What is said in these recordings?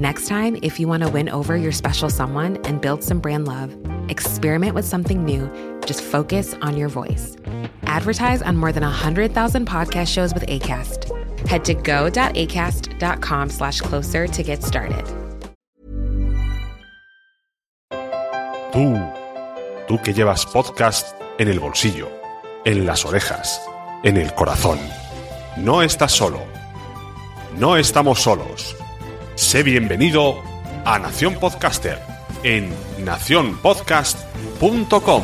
Next time, if you want to win over your special someone and build some brand love, experiment with something new. Just focus on your voice. Advertise on more than 100,000 podcast shows with ACAST. Head to go.acast.com slash closer to get started. Tú, tú que llevas podcast en el bolsillo, en las orejas, en el corazón. No estás solo. No estamos solos. Sé bienvenido a Nación Podcaster en nacionpodcast.com.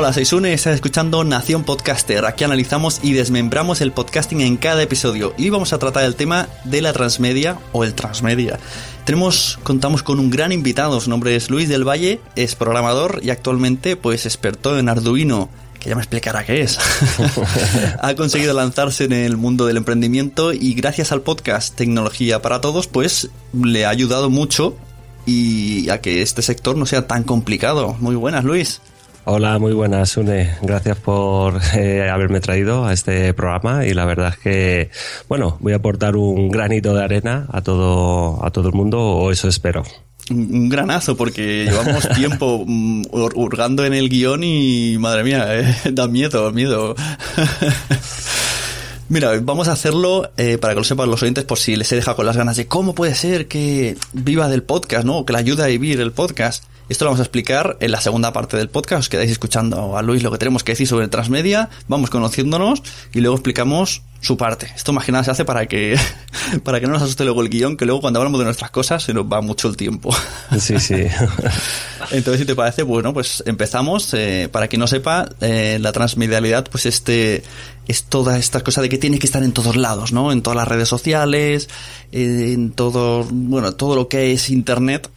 Hola, soy Sune y estás escuchando Nación Podcaster. Aquí analizamos y desmembramos el podcasting en cada episodio y vamos a tratar el tema de la transmedia o el transmedia. Tenemos, contamos con un gran invitado, su nombre es Luis del Valle, es programador y actualmente pues experto en Arduino que ya me explicará qué es. ha conseguido lanzarse en el mundo del emprendimiento y gracias al podcast Tecnología para Todos, pues le ha ayudado mucho y a que este sector no sea tan complicado. Muy buenas, Luis. Hola, muy buenas, Une. Gracias por eh, haberme traído a este programa y la verdad es que, bueno, voy a aportar un granito de arena a todo, a todo el mundo, o eso espero un granazo porque llevamos tiempo mm, hurgando en el guion y madre mía, eh, da miedo, miedo. Mira, vamos a hacerlo eh, para que lo sepan los oyentes por si les he dejado con las ganas de cómo puede ser que viva del podcast, ¿no? Que le ayude a vivir el podcast. Esto lo vamos a explicar en la segunda parte del podcast. Os quedáis escuchando a Luis lo que tenemos que decir sobre transmedia. Vamos conociéndonos y luego explicamos su parte. Esto más que nada se hace para que, para que no nos asuste luego el guion, que luego cuando hablamos de nuestras cosas se nos va mucho el tiempo. Sí, sí. Entonces, si te parece, bueno, pues empezamos. Eh, para quien no sepa, eh, la transmedialidad, pues este, es toda esta cosa de que tiene que estar en todos lados, ¿no? En todas las redes sociales, en todo, bueno, todo lo que es internet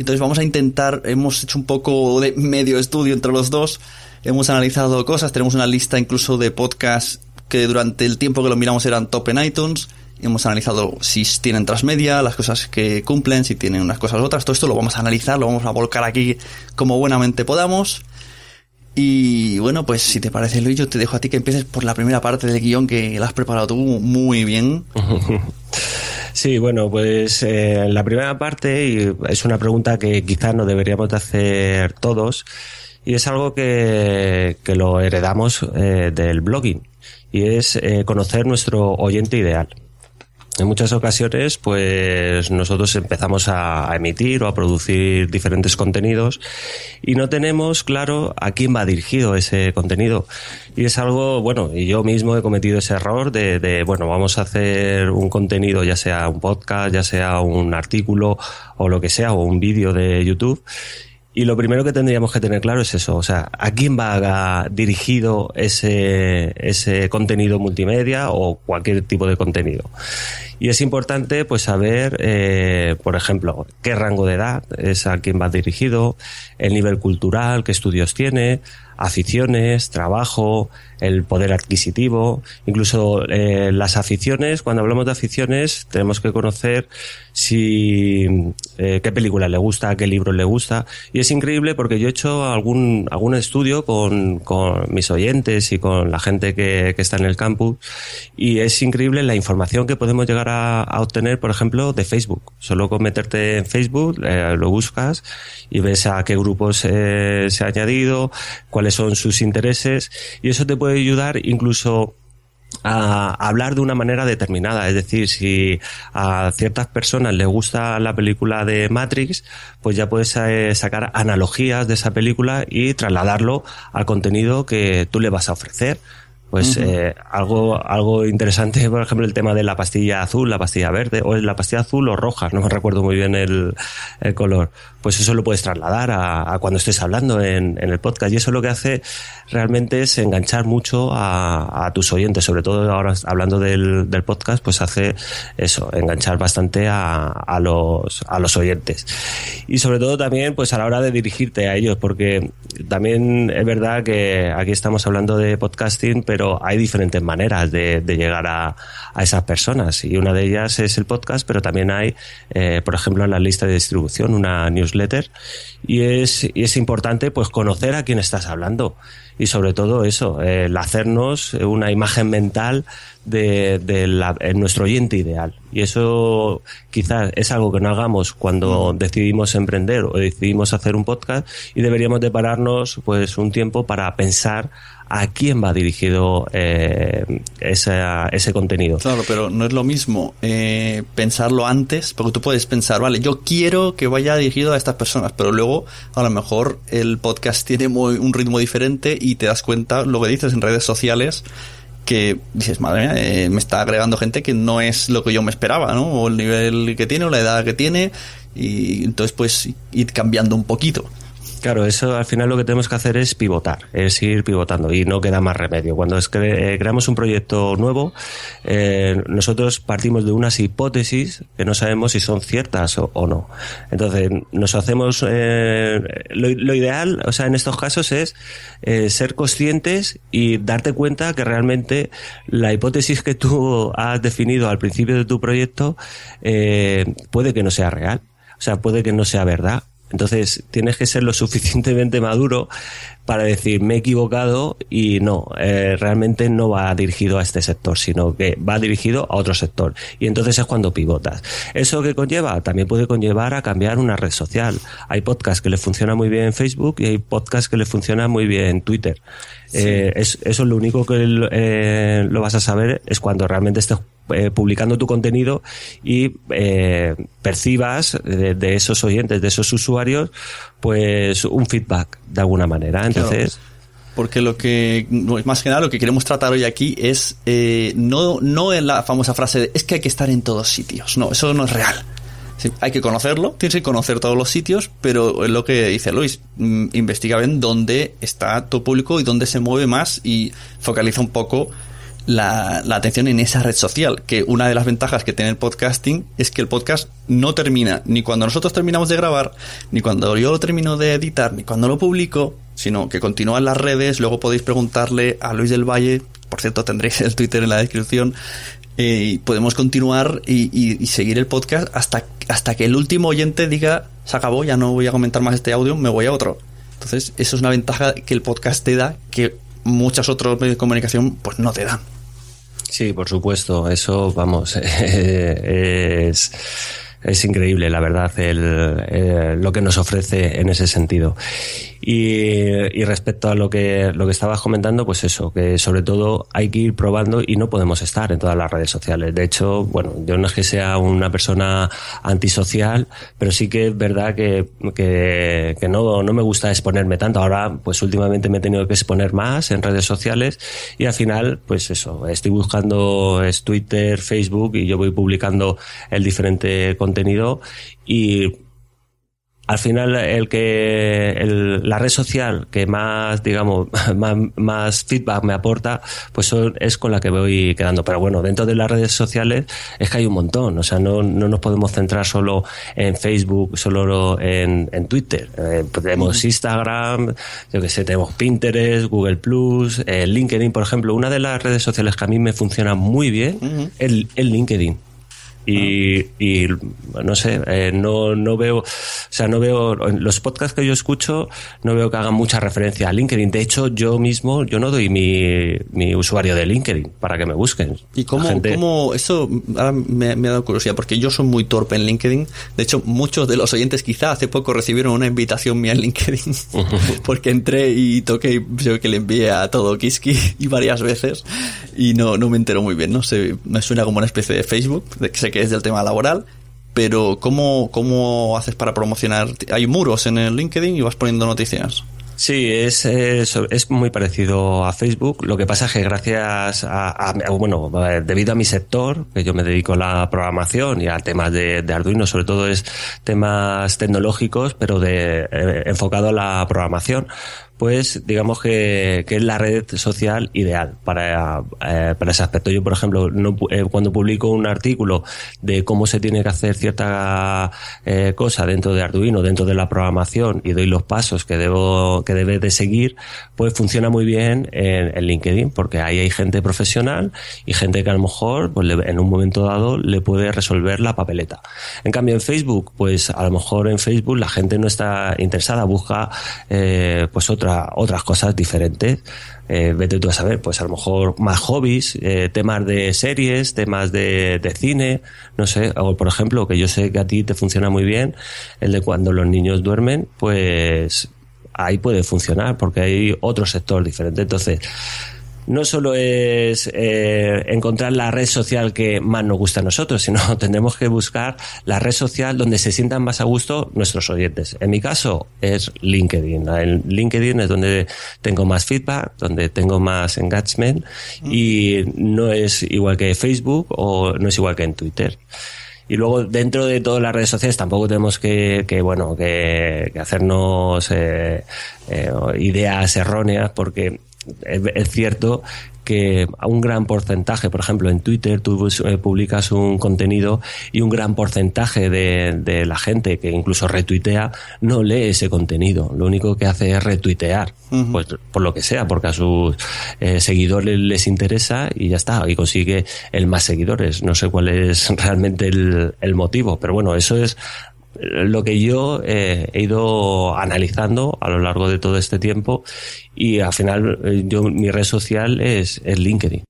entonces vamos a intentar, hemos hecho un poco de medio estudio entre los dos, hemos analizado cosas, tenemos una lista incluso de podcasts que durante el tiempo que lo miramos eran top en iTunes, hemos analizado si tienen transmedia, las cosas que cumplen, si tienen unas cosas u otras, todo esto lo vamos a analizar, lo vamos a volcar aquí como buenamente podamos. Y bueno, pues si te parece Luis, yo te dejo a ti que empieces por la primera parte del guion que la has preparado tú muy bien. Sí, bueno, pues eh, la primera parte, y es una pregunta que quizás no deberíamos de hacer todos, y es algo que, que lo heredamos eh, del blogging, y es eh, conocer nuestro oyente ideal. En muchas ocasiones, pues nosotros empezamos a, emitir o a producir diferentes contenidos y no tenemos claro a quién va dirigido ese contenido. Y es algo, bueno, y yo mismo he cometido ese error de, de, bueno, vamos a hacer un contenido, ya sea un podcast, ya sea un artículo o lo que sea, o un vídeo de YouTube, y lo primero que tendríamos que tener claro es eso, o sea, ¿a quién va dirigido ese, contenido multimedia o cualquier tipo de contenido? Y es importante pues saber, eh, por ejemplo, qué rango de edad es a quién va dirigido, el nivel cultural, qué estudios tiene, aficiones, trabajo, el poder adquisitivo, incluso eh, las aficiones. Cuando hablamos de aficiones, tenemos que conocer si eh, qué película le gusta, qué libro le gusta. Y es increíble porque yo he hecho algún, algún estudio con, con mis oyentes y con la gente que, que, está en el campus. Y es increíble la información que podemos llegar a, a obtener, por ejemplo, de Facebook. Solo con meterte en Facebook, eh, lo buscas y ves a qué grupos eh, se ha añadido, cuáles son sus intereses. Y eso te puede ayudar incluso a hablar de una manera determinada. Es decir, si a ciertas personas les gusta la película de Matrix, pues ya puedes eh, sacar analogías de esa película y trasladarlo al contenido que tú le vas a ofrecer. Pues eh, algo, algo interesante, por ejemplo, el tema de la pastilla azul, la pastilla verde, o la pastilla azul o roja, no me recuerdo muy bien el, el color. Pues eso lo puedes trasladar a, cuando estés hablando en, el podcast. Y eso lo que hace realmente es enganchar mucho a, tus oyentes, sobre todo ahora hablando del, podcast, pues hace eso, enganchar bastante a, los, a los oyentes. Y sobre todo también, pues a la hora de dirigirte a ellos, porque también es verdad que aquí estamos hablando de podcasting, pero hay diferentes maneras de, llegar a, a, esas personas. Y una de ellas es el podcast, pero también hay, eh, por ejemplo, en la lista de distribución, una newsletter. Y es, y es importante pues conocer a quién estás hablando. Y sobre todo eso, el hacernos una imagen mental de, de la, nuestro oyente ideal. Y eso quizás es algo que no hagamos cuando decidimos emprender o decidimos hacer un podcast y deberíamos de pararnos pues un tiempo para pensar a quién va dirigido eh, ese, contenido. Claro, pero no es lo mismo eh, pensarlo antes, porque tú puedes pensar, vale, yo quiero que vaya dirigido a estas personas, pero luego a lo mejor el podcast tiene muy, un ritmo diferente y te das cuenta, lo que dices en redes sociales, que dices, madre mía, eh, me está agregando gente que no es lo que yo me esperaba, ¿no? O el nivel que tiene, o la edad que tiene, y entonces pues ir cambiando un poquito. Claro, eso al final lo que tenemos que hacer es pivotar, es ir pivotando y no queda más remedio. Cuando eh, creamos un proyecto nuevo, eh, nosotros partimos de unas hipótesis que no sabemos si son ciertas o, no. Entonces, nos hacemos, eh, lo, ideal, o sea, en estos casos es eh, ser conscientes y darte cuenta que realmente la hipótesis que tú has definido al principio de tu proyecto puede que no sea real. O sea, puede que no sea verdad entonces tienes que ser lo suficientemente maduro para decir me he equivocado y no, eh, realmente no va dirigido a este sector, sino que va dirigido a otro sector. Y entonces es cuando pivotas. ¿Eso que conlleva? También puede conllevar a cambiar una red social. Hay podcasts que le funcionan muy bien en Facebook y hay podcasts que le funcionan muy bien en Twitter. Sí. Eh, es, eso es lo único que eh, lo vas a saber es cuando realmente estés eh, publicando tu contenido y eh, percibas de, de, esos oyentes, de esos usuarios, pues un feedback de alguna manera. Entonces. Claro. Porque lo que, más que nada, lo que queremos tratar hoy aquí es eh, no, no en la famosa frase de es que hay que estar en todos sitios. No, eso no es real. Hay que conocerlo, tienes que conocer todos los sitios, pero es lo que dice Luis, mm, investiga bien dónde está tu público y dónde se mueve más y focaliza un poco la, la, atención en esa red social, que una de las ventajas que tiene el podcasting es que el podcast no termina ni cuando nosotros terminamos de grabar, ni cuando yo lo termino de editar, ni cuando lo publico, sino que continúa en las redes, luego podéis preguntarle a Luis del Valle, por cierto tendréis el Twitter en la descripción, eh, podemos continuar y, seguir el podcast hasta, hasta que el último oyente diga, se acabó, ya no voy a comentar más este audio, me voy a otro. Entonces, eso es una ventaja que el podcast te da que muchos otros medios de comunicación pues no te dan. Sí, por supuesto, eso, vamos, es, es increíble, la verdad, el, el, lo que nos ofrece en ese sentido. Y, y, respecto a lo que, lo que estabas comentando, pues eso, que sobre todo hay que ir probando y no podemos estar en todas las redes sociales. De hecho, bueno, yo no es que sea una persona antisocial, pero sí que es verdad que, que, que no, no me gusta exponerme tanto. Ahora, pues últimamente me he tenido que exponer más en redes sociales y al final, pues eso, estoy buscando es Twitter, Facebook y yo voy publicando el diferente contenido y al final el que la red social que más digamos más, feedback me aporta pues es con la que voy quedando. Pero bueno dentro de las redes sociales es que hay un montón. O sea no, no nos podemos centrar solo en Facebook solo en, en Twitter. Eh, tenemos Instagram yo que sé tenemos Pinterest Google Plus eh, LinkedIn por ejemplo. Una de las redes sociales que a mí me funciona muy bien es el LinkedIn y, y no sé, eh, no, no veo, o sea, no veo, los podcasts que yo escucho, no veo que hagan mucha referencia a LinkedIn. De hecho, yo mismo, yo no doy mi, mi usuario de LinkedIn para que me busquen. ¿Y cómo, cómo eso ahora me, me, ha dado curiosidad? Porque yo soy muy torpe en LinkedIn. De hecho, muchos de los oyentes quizá hace poco recibieron una invitación mía en LinkedIn porque entré y toqué y que le envié a todo Kiski y varias veces y no, no me entero muy bien. No sé, me suena como una especie de Facebook, de que sé que es del tema laboral, pero ¿cómo, ¿cómo haces para promocionar? Hay muros en el LinkedIn y vas poniendo noticias. Sí, es, es, muy parecido a Facebook. Lo que pasa es que gracias a, bueno, debido a mi sector, que yo me dedico a la programación y a temas de, Arduino, sobre todo es temas tecnológicos, pero de, eh, enfocado a la programación, pues digamos que, que, es la red social ideal para, eh, para ese aspecto. Yo, por ejemplo, no, eh, cuando publico un artículo de cómo se tiene que hacer cierta eh, cosa dentro de Arduino, dentro de la programación y doy los pasos que debo que debe de seguir, pues funciona muy bien en, en, LinkedIn porque ahí hay gente profesional y gente que a lo mejor pues, en un momento dado le puede resolver la papeleta. En cambio, en Facebook, pues a lo mejor en Facebook la gente no está interesada, busca pues otra otras cosas diferentes. Eh, vete tú a saber, pues a lo mejor más hobbies, eh, temas de series, temas de, cine, no sé, o por ejemplo, que yo sé que a ti te funciona muy bien, el de cuando los niños duermen, pues ahí puede funcionar porque hay otro sector diferente. Entonces, no solo es eh, encontrar la red social que más nos gusta a nosotros, sino tendremos que buscar la red social donde se sientan más a gusto nuestros oyentes. En mi caso es LinkedIn. En LinkedIn es donde tengo más feedback, donde tengo más engagement y no es igual que Facebook o no es igual que en Twitter. Y luego dentro de todas las redes sociales tampoco tenemos que, que bueno, que, hacernos eh, eh, ideas erróneas porque es, cierto que un gran porcentaje, por ejemplo, en Twitter tú eh, publicas un contenido y un gran porcentaje de, la gente que incluso retuitea no lee ese contenido. Lo único que hace es retuitear, pues por lo que sea, porque a sus eh, seguidores les interesa y ya está, y consigue el más seguidores. No sé cuál es realmente el, el motivo, pero bueno, eso es lo que yo eh, he ido analizando a lo largo de todo este tiempo y al final eh, yo mi red social es, es LinkedIn.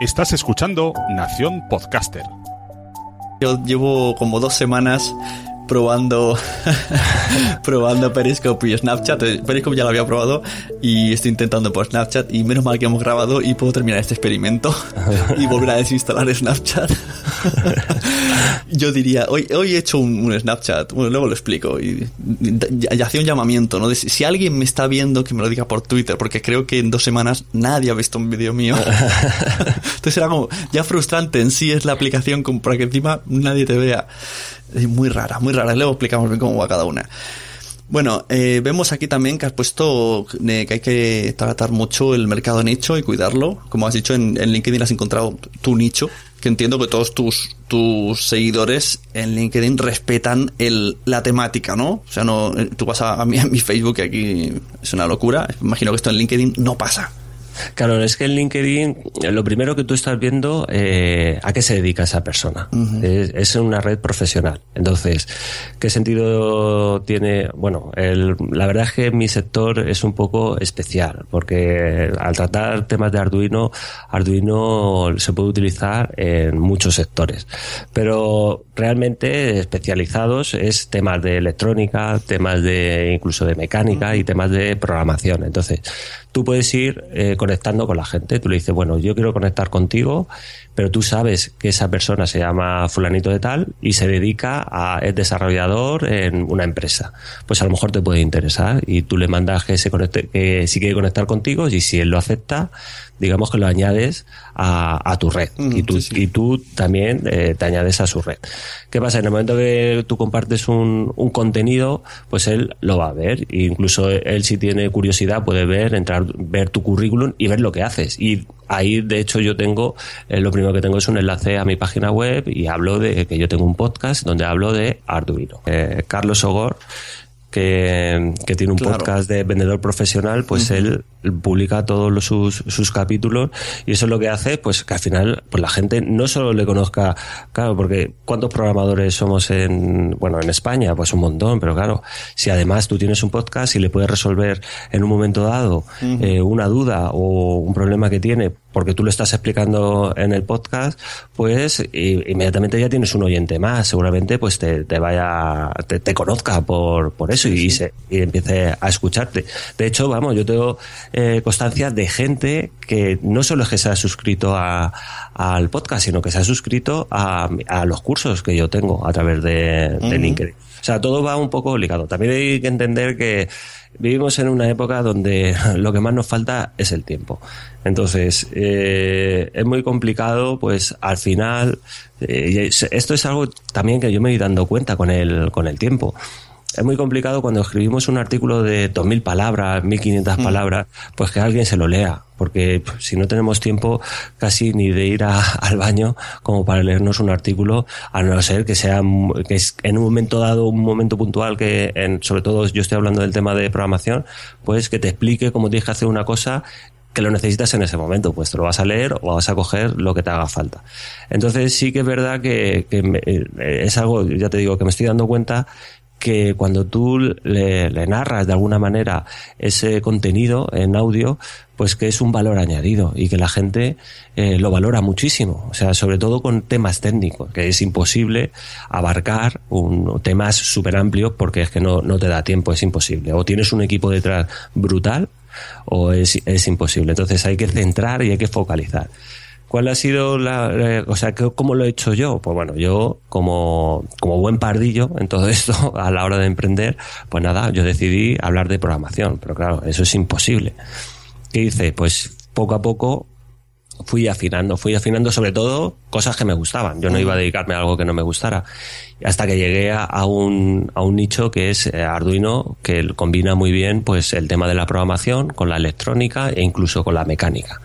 Estás escuchando Nación Podcaster. Yo llevo como dos semanas probando probando Periscope y Snapchat. Eh, Periscope ya lo había probado y estoy intentando por Snapchat y menos mal que hemos grabado y puedo terminar este experimento y volver a desinstalar Snapchat. Yo diría, hoy, hoy he hecho un, Snapchat, bueno, luego lo explico y, hacía un llamamiento, ¿no? si alguien me está viendo, que me lo diga por Twitter, porque creo que en dos semanas nadie ha visto un vídeo mío. Entonces era como, ya frustrante en sí es la aplicación para que encima nadie te vea. Muy rara, muy rara. Luego explicamos bien cómo va cada una. Bueno, eh, vemos aquí también que has puesto que hay que tratar mucho el mercado nicho y cuidarlo. Como has dicho, en, LinkedIn has encontrado tu nicho, que entiendo que todos tus, tus seguidores en LinkedIn respetan el, la temática, ¿no? O sea, no, eh, tú vas a, a, mi, a mi Facebook, que aquí es una locura. Imagino que esto en LinkedIn no pasa. Claro, es que en LinkedIn lo primero que tú estás viendo eh, a qué se dedica esa persona. es, una red profesional. Entonces, ¿qué sentido tiene? Bueno, la verdad es que mi sector es un poco especial porque al tratar temas de Arduino, Arduino se puede utilizar en muchos sectores. Pero realmente especializados es temas de electrónica, temas de incluso de mecánica y temas de programación. Entonces, tú puedes ir eh, conectando con la gente. Tú le dices, bueno, yo quiero conectar contigo, pero tú sabes que esa persona se llama fulanito de tal y se dedica a, es desarrollador en una empresa. Pues a lo mejor te puede interesar y tú le mandas que se conecte, que si quiere conectar contigo y si él lo acepta, digamos que lo añades a, tu red y, tú, y tú también eh, te añades a su red. ¿Qué pasa? En el momento que tú compartes un, un contenido, pues él lo va a ver. E incluso él si tiene curiosidad puede ver, entrar, ver tu currículum y ver lo que haces. Y ahí, de hecho, yo tengo, eh, lo primero que tengo es un enlace a mi página web y hablo de que yo tengo un podcast donde hablo de Arduino. Eh, Carlos Ogor que, tiene un podcast de vendedor profesional, pues él publica todos sus, sus, capítulos y eso es lo que hace, pues que al final pues la gente no solo le conozca, claro, porque ¿cuántos programadores somos en, bueno, en España? Pues un montón, pero claro, si además tú tienes un podcast y le puedes resolver en un momento dado eh, una duda o un problema que tiene, porque tú lo estás explicando en el podcast, pues inmediatamente ya tienes un oyente más, seguramente pues te, te vaya, te, te, conozca por, por eso y, se, y empiece a escucharte. De hecho, vamos, yo tengo eh, constancia de gente que no solo es que se ha suscrito a, al podcast, sino que se ha suscrito a, a los cursos que yo tengo a través de, de LinkedIn. O sea, todo va un poco ligado. También hay que entender que vivimos en una época donde lo que más nos falta es el tiempo. Entonces, eh, es muy complicado, pues al final, eh, esto es algo también que yo me he dando cuenta con el, con el tiempo es muy complicado cuando escribimos un artículo de 2.000 palabras, 1.500 mm. palabras, pues que alguien se lo lea, porque si no tenemos tiempo casi ni de ir al baño como para leernos un artículo, a no ser que sea que es en un momento dado, un momento puntual que, en, sobre todo yo estoy hablando del tema de programación, pues que te explique cómo tienes que hacer una cosa que lo necesitas en ese momento, pues te lo vas a leer o vas a coger lo que te haga falta. Entonces sí que es verdad que, eh, es algo, ya te digo, que me estoy dando cuenta que cuando tú le, narras de alguna manera ese contenido en audio, pues que es un valor añadido y que la gente eh, lo valora muchísimo. O sea, sobre todo con temas técnicos, que es imposible abarcar un, temas súper amplios porque es que no, no te da tiempo, es imposible. O tienes un equipo detrás brutal o es, es imposible. Entonces hay que centrar y hay que focalizar. ¿Cuál ha sido la, o sea, cómo lo he hecho yo? Pues bueno, yo como, como buen pardillo en todo esto, a la hora de emprender, pues nada, yo decidí hablar de programación, pero claro, eso es imposible. ¿Qué hice? Pues poco a poco fui afinando, fui afinando sobre todo cosas que me gustaban. Yo no iba a dedicarme a algo que no me gustara. Hasta que llegué a, un, a un nicho que es eh, Arduino, que combina muy bien pues el tema de la programación con la electrónica e incluso con la mecánica.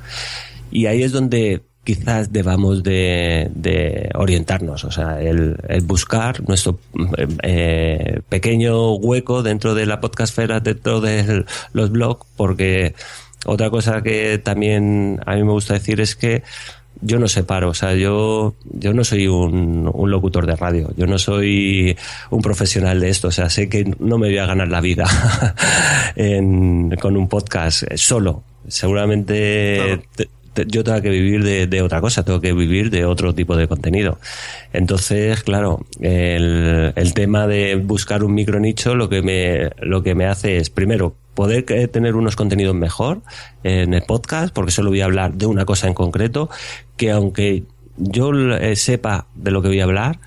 Y ahí es donde quizás debamos de, orientarnos, o sea, el, buscar nuestro eh, pequeño hueco dentro de la podcastfera, dentro de los blogs, porque otra cosa que también a mí me gusta decir es que yo no separo, o sea, yo, yo no soy un, un, locutor de radio, yo no soy un profesional de esto, o sea, sé que no me voy a ganar la vida con un podcast solo. Seguramente yo tengo que vivir de, otra cosa, tengo que vivir de otro tipo de contenido. Entonces, claro, el, el tema de buscar un micro nicho lo que me, lo que me hace es, primero, poder tener unos contenidos mejor en el podcast, porque solo voy a hablar de una cosa en concreto, que aunque yo eh, sepa de lo que voy a hablar,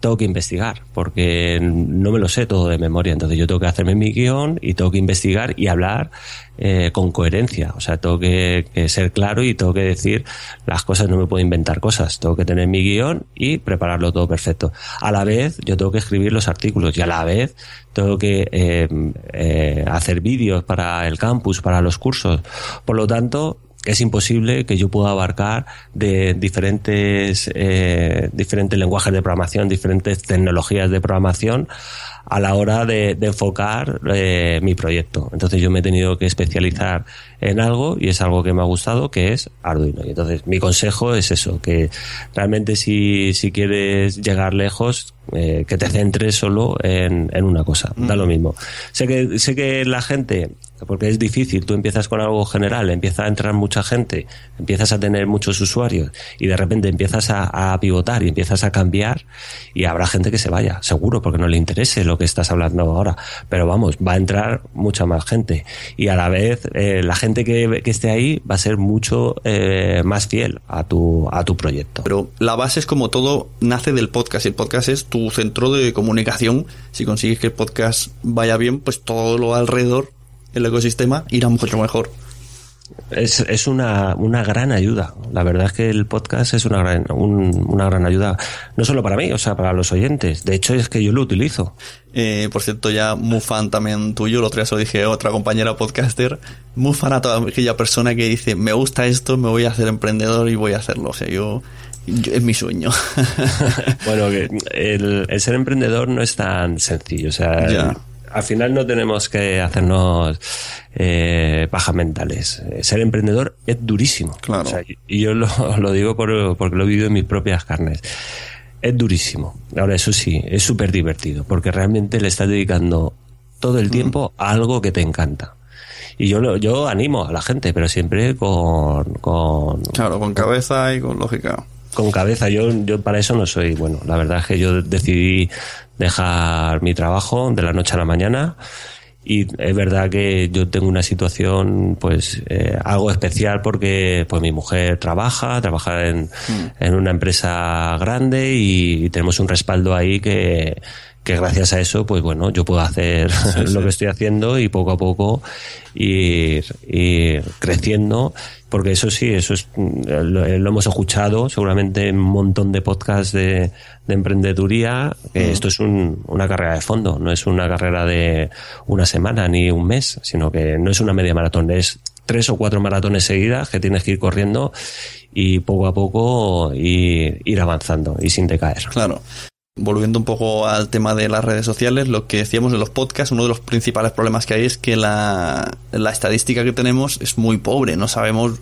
tengo que investigar, porque no me lo sé todo de memoria. Entonces yo tengo que hacerme mi guion y tengo que investigar y hablar eh, con coherencia. O sea, tengo que, ser claro y tengo que decir las cosas, no me puedo inventar cosas. Tengo que tener mi guion y prepararlo todo perfecto. A la vez, yo tengo que escribir los artículos y a la vez tengo que eh, eh, hacer vídeos para el campus, para los cursos. Por lo tanto, es imposible que yo pueda abarcar de diferentes, eh, diferentes lenguajes de programación, diferentes tecnologías de programación a la hora de, enfocar eh, mi proyecto. Entonces yo me he tenido que especializar en algo y es algo que me ha gustado, que es Arduino. Y entonces mi consejo es eso, que realmente si, si quieres llegar lejos, eh, que te centres solo en, en una cosa. Da lo mismo. Sé que, sé que la gente porque es difícil. Tú empiezas con algo general, empieza a entrar mucha gente, empiezas a tener muchos usuarios y de repente empiezas a, pivotar y empiezas a cambiar y habrá gente que se vaya, seguro, porque no le interese lo que estás hablando ahora. Pero vamos, va a entrar mucha más gente y a la vez eh, la gente que, esté ahí va a ser mucho eh, más fiel a tu, a tu proyecto. Pero la base es como todo nace del podcast el podcast es tu centro de comunicación. Si consigues que el podcast vaya bien, pues todo lo alrededor el ecosistema irá mucho mejor. Es, es una, una gran ayuda. La verdad es que el podcast es una gran, un- una gran ayuda. No solo para mí, o sea, para los oyentes. De hecho, es que yo lo utilizo. Eh, por cierto, ya muy fan también tuyo, el otro día se lo dije a otra compañera podcaster, muy fan a toda aquella persona que dice, me gusta esto, me voy a hacer emprendedor y voy a hacerlo. O sea, yo, yo- es mi sueño. Bueno, que el, el ser emprendedor no es tan sencillo. O sea, Ya. Al final no tenemos que hacernos eh, pajas mentales. Ser emprendedor es durísimo. Claro. O sea, y yo lo, lo digo por- porque lo he vivido en mis propias carnes. Es durísimo. Ahora, eso sí, es súper divertido, porque realmente le estás dedicando todo el tiempo a algo que te encanta. Y yo, yo animo a la gente, pero siempre con, con, claro, con cabeza y con lógica. con cabeza. Yo, yo para eso no soy bueno. La verdad es que yo decidí dejar mi trabajo de la noche a la mañana. Y es verdad que yo tengo una situación, pues, eh, algo especial porque, pues, mi mujer trabaja, trabaja en, en una empresa grande y, tenemos un respaldo ahí que, que gracias a eso, pues bueno, yo puedo hacer lo que estoy haciendo y poco a poco ir, ir creciendo, porque eso sí, eso es, mm, lo, lo hemos escuchado seguramente en un montón de podcasts de, de emprendeduría, que esto es un- una carrera de fondo, no es una carrera de una semana ni un mes, sino que no es una media maratón, es tres o cuatro maratones seguidas que tienes que ir corriendo y poco a poco ir, ir avanzando y sin decaer. Claro. Volviendo un poco al tema de las redes sociales, lo que decíamos en los podcasts, uno de los principales problemas que hay es que la, la estadística que tenemos es muy pobre, no sabemos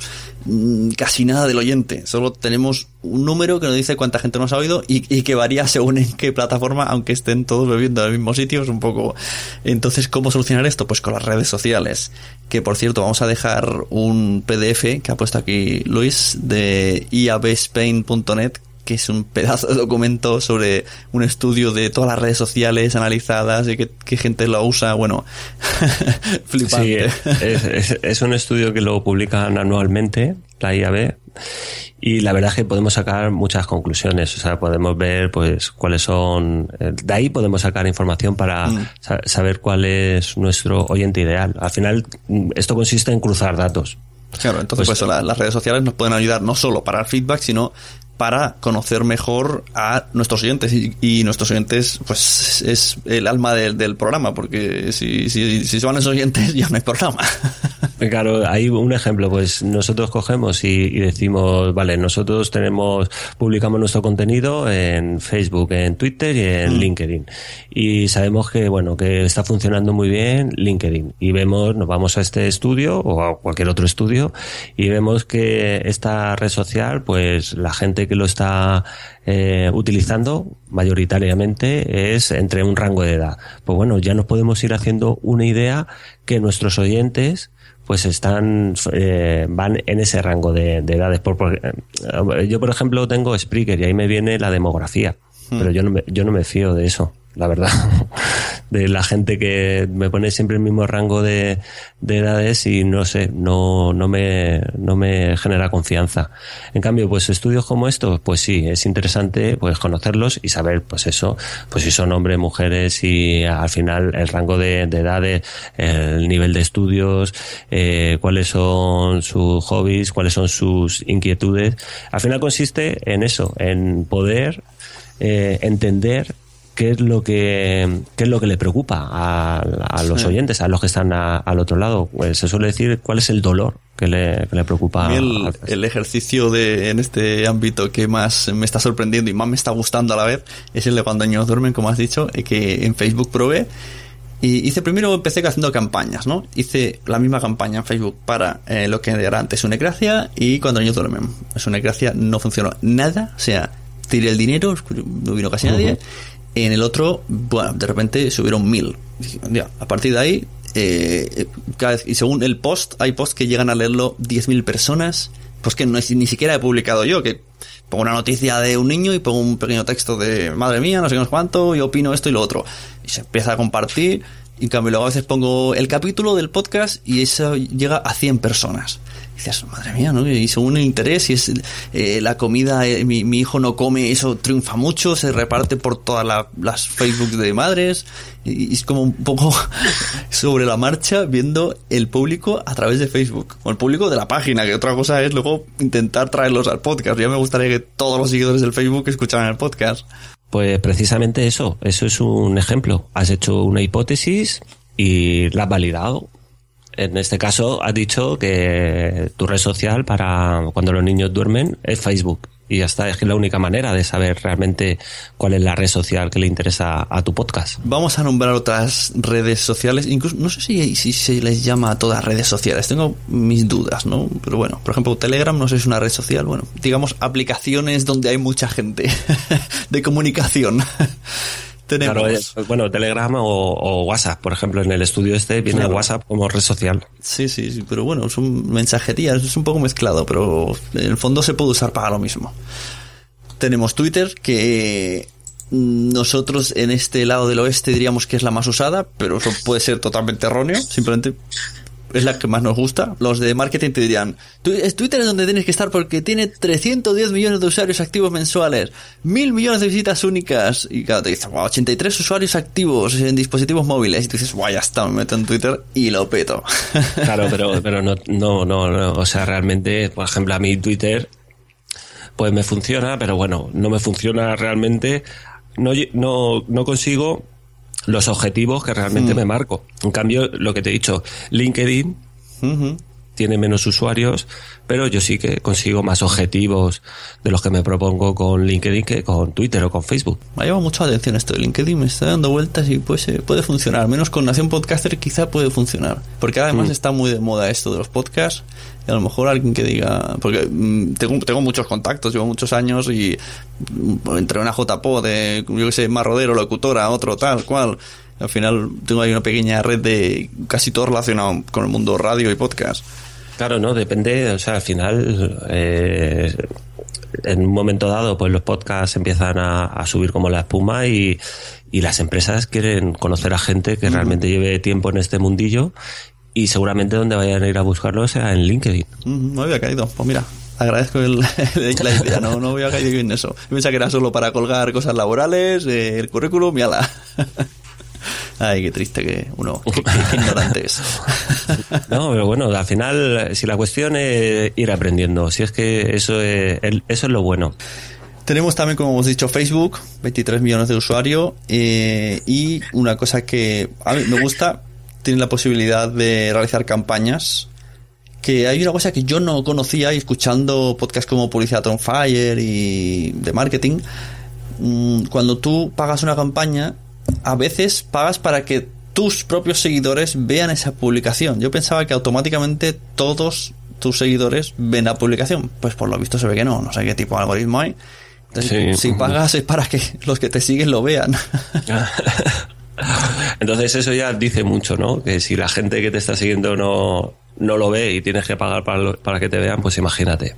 mm, casi nada del oyente, solo tenemos un número que nos dice cuánta gente nos ha oído y, que varía según en qué plataforma, aunque estén todos bebiendo en el mismo sitio, es un poco... Entonces, ¿cómo solucionar esto? Pues con las redes sociales, que por cierto vamos a dejar un PDF que ha puesto aquí Luis de iabspain.net que es un pedazo de documento sobre un estudio de todas las redes sociales analizadas y qué, gente lo usa. Bueno, flipante. Sí, es, es- es un estudio que lo publican anualmente, la IAB, y la verdad es que podemos sacar muchas conclusiones. O sea, podemos ver pues cuáles son. eh, De ahí podemos sacar información para Mm. sa- saber cuál es nuestro oyente ideal. Al final, mm, esto consiste en cruzar datos. Claro, entonces Pues- pues, la- las redes sociales nos pueden ayudar no solo para el feedback, sino para conocer mejor a nuestros oyentes y, y nuestros oyentes pues es el alma del, del programa porque si, si, si se van esos oyentes ya no hay programa Claro, hay un ejemplo, pues nosotros cogemos y, y decimos, vale, nosotros tenemos, publicamos nuestro contenido en Facebook, en Twitter y en LinkedIn. Y sabemos que, bueno, que está funcionando muy bien LinkedIn. Y vemos, nos vamos a este estudio o a cualquier otro estudio y vemos que esta red social, pues la gente que lo está eh, utilizando mayoritariamente es entre un rango de edad. Pues bueno, ya nos podemos ir haciendo una idea que nuestros oyentes pues están eh, van en ese rango de, de edades. Por, por- eh, yo, por ejemplo, tengo Spreaker y ahí me viene la demografía, pero yo no me, yo no me fío de eso, la verdad. De la gente que me pone siempre el mismo rango de, de edades y no sé, no, no me, no me genera confianza. En cambio, pues estudios como estos, pues sí, es interesante pues conocerlos y saber, pues eso, pues si son hombres, mujeres y al final el rango de, de edades, el nivel de estudios, eh, cuáles son sus hobbies, cuáles son sus inquietudes. Al final consiste en eso, en poder eh, entender qué es lo que qué es lo que le preocupa a, a los Sí. oyentes, a los que están a- al otro lado. Pues se suele decir cuál es el dolor que le, que le preocupa. A mí el, a- el ejercicio de, en este ámbito que más me está sorprendiendo y más me está gustando a la vez es el de cuando niños duermen, como has dicho, eh, que en Facebook probé. Y hice primero, empecé haciendo campañas, ¿no? Hice la misma campaña en Facebook para eh, lo que era antes Unecracia y cuando niños duermen. Unecracia no funcionó nada, o sea, tiré el dinero, no vino casi nadie. En el otro, bueno, de repente subieron mil. A partir de ahí, eh, cada vez, y según el post, hay posts que llegan a leerlo 10.000 personas, pues que no ni siquiera he publicado yo, que pongo una noticia de un niño y pongo un pequeño texto de madre mía, no sé cuánto, y opino esto y lo otro. Y se empieza a compartir Y en cambio, luego a veces pongo el capítulo del podcast y eso llega a 100 personas. Dices, madre mía, ¿no? Y según el interés, y es eh, la comida, eh, mi, mi, hijo no come, eso triunfa mucho, se reparte por todas la, las Facebook de madres. Y, y es como un poco sobre la marcha viendo el público a través de Facebook. O el público de la página, que otra cosa es luego intentar traerlos al podcast. Ya me gustaría que todos los seguidores del Facebook escucharan el podcast. Pues precisamente eso, eso es un ejemplo. Has hecho una hipótesis y la has validado. En este caso, has dicho que tu red social para cuando los niños duermen es Facebook. Y ya está, es que es la única manera de saber realmente cuál es la red social que le interesa a tu podcast. Vamos a nombrar otras redes sociales, incluso no sé si, si se les llama a todas redes sociales, tengo mis dudas, ¿no? Pero bueno, por ejemplo, Telegram no sé si es una red social, bueno, digamos aplicaciones donde hay mucha gente de comunicación. Tenemos. Claro, bueno, Telegram o, o, WhatsApp, por ejemplo, en el estudio este viene claro. WhatsApp como red social. Sí, sí, sí, pero bueno, son mensajerías, es un poco mezclado, pero en el fondo se puede usar para lo mismo. Tenemos Twitter, que nosotros en este lado del oeste diríamos que es la más usada, pero eso puede ser totalmente erróneo, simplemente es la que más nos gusta. Los de marketing te dirían, Twitter es donde tienes que estar porque tiene 310 millones de usuarios activos mensuales, mil millones de visitas únicas. Y claro, te dicen, wow, 83 usuarios activos en dispositivos móviles. Y tú dices, guau, ya está, me meto en Twitter y lo peto. Claro, pero, pero no, no, no, no, o sea, realmente, por ejemplo, a mí Twitter, pues me funciona, pero bueno, no me funciona realmente. No, no, no consigo los objetivos que realmente mm. me marco. En cambio, lo que te he dicho, LinkedIn uh -huh. Tiene menos usuarios, pero yo sí que consigo más objetivos de los que me propongo con LinkedIn que con Twitter o con Facebook. Me ha llamado mucho la atención esto de LinkedIn, me está dando vueltas y pues puede funcionar, al menos con Nación Podcaster quizá puede funcionar, porque además mm. está muy de moda esto de los podcasts y a lo mejor alguien que diga porque mm, tengo, tengo muchos contactos llevo muchos años y mm, entre una JPO de yo que sé más rodero locutora otro tal cual al final tengo ahí una pequeña red de casi todo relacionado con el mundo radio y podcast claro no depende o sea al final eh, en un momento dado pues los podcasts empiezan a, a subir como la espuma y, y las empresas quieren conocer a gente que realmente lleve tiempo en este mundillo y seguramente donde vayan a ir a buscarlo sea en LinkedIn. Mm, no había caído. Pues mira, agradezco el, la idea, no, no había caído en eso. Pensaba que era solo para colgar cosas laborales, eh, el currículum y ala. Ay, qué triste que uno, qué, qué, qué ignorante es. No, pero bueno, al final, si la cuestión es ir aprendiendo, si es que eso es, eso es lo bueno. Tenemos también, como hemos dicho, Facebook, 23 millones de usuarios, eh, y una cosa que a mí me gusta, tiene la posibilidad de realizar campañas. Que hay una cosa que yo no conocía y escuchando podcasts como Publicidad on Fire y de marketing, mm, cuando tú pagas una campaña, a veces pagas para que tus propios seguidores vean esa publicación. Yo pensaba que automáticamente todos tus seguidores ven la publicación. Pues por lo visto se ve que no, no sé qué tipo de algoritmo hay. Entonces, sí. si pagas es para que los que te siguen lo vean. Entonces eso ya dice mucho, ¿no? Que si la gente que te está siguiendo no, no lo ve y tienes que pagar para, lo, para que te vean, pues imagínate.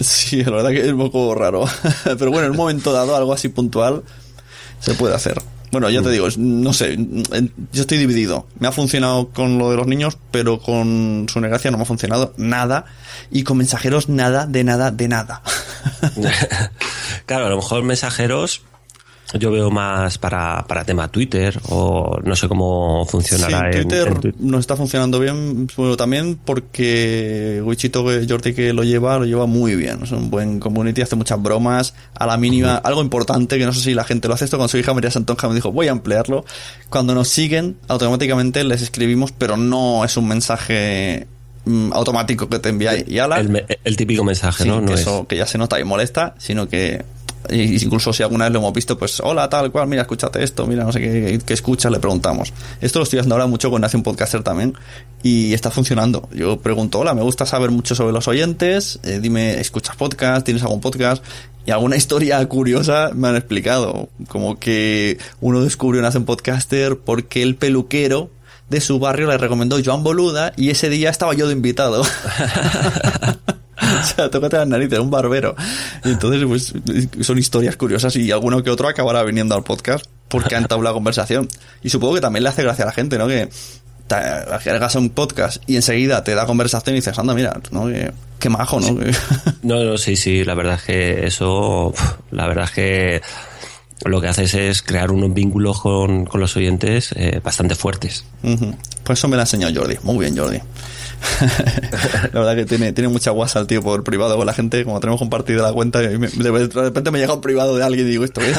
Sí, la verdad que es un poco raro. Pero bueno, en un momento dado, algo así puntual, se puede hacer. Bueno, ya te digo, no sé, yo estoy dividido. Me ha funcionado con lo de los niños, pero con su negracia no me ha funcionado nada. Y con mensajeros nada, de nada, de nada. claro, a lo mejor mensajeros yo veo más para, para tema Twitter o no sé cómo funcionará sí, Twitter en, nos está funcionando bien bueno, también porque Wichito Jordi que lo lleva lo lleva muy bien. Es un buen community hace muchas bromas. A la mínima uh -huh. algo importante que no sé si la gente lo hace esto con su hija María Santonja me dijo voy a emplearlo cuando nos siguen automáticamente les escribimos pero no es un mensaje mm, automático que te envía y ala. el, el típico mensaje sí, no, no que es... eso que ya se nota y molesta sino que incluso si alguna vez lo hemos visto, pues hola, tal cual, mira, escúchate esto, mira, no sé qué, qué escuchas, le preguntamos. Esto lo estoy haciendo ahora mucho con Nación Podcaster también y está funcionando. Yo pregunto, hola, me gusta saber mucho sobre los oyentes, eh, dime, ¿escuchas podcast? ¿Tienes algún podcast? Y alguna historia curiosa me han explicado, como que uno descubrió Nación Podcaster porque el peluquero de su barrio le recomendó Joan Boluda y ese día estaba yo de invitado. o sea, tócate las narices, un barbero. Y entonces, pues, son historias curiosas y alguno que otro acabará viniendo al podcast porque han entablado conversación. Y supongo que también le hace gracia a la gente, ¿no? Que hagas un podcast y enseguida te da conversación y dices, anda, mira, ¿no? Qué, majo, ¿no? no, no, sí, sí, la verdad es que eso, la verdad es que lo que haces es crear unos vínculos con, con los oyentes eh, bastante fuertes. Pues eso me lo ha enseñado Jordi. Muy bien, Jordi. la verdad que tiene, tiene mucha guasa el tío por privado con la gente. Como tenemos compartido la cuenta, de repente me llega un privado de alguien y digo, ¿esto es?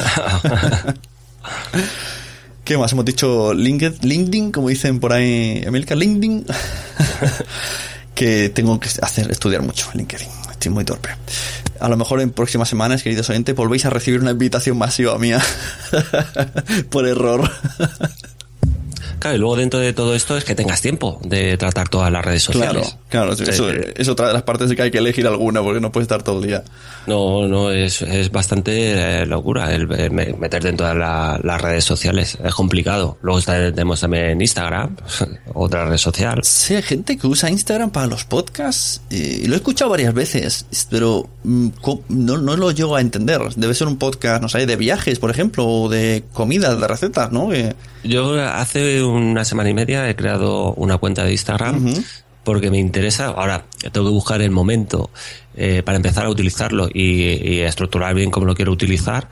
¿Qué más? Hemos dicho LinkedIn, LinkedIn como dicen por ahí, Emilka, LinkedIn. que tengo que hacer, estudiar mucho LinkedIn. Estoy muy torpe. A lo mejor en próximas semanas, queridos oyentes, volvéis a recibir una invitación masiva mía por error. Claro, y luego dentro de todo esto es que tengas tiempo de tratar todas las redes sociales. Claro, claro, eso es otra de las partes de que hay que elegir alguna porque no puedes estar todo el día. No, no, es, es bastante eh, locura el, meter dentro de las redes sociales. Es complicado. Luego tenemos también Instagram, otra red social. Sí, hay gente que usa Instagram para los podcasts y lo he escuchado varias veces, pero mm, no, no lo llego a entender. Debe ser un podcast, no sé, de viajes, por ejemplo, o de comidas, de recetas, ¿no? Yo hace una semana y media he creado una cuenta de Instagram porque me interesa. Ahora tengo que buscar el momento eh, para empezar a utilizarlo y, estructurar bien cómo lo quiero utilizar.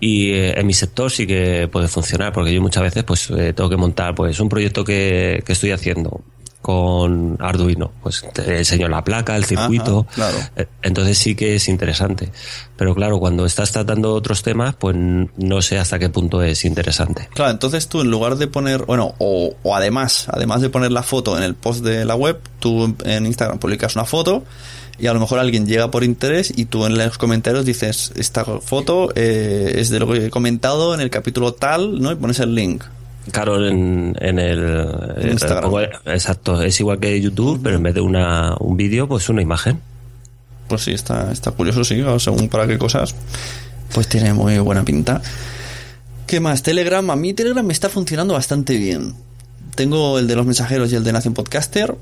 Y eh, en mi sector sí que puede funcionar, porque yo muchas veces pues eh, tengo que montar pues un proyecto que, que estoy haciendo con Arduino. Pues te enseño la placa, el circuito. claro. Eh, entonces sí que es interesante. Pero claro, cuando estás tratando otros temas, pues no sé hasta qué punto es interesante. Claro, entonces tú en lugar de poner, bueno, o, o además, además de poner la foto en el post de la web, tú en Instagram publicas una foto y a lo mejor alguien llega por interés y tú en los comentarios dices, esta foto eh, es de lo que he comentado en el capítulo tal, ¿no? Y pones el link. Claro, en, en el Instagram. exacto, es igual que YouTube, pero en vez de una, un vídeo, pues una imagen. Pues sí, está, está curioso, sí, según para qué cosas. Pues tiene muy buena pinta. ¿Qué más? Telegram. A mí Telegram me está funcionando bastante bien. Tengo el de los mensajeros y el de Nación Podcaster.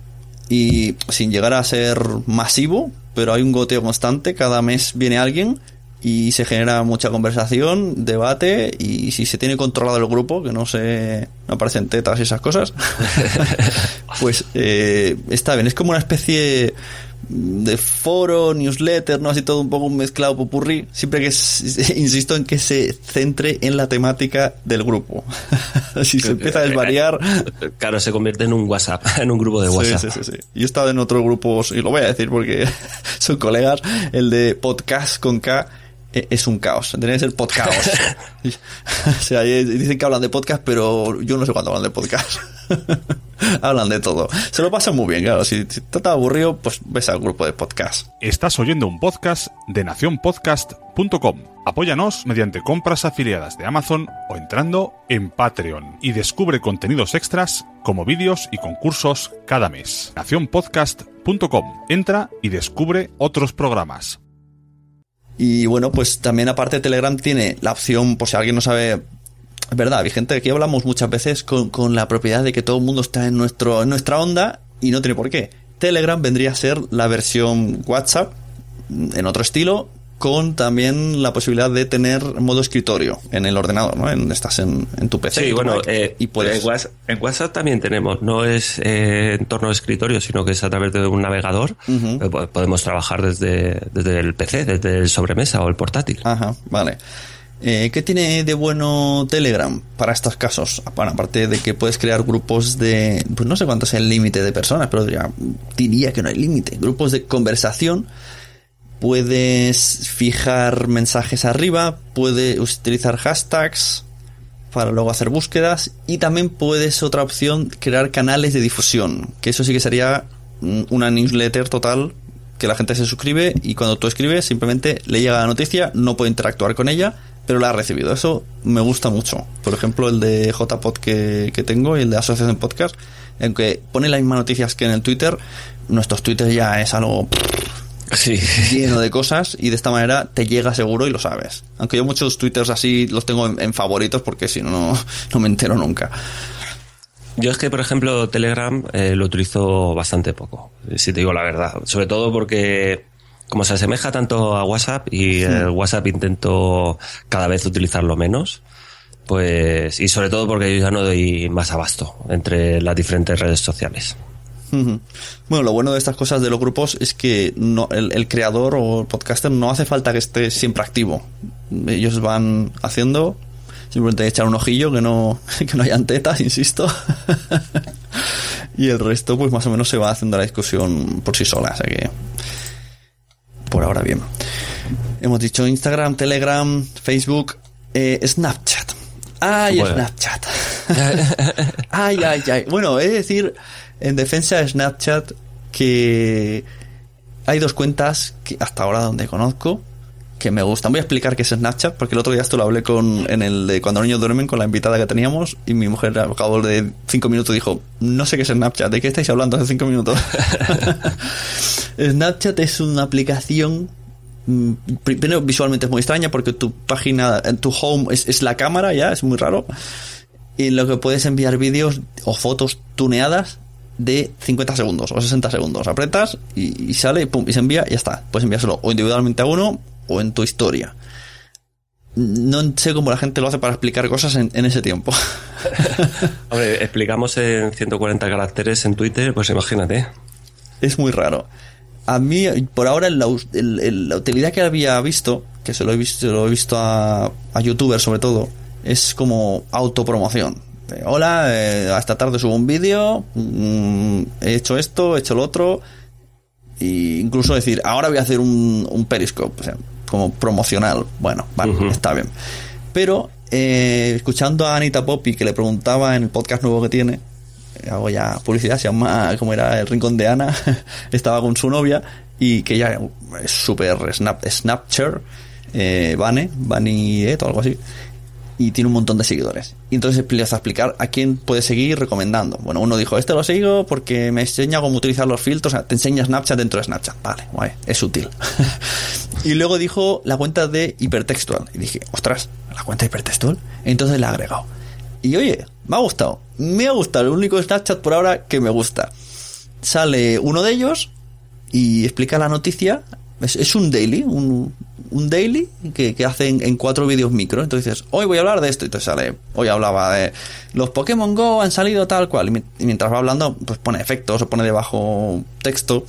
Y sin llegar a ser masivo, pero hay un goteo constante. Cada mes viene alguien y se genera mucha conversación, debate y si se tiene controlado el grupo, que no se no aparecen tetas y esas cosas, pues eh, está bien. Es como una especie de foro, newsletter, ¿no? Así todo un poco un mezclado popurrí. Siempre que insisto en que se centre en la temática del grupo. si se empieza a desvariar. Claro, se convierte en un WhatsApp, en un grupo de WhatsApp. Sí, sí, sí. Yo he estado en otros grupos, y lo voy a decir porque son colegas, el de podcast con K es un caos. Tiene que ser podcast. o sea, dicen que hablan de podcast, pero yo no sé cuándo hablan de podcast. hablan de todo. Se lo pasan muy bien, claro. Si, si te está aburrido, pues ves al grupo de podcast. Estás oyendo un podcast de nacionpodcast.com. Apóyanos mediante compras afiliadas de Amazon o entrando en Patreon y descubre contenidos extras como vídeos y concursos cada mes. Nacionpodcast.com. Entra y descubre otros programas. Y bueno, pues también aparte Telegram tiene la opción, por si alguien no sabe es verdad, hay gente aquí hablamos muchas veces con, con, la propiedad de que todo el mundo está en, nuestro, en nuestra onda y no tiene por qué. Telegram vendría a ser la versión WhatsApp en otro estilo, con también la posibilidad de tener modo escritorio en el ordenador, ¿no? En, estás en, en tu PC. Sí, bueno, eh, y puedes... en, WhatsApp, también tenemos, no es eh, en torno a escritorio, sino que es a través de un navegador. Eh, podemos trabajar desde, desde el PC, desde el sobremesa o el portátil. Ajá, vale. ¿Qué tiene de bueno Telegram para estos casos? Bueno, aparte de que puedes crear grupos de, pues no sé cuánto es el límite de personas, pero diría, diría que no hay límite. Grupos de conversación puedes fijar mensajes arriba, puedes utilizar hashtags para luego hacer búsquedas y también puedes otra opción crear canales de difusión, que eso sí que sería una newsletter total que la gente se suscribe y cuando tú escribes simplemente le llega la noticia, no puede interactuar con ella, pero la ha recibido. Eso me gusta mucho. Por ejemplo, el de JPod que, que tengo y el de Asociación Podcast, aunque pone las mismas noticias que en el Twitter, nuestros Twitter ya es algo sí. lleno de cosas y de esta manera te llega seguro y lo sabes. Aunque yo muchos twitters así los tengo en, favoritos porque si no, no me entero nunca. Yo es que, por ejemplo, Telegram eh, lo utilizo bastante poco, si te digo la verdad. Sobre todo porque, como se asemeja tanto a WhatsApp y el WhatsApp intento cada vez utilizarlo menos, pues, y sobre todo porque yo ya no doy más abasto entre las diferentes redes sociales. Bueno, lo bueno de estas cosas de los grupos es que no, el, creador o el podcaster no hace falta que esté siempre activo. Ellos van haciendo, simplemente echar un ojillo, que no, que no hayan tetas, insisto. y el resto, pues más o menos se va haciendo la discusión por sí sola. Así que, por ahora bien. Hemos dicho Instagram, Telegram, Facebook, eh, Snapchat. Ay, Snapchat. ay, ay, ay. Bueno, es decir, en defensa de Snapchat que hay dos cuentas que hasta ahora donde conozco que me gustan. Voy a explicar qué es Snapchat, porque el otro día esto lo hablé con, en el de cuando los niños duermen con la invitada que teníamos y mi mujer al cabo de cinco minutos dijo, no sé qué es Snapchat, ¿de qué estáis hablando hace cinco minutos? Snapchat es una aplicación mm, primero visualmente es muy extraña porque tu página, en tu home es, es la cámara ya, es muy raro. Y lo que puedes enviar vídeos o fotos tuneadas de 50 segundos o 60 segundos. Apretas y, sale pum, y se envía y ya está. Puedes enviárselo o individualmente a uno o en tu historia. No sé cómo la gente lo hace para explicar cosas en, ese tiempo. Hombre, explicamos en 140 caracteres en Twitter, pues imagínate. Es muy raro. A mí, por ahora, la, la utilidad que había visto, que se lo he visto, lo he visto a, a youtubers sobre todo, es como autopromoción hola, eh, esta tarde subo un vídeo, mm, he hecho esto, he hecho lo otro, e incluso decir, ahora voy a hacer un, un periscope, o sea, como promocional. Bueno, vale, está bien. Pero eh, escuchando a Anita Poppy, que le preguntaba en el podcast nuevo que tiene, eh, hago ya publicidad, se llama, como era el rincón de Ana, estaba con su novia y que ella es súper snap, snapcher, eh, Vane, o algo así y tiene un montón de seguidores. Y entonces empieza a explicar a quién puede seguir recomendando. Bueno, uno dijo, este lo sigo porque me enseña cómo utilizar los filtros, o sea, te enseña Snapchat dentro de Snapchat. Vale, es útil. y luego dijo la cuenta de hipertextual. Y dije, ostras, la cuenta de hipertextual. Entonces la he agregado. Y oye, me ha gustado. Me ha gustado. El único Snapchat por ahora que me gusta. Sale uno de ellos y explica la noticia es, un daily, un, un daily que, que hacen en cuatro vídeos micro. Entonces dices, hoy voy a hablar de esto. Y te sale, hoy hablaba de los Pokémon Go han salido tal cual. Y mientras va hablando, pues pone efectos o pone debajo texto.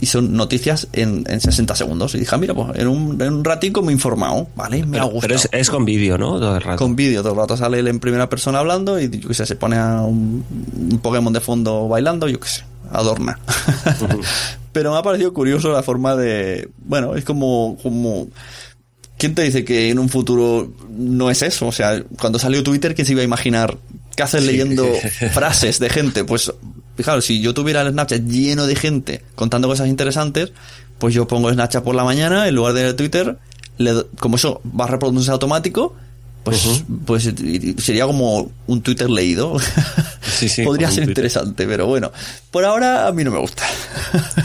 Y son noticias en, en 60 segundos. Y dije, ah, mira, pues en un, en un ratico me he informado, ¿vale? Me ha gustado. Pero es, con vídeo, ¿no? Todo el rato. Con vídeo, todo el rato sale él en primera persona hablando y yo qué sé, se pone a un, un Pokémon de fondo bailando, yo qué sé, adorna. Pero me ha parecido curioso la forma de. Bueno, es como. como ¿Quién te dice que en un futuro no es eso? O sea, cuando salió Twitter, ¿quién se iba a imaginar qué haces leyendo frases de gente? Pues, fijaros, si yo tuviera el Snapchat lleno de gente contando cosas interesantes, pues yo pongo Snapchat por la mañana en lugar de Twitter, le, como eso va a reproducirse automático, pues, pues sería como un Twitter leído. Podría ser interesante, pero bueno, por ahora a mí no me gusta.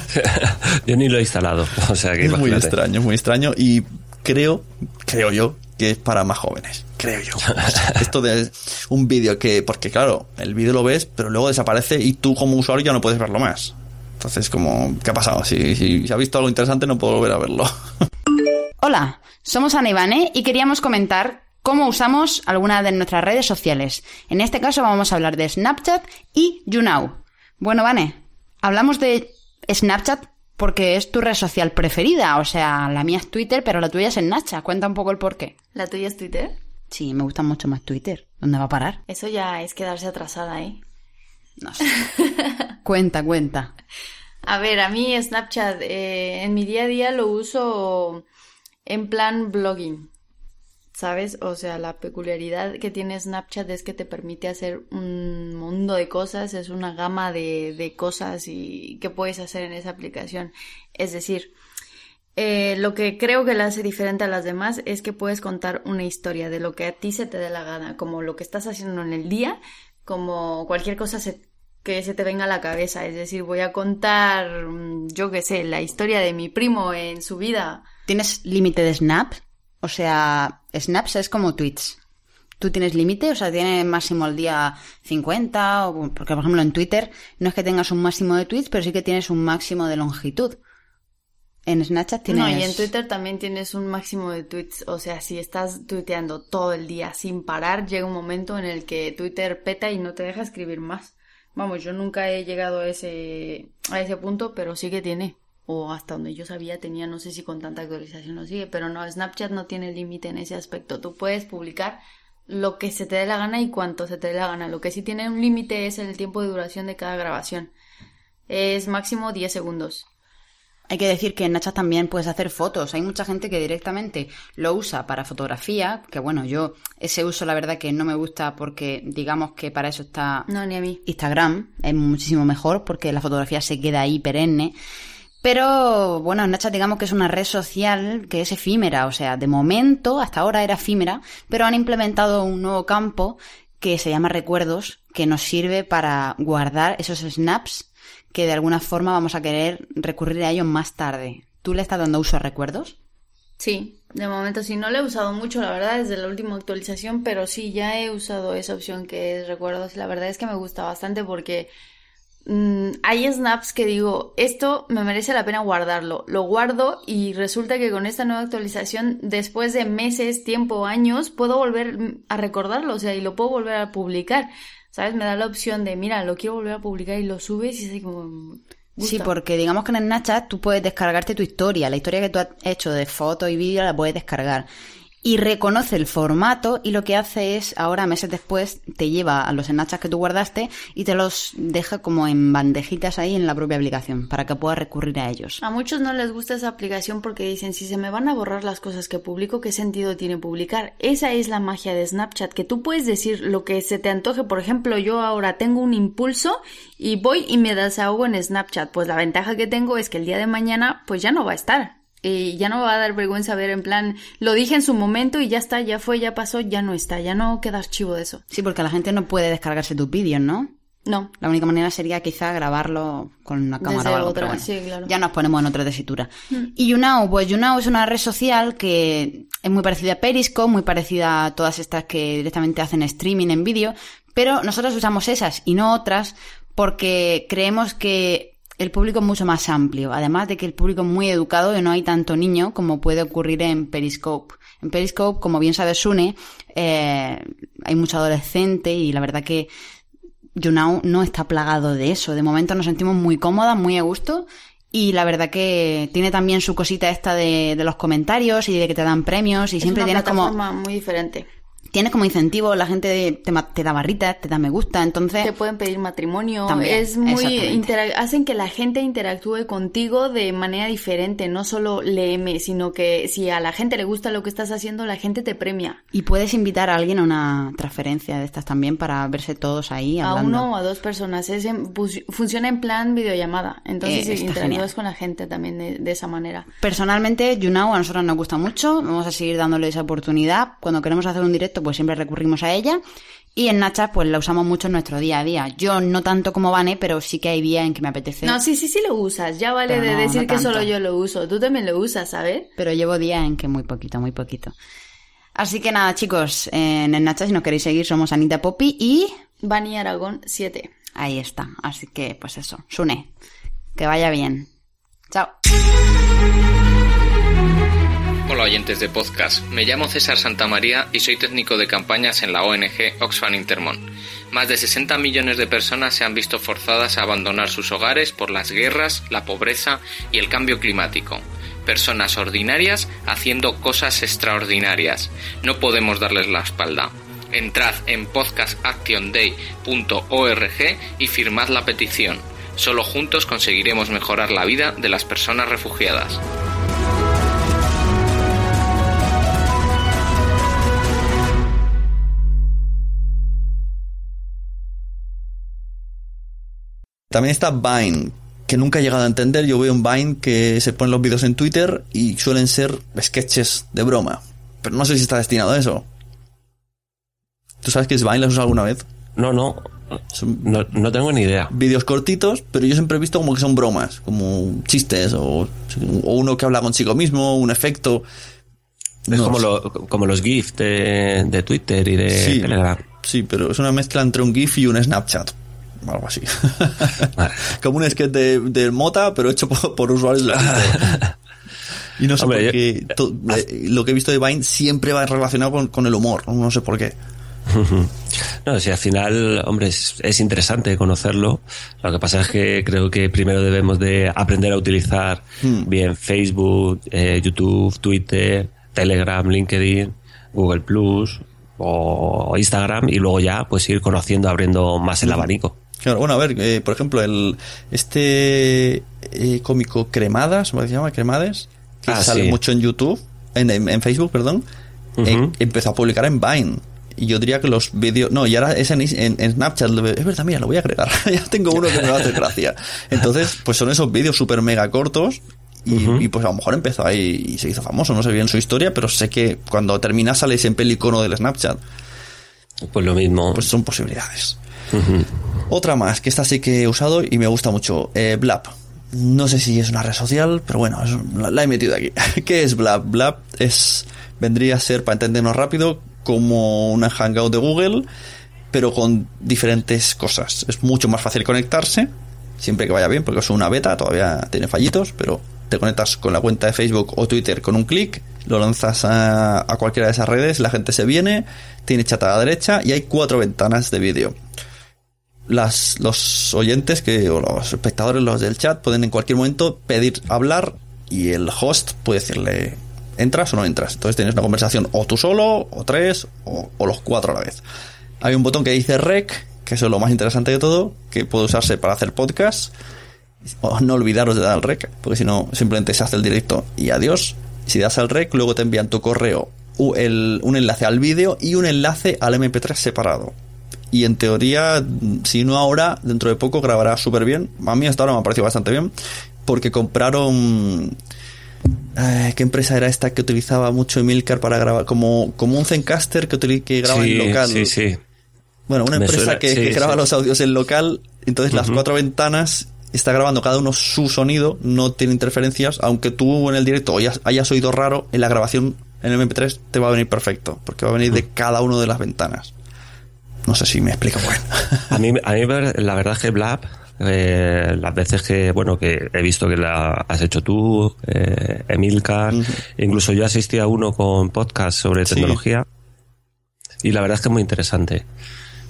yo ni lo he instalado, o sea que es muy extraño, muy extraño y creo, creo yo que es para más jóvenes, creo yo. esto de un vídeo que, porque claro, el vídeo lo ves, pero luego desaparece y tú como usuario ya no puedes verlo más. Entonces, como, ¿qué ha pasado? Si, si, si ha visto algo interesante no puedo volver a verlo. Hola, somos Ana Ivane y queríamos comentar cómo usamos alguna de nuestras redes sociales. En este caso vamos a hablar de Snapchat y YouNow. Bueno, Vane, hablamos de Snapchat porque es tu red social preferida. O sea, la mía es Twitter, pero la tuya es Snapchat. Cuenta un poco el porqué. ¿La tuya es Twitter? Sí, me gusta mucho más Twitter. ¿Dónde va a parar? Eso ya es quedarse atrasada, ¿eh? No sé. cuenta, cuenta. A ver, a mí Snapchat eh, en mi día a día lo uso en plan blogging. ¿Sabes? O sea, la peculiaridad que tiene Snapchat es que te permite hacer un mundo de cosas, es una gama de, de cosas y que puedes hacer en esa aplicación. Es decir, eh, lo que creo que la hace diferente a las demás es que puedes contar una historia de lo que a ti se te dé la gana, como lo que estás haciendo en el día, como cualquier cosa que se te venga a la cabeza. Es decir, voy a contar, mm, yo qué sé, la historia de mi primo en su vida. ¿Tienes límite de snap? O sea, snaps es como tweets. ¿Tú tienes límite? O sea, ¿tiene máximo al día 50? O, porque, por ejemplo, en Twitter no es que tengas un máximo de tweets, pero sí que tienes un máximo de longitud. En Snapchat tienes... No, y en Twitter también tienes un máximo de tweets. O sea, si estás tuiteando todo el día sin parar, llega un momento en el que Twitter peta y no te deja escribir más. Vamos, yo nunca he llegado a ese, a ese punto, pero sí que tiene. O hasta donde yo sabía tenía, no sé si con tanta actualización lo sigue, pero no, Snapchat no tiene límite en ese aspecto. Tú puedes publicar lo que se te dé la gana y cuánto se te dé la gana. Lo que sí tiene un límite es el tiempo de duración de cada grabación. Es máximo 10 segundos. Hay que decir que en Snapchat también puedes hacer fotos. Hay mucha gente que directamente lo usa para fotografía, que bueno, yo ese uso la verdad que no me gusta porque digamos que para eso está No, ni a mí. Instagram, es muchísimo mejor porque la fotografía se queda ahí perenne. Pero bueno, Snapchat digamos que es una red social que es efímera, o sea, de momento, hasta ahora era efímera, pero han implementado un nuevo campo que se llama recuerdos, que nos sirve para guardar esos snaps que de alguna forma vamos a querer recurrir a ellos más tarde. ¿Tú le estás dando uso a recuerdos? Sí, de momento sí, no lo he usado mucho, la verdad, desde la última actualización, pero sí, ya he usado esa opción que es recuerdos. La verdad es que me gusta bastante porque mm, hay snaps que digo, esto me merece la pena guardarlo. Lo guardo y resulta que con esta nueva actualización, después de meses, tiempo, años, puedo volver mm, a recordarlo, o sea, y lo puedo volver a publicar. ¿Sabes? Me da la opción de, mira, lo quiero volver a publicar y lo subes y así como... Sí, gusta. porque digamos que en Snapchat tú puedes descargarte tu historia, la historia que tú has hecho de fotos y vídeos la puedes descargar. Y reconoce el formato y lo que hace es, ahora meses después, te lleva a los Snapchats que tú guardaste y te los deja como en bandejitas ahí en la propia aplicación para que puedas recurrir a ellos. A muchos no les gusta esa aplicación porque dicen, si se me van a borrar las cosas que publico, ¿qué sentido tiene publicar? Esa es la magia de Snapchat, que tú puedes decir lo que se te antoje. Por ejemplo, yo ahora tengo un impulso y voy y me desahogo en Snapchat. Pues la ventaja que tengo es que el día de mañana, pues ya no va a estar. Y ya no me va a dar vergüenza ver en plan, lo dije en su momento y ya está, ya fue, ya pasó, ya no está, ya no queda archivo de eso. Sí, porque la gente no puede descargarse tus vídeos, ¿no? No. La única manera sería quizá grabarlo con una cámara Desde o algo, otra, pero bueno, sí, claro. ya nos ponemos en otra tesitura. Y YouNow, pues YouNow es una red social que es muy parecida a Periscope, muy parecida a todas estas que directamente hacen streaming en vídeo, pero nosotros usamos esas y no otras porque creemos que el público es mucho más amplio, además de que el público es muy educado y no hay tanto niño como puede ocurrir en Periscope. En Periscope, como bien sabe Sune, eh, hay mucho adolescente y la verdad que YouNow no está plagado de eso. De momento nos sentimos muy cómodas, muy a gusto. Y la verdad que tiene también su cosita esta de, de los comentarios y de que te dan premios y Es siempre una tienes como muy diferente. Tienes como incentivo, la gente te, da barritas, te da me gusta, entonces Te pueden pedir matrimonio. También, es muy hacen que la gente interactúe contigo de manera diferente, no solo léeme, sino que si a la gente le gusta lo que estás haciendo, la gente te premia. y puedes invitar a alguien a una transferencia de estas también para verse todos ahí A hablando. uno o a dos personas. Es en- fu- funciona en plan videollamada. Entonces Eh, interactúas genial. con la gente también de, de esa manera. Personalmente, YouNow a nosotros nos gusta mucho, vamos a seguir dándole esa oportunidad. Cuando queremos hacer un directo, pues siempre recurrimos a ella. Y en Snapchat, pues la usamos mucho en nuestro día a día. Yo no tanto como Vane, pero sí que hay días en que me apetece. No, sí, sí, sí lo usas. Ya vale Pero de no, decir no que solo yo lo uso. Tú también lo usas, ¿sabes? Pero llevo días en que muy poquito, muy poquito. Así que nada, chicos, en Snapchat, si nos queréis seguir, somos Anita Poppy y Bani Aragón 7. ahí está. Así que, pues eso, Sune, que vaya bien. Chao. Oyentes de podcast, me llamo César Santamaría y soy técnico de campañas en la ONG Oxfam Intermón. Más de 60 millones de personas se han visto forzadas a abandonar sus hogares por las guerras, la pobreza y el cambio climático. Personas ordinarias haciendo cosas extraordinarias. No podemos darles la espalda. Entrad en podcastactionday.org y firmad la petición. Solo juntos conseguiremos mejorar la vida de las personas refugiadas. También está Vine, que nunca he llegado a entender. Yo veo un Vine que se ponen los vídeos en Twitter y suelen ser sketches de broma. Pero no sé si está destinado a eso. ¿Tú sabes qué es Vine? ¿Lo has usado alguna vez? No, no, no, no tengo ni idea. vídeos cortitos, pero yo siempre he visto como que son bromas, como chistes o, o uno que habla consigo mismo, un efecto. Es No como, lo- como los GIFs de, de Twitter y de Sí, Telegram. sí, pero es una mezcla entre un GIF y un Snapchat. Algo así. Vale. como un sketch de, de Mota, pero hecho por, por usuarios. Y no sé Hombre, por qué yo- to- eh, lo que he visto de Vine siempre va relacionado con, con el humor. No sé por qué. No, si al final, hombre, es, es interesante conocerlo. Lo que pasa es que creo que primero debemos de aprender a utilizar Hmm. bien Facebook, eh, YouTube, Twitter, Telegram, LinkedIn, Google Plus o Instagram y luego ya pues ir conociendo, abriendo más Hmm. el abanico. Claro, bueno, a ver, eh, por ejemplo, el este eh, cómico Cremadas, ¿cómo se llama? Cremades, que Ah, sale sí. mucho en YouTube, en, en- en Facebook, perdón, eh, empezó a publicar en Vine. Y yo diría que los vídeos. No, y ahora es en, en- en Snapchat. Es verdad, mira, lo voy a agregar. ya tengo uno que me va a hacer gracia. Entonces, pues son esos vídeos súper mega cortos. Y, y, pues a lo mejor empezó ahí y se hizo famoso. No sé bien su historia, pero sé que cuando termina sale siempre el icono del Snapchat. Pues lo mismo. Pues son posibilidades. Otra más, que esta sí que he usado y me gusta mucho. Eh, Blab. No sé si es una red social, pero bueno, la he metido aquí. ¿Qué es Blab? Blab es, vendría a ser, para entendernos rápido, como una hangout de Google, pero con diferentes cosas. Es mucho más fácil conectarse, siempre que vaya bien, porque es una beta, todavía tiene fallitos, pero te conectas con la cuenta de Facebook o Twitter con un clic, lo lanzas a, a cualquiera de esas redes, la gente se viene, tiene chat a la derecha y hay cuatro ventanas de vídeo las, los oyentes que, o los espectadores, los del chat, pueden en cualquier momento pedir hablar y el host puede decirle entras o no entras. Entonces tienes una conversación o tú solo, o tres, o, los cuatro a la vez. Hay un botón que dice rec, que es lo más interesante de todo, que puede usarse para hacer podcast. O no olvidaros de dar al rec, porque si no, simplemente se hace el directo y adiós. Si das al rec, luego te envían tu correo un enlace al vídeo y un enlace al MP3 separado. Y en teoría, si no ahora, dentro de poco grabará súper bien. A mí hasta ahora me ha parecido bastante bien. Porque compraron. eh, ¿Qué empresa era esta que utilizaba mucho Emilcar para grabar? Como, como un Zencaster que, que graba sí, en local. sí, sí. Bueno, una Me empresa suena, que, sí, que graba sí. los audios en local. Entonces las cuatro ventanas está grabando cada uno su sonido, no tiene interferencias. Aunque tú en el directo hayas, hayas oído raro, en la grabación en el MP3 te va a venir perfecto. Porque va a venir de cada una de las ventanas. No sé si me explico bueno. A mí, a mí la verdad es que Blab, eh, las veces que, bueno, que he visto que la has hecho tú, eh, Emilcar, incluso yo asistí a uno con podcast sobre Sí. tecnología y la verdad es que es muy interesante.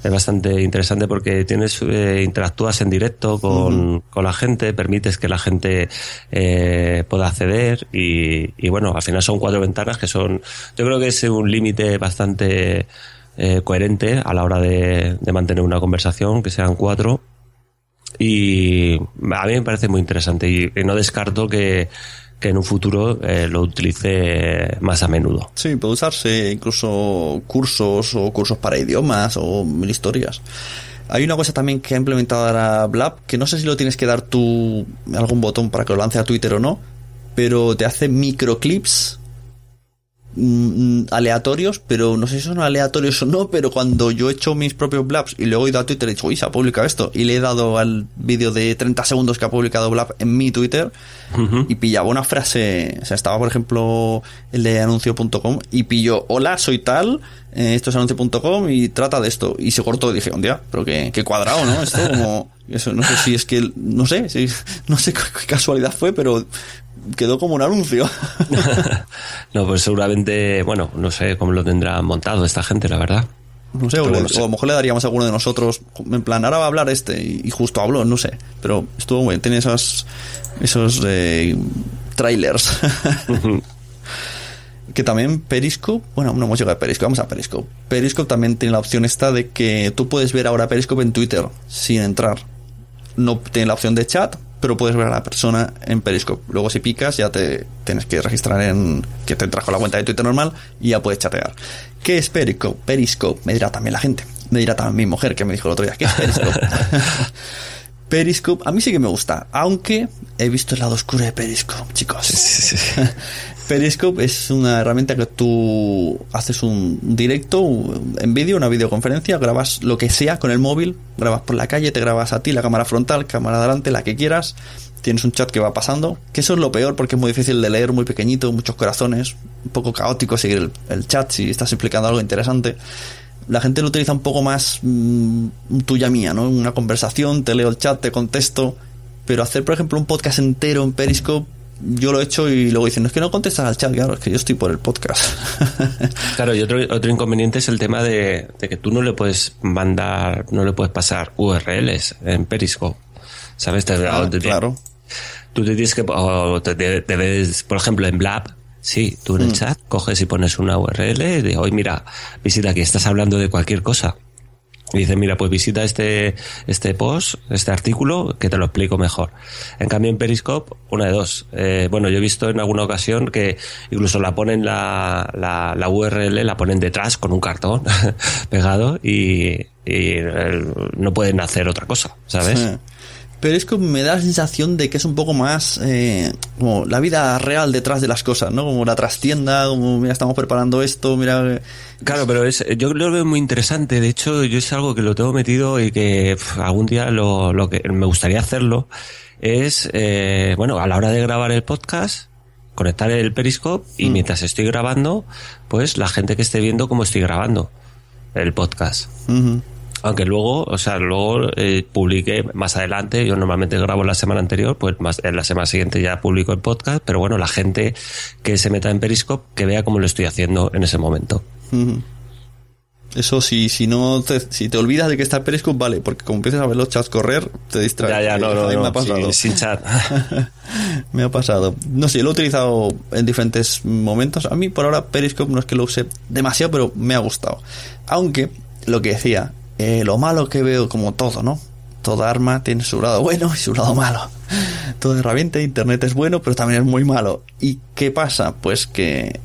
Es bastante interesante porque tienes eh, interactúas en directo con, con la gente, permites que la gente eh, pueda acceder y, y bueno, al final son cuatro ventanas que son, yo creo que es un límite bastante eh, coherente a la hora de, mantener una conversación, que sean cuatro. Y a mí me parece muy interesante y, y no descarto que, que en un futuro eh, lo utilice más a menudo. Sí, puede usarse incluso cursos o cursos para idiomas o mil historias. Hay una cosa también que ha implementado ahora Blab, que no sé si lo tienes que dar tú algún botón para que lo lance a Twitter o no, pero te hace microclips mm, aleatorios, pero no sé si son aleatorios o no, pero cuando yo he hecho mis propios Blabs y luego he ido a Twitter y he dicho, uy, se ha publicado esto, y le he dado al vídeo de 30 segundos que ha publicado Blab en mi Twitter, y pillaba una frase, o sea, estaba por ejemplo el de anuncio.com y pilló, hola, soy tal, eh, esto es anuncio.com y trata de esto, y se cortó y dije, un día, pero qué, qué cuadrado, ¿no? Esto como, eso, no sé si es que, no sé, si- no sé qué casualidad fue, pero quedó como un anuncio. no, pues seguramente, bueno, no sé cómo lo tendrá montado esta gente, la verdad. No sé, o, Pero le- no sé. o a lo mejor le daríamos a alguno de nosotros, en plan, ahora va a hablar este, y, y justo habló, no sé. Pero estuvo bueno, tiene esos, esos eh, trailers. que también Periscope, bueno, no hemos llegado a Periscope, vamos a Periscope. Periscope también tiene la opción esta de que tú puedes ver ahora Periscope en Twitter sin entrar. No tiene la opción de chat, pero puedes ver a la persona en Periscope. Luego si picas ya te tienes que registrar en que te entras con la cuenta de Twitter normal y ya puedes chatear. ¿Qué es Periscope? Periscope, me dirá también la gente. Me dirá también mi mujer que me dijo el otro día, ¿qué es Periscope? Periscope, a mí sí que me gusta, aunque he visto el lado oscuro de Periscope, chicos. Periscope es una herramienta que tú haces un directo en vídeo, una videoconferencia, grabas lo que sea con el móvil, grabas por la calle, te grabas a ti, la cámara frontal, cámara adelante, la que quieras, tienes un chat que va pasando, que eso es lo peor porque es muy difícil de leer, muy pequeñito, muchos corazones, un poco caótico seguir el, el chat si estás explicando algo interesante. La gente lo utiliza un poco más mm, tuya mía, ¿no? Una conversación, te leo el chat, te contesto, pero hacer, por ejemplo, un podcast entero en Periscope yo lo he hecho y luego dicen, no es que no contestas al chat, claro, es que yo estoy por el podcast. claro, y otro, otro inconveniente es el tema de, que tú no le puedes mandar, no le puedes pasar URLs en Periscope. ¿Sabes? Ah, claro. Tú te tienes que, por ejemplo, en Blab, sí, tú en el mm. chat coges y pones una URL y dices, oye, mira, visita aquí, estás hablando de cualquier cosa y dice, mira, pues visita este, este post, este artículo, que te lo explico mejor. En cambio, en Periscope, una de dos. Eh, bueno, yo he visto en alguna ocasión que incluso la ponen la, la, la URL, la ponen detrás con un cartón pegado y, y, no pueden hacer otra cosa, ¿sabes? Pero es que me da la sensación de que es un poco más eh, como la vida real detrás de las cosas, ¿no? Como la trastienda, como mira, estamos preparando esto, mira. Claro, pero es, yo lo veo muy interesante. De hecho, yo es algo que lo tengo metido y que algún día lo, lo, que me gustaría hacerlo es, eh, bueno, a la hora de grabar el podcast, conectar el Periscope y mm. mientras estoy grabando, pues la gente que esté viendo cómo estoy grabando el podcast. Aunque luego, o sea, luego eh, publiqué más adelante, yo normalmente grabo la semana anterior, pues más, en la semana siguiente ya publico el podcast, pero bueno, la gente que se meta en Periscope, que vea cómo lo estoy haciendo en ese momento. Eso sí, si no te, si te olvidas de que está Periscope, vale, porque como empiezas a ver los chats correr, te distraes. Ya, ya, no, no, me ha pasado. sin chat. me ha pasado. No sé, lo he utilizado en diferentes momentos. A mí por ahora Periscope no es que lo use demasiado, pero me ha gustado. Aunque, lo que decía, eh, lo malo que veo como todo, ¿no? Toda arma tiene su lado bueno y su lado malo. Toda herramienta internet es bueno, pero también es muy malo. ¿Y qué pasa? Pues que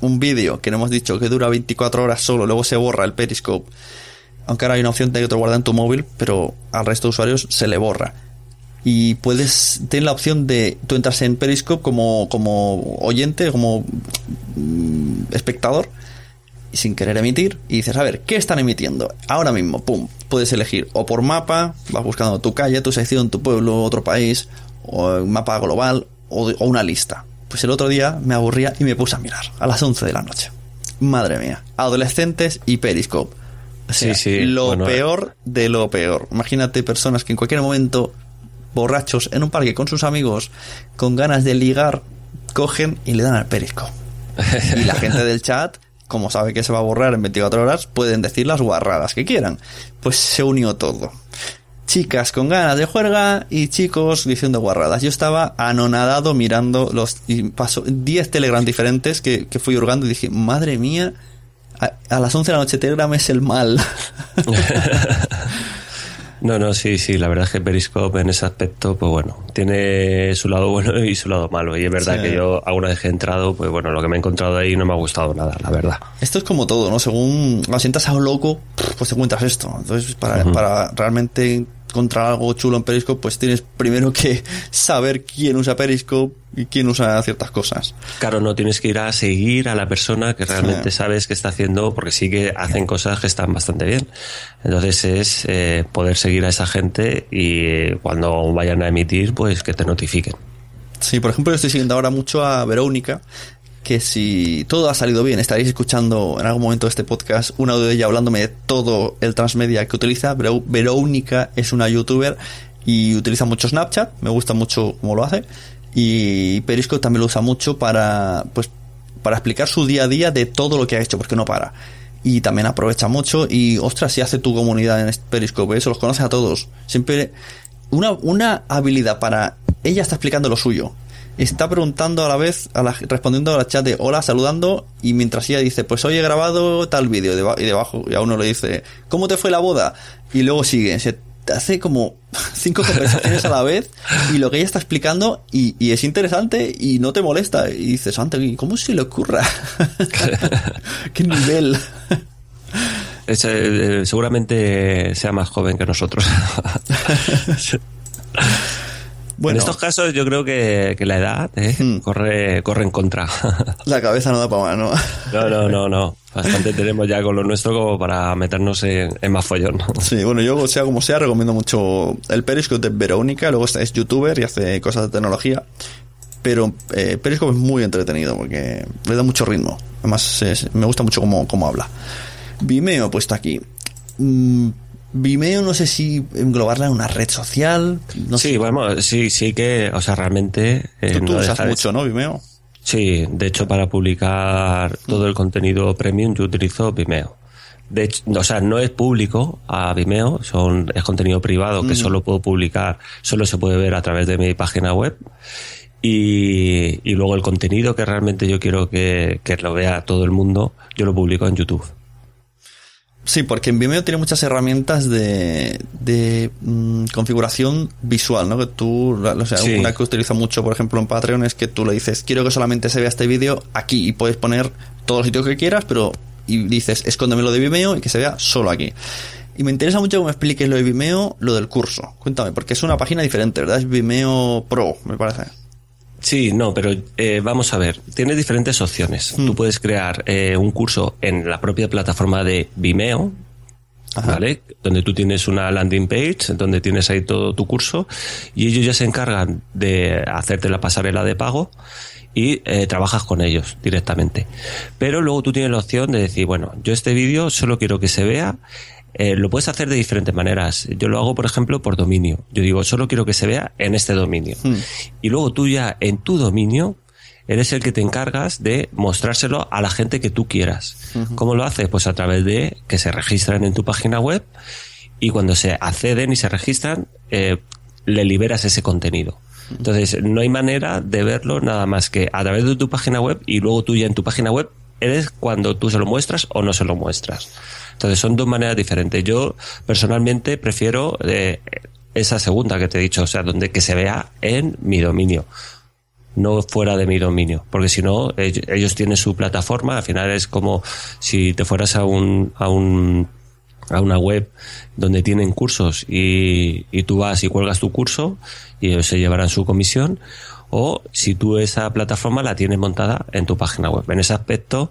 un vídeo que no hemos dicho que dura 24 horas solo, luego se borra el Periscope. Aunque ahora hay una opción de que te lo en tu móvil, pero al resto de usuarios se le borra. Y puedes tener la opción de tú entras en Periscope como, como oyente, como mm, espectador, y sin querer emitir y dices, a ver, ¿qué están emitiendo? Ahora mismo, pum, puedes elegir o por mapa, vas buscando tu calle, tu sección, tu pueblo, otro país, o un mapa global, o, una lista. Pues el otro día me aburría y me puse a mirar a las 11 de la noche. Madre mía, adolescentes y Periscope. sí, sí. lo peor de lo peor. Imagínate personas que en cualquier momento, borrachos, en un parque con sus amigos, con ganas de ligar, cogen y le dan al Periscope. y la gente del chat como sabe que se va a borrar en 24 horas, pueden decir las guarradas que quieran. Pues se unió todo. Chicas con ganas de juerga y chicos diciendo guarradas. Yo estaba anonadado mirando los... Y pasó 10 Telegram diferentes que, fui hurgando y dije, madre mía, a, a, las 11 de la noche Telegram es el mal. No, no, sí, sí, la verdad es que Periscope en ese aspecto, pues bueno, tiene su lado bueno y su lado malo. Y es verdad que yo alguna vez que he entrado, pues bueno, lo que me he encontrado ahí no me ha gustado nada, la verdad. Esto es como todo, ¿no? Según lo sientas a un loco, pues te encuentras esto. Entonces, para, para realmente contra algo chulo en Periscope, pues tienes primero que saber quién usa Periscope y quién usa ciertas cosas. Claro, no tienes que ir a seguir a la persona que realmente sabes que está haciendo, porque sí que hacen cosas que están bastante bien. Entonces es eh, poder seguir a esa gente y cuando vayan a emitir, pues que te notifiquen. Sí, por ejemplo, yo estoy siguiendo ahora mucho a Verónica, que si todo ha salido bien, estaréis escuchando en algún momento este podcast un audio de ella hablándome de todo el transmedia que utiliza. Verónica es una youtuber y utiliza mucho Snapchat, me gusta mucho cómo lo hace. Y Periscope también lo usa mucho para, pues, para explicar su día a día de todo lo que ha hecho, porque no para. Y también aprovecha mucho y, ostras, si hace tu comunidad en Periscope, eso los conoce a todos. Siempre una, una habilidad para... Ella está explicando lo suyo está preguntando a la vez, a la, respondiendo a la chat de hola, saludando, y mientras ella dice, pues hoy he grabado tal vídeo, y debajo, y a uno le dice, ¿cómo te fue la boda? Y luego sigue, se hace como cinco conversaciones a la vez, y lo que ella está explicando, y, es interesante, y no te molesta, y dices, antes, ¿cómo se le ocurra? ¿Qué nivel? Eh, seguramente sea más joven que nosotros. En estos casos yo creo que, la edad ¿eh? hmm. corre, corre en contra. La cabeza no da para más, ¿no? No, no, no, no. Bastante tenemos ya con lo nuestro como para meternos en, más follón. Sí, bueno, yo sea como sea recomiendo mucho el Periscope de Verónica, luego es youtuber y hace cosas de tecnología. Pero eh, Periscope es muy entretenido porque le da mucho ritmo. Además, me gusta mucho cómo, cómo habla. Vimeo puesto aquí. Mm, Vimeo no sé si englobarla en una red social. No sí, sé. bueno, sí, sí que, o sea, realmente... eh, Tú, tú no usas de- mucho, ¿no? Vimeo. Sí, de hecho para publicar todo el contenido premium yo utilizo Vimeo. De hecho, o sea, no es público a Vimeo, son, es contenido privado que solo puedo publicar, solo se puede ver a través de mi página web. Y, y luego el contenido que realmente yo quiero que, que lo vea todo el mundo, yo lo publico en YouTube. Sí, porque en Vimeo tiene muchas herramientas de, de mm, configuración visual, ¿no? Que tú, o sea, Sí. una que utilizo mucho, por ejemplo, en Patreon es que tú le dices, quiero que solamente se vea este vídeo aquí y puedes poner todos los sitios que quieras, pero y dices, escóndemelo de Vimeo y que se vea solo aquí. Y me interesa mucho que me expliques lo de Vimeo, lo del curso. Cuéntame, porque es una página diferente, ¿verdad? Es Vimeo Pro, me parece. Sí, no, pero eh, vamos a ver, tienes diferentes opciones. Tú puedes crear eh, un curso en la propia plataforma de Vimeo, ¿vale? Donde tú tienes una landing page, donde tienes ahí todo tu curso, y ellos ya se encargan de hacerte la pasarela de pago y eh, trabajas con ellos directamente. Pero luego tú tienes la opción de decir, bueno, yo este vídeo solo quiero que se vea eh, lo puedes hacer de diferentes maneras. Yo lo hago, por ejemplo, por dominio. Yo digo, solo quiero que se vea en este dominio. Y luego tú ya en tu dominio eres el que te encargas de mostrárselo a la gente que tú quieras. ¿Cómo lo haces? Pues a través de que se registran en tu página web y cuando se acceden y se registran, eh, le liberas ese contenido. Entonces, no hay manera de verlo nada más que a través de tu página web y luego tú ya en tu página web eres cuando tú se lo muestras o no se lo muestras. Entonces, son dos maneras diferentes. Yo, personalmente, prefiero eh, esa segunda que te he dicho, o sea, donde que se vea en mi dominio no fuera de mi dominio, porque si no, ellos, tienen su plataforma, al final es como si te fueras a un, a un, a una web donde tienen cursos y, y tú vas y cuelgas tu curso y ellos se llevarán su comisión, o si tú esa plataforma la tienes montada en tu página web. En ese aspecto,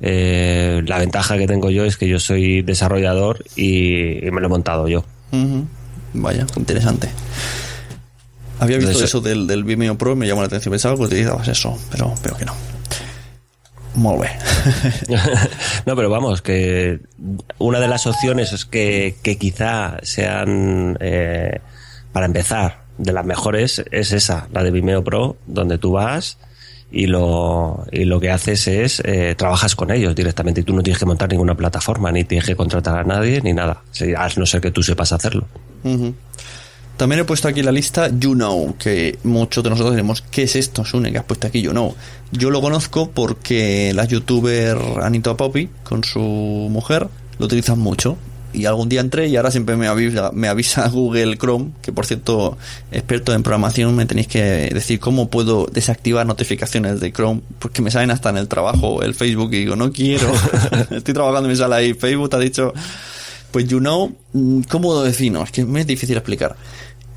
eh, la ventaja que tengo yo es que yo soy desarrollador y, y me lo he montado yo. Vaya, interesante. Había visto Entonces, eso del, del Vimeo Pro y me llamó la atención. Pensaba que utilizabas eso, pero veo que no. Muy no, pero vamos, que una de las opciones es que, que quizá sean, eh, para empezar, de las mejores es esa, la de Vimeo Pro, donde tú vas y lo, y lo que haces es eh, trabajas con ellos directamente y tú no tienes que montar ninguna plataforma, ni tienes que contratar a nadie, ni nada. A no ser que tú sepas hacerlo. Ujú. También he puesto aquí la lista You Know, que muchos de nosotros diremos, ¿qué es esto, Sune, que has puesto aquí You Know? Yo lo conozco porque la youtuber Anita Poppy, con su mujer, lo utilizan mucho. Y algún día entré y ahora siempre me avisa, me avisa Google Chrome, que por cierto, experto en programación, me tenéis que decir cómo puedo desactivar notificaciones de Chrome, porque me salen hasta en el trabajo, el Facebook, y digo, no quiero. Estoy trabajando y me sale ahí Facebook, te ha dicho... Pues You Know, mm, ¿cómo lo defino? Es que me es difícil explicar.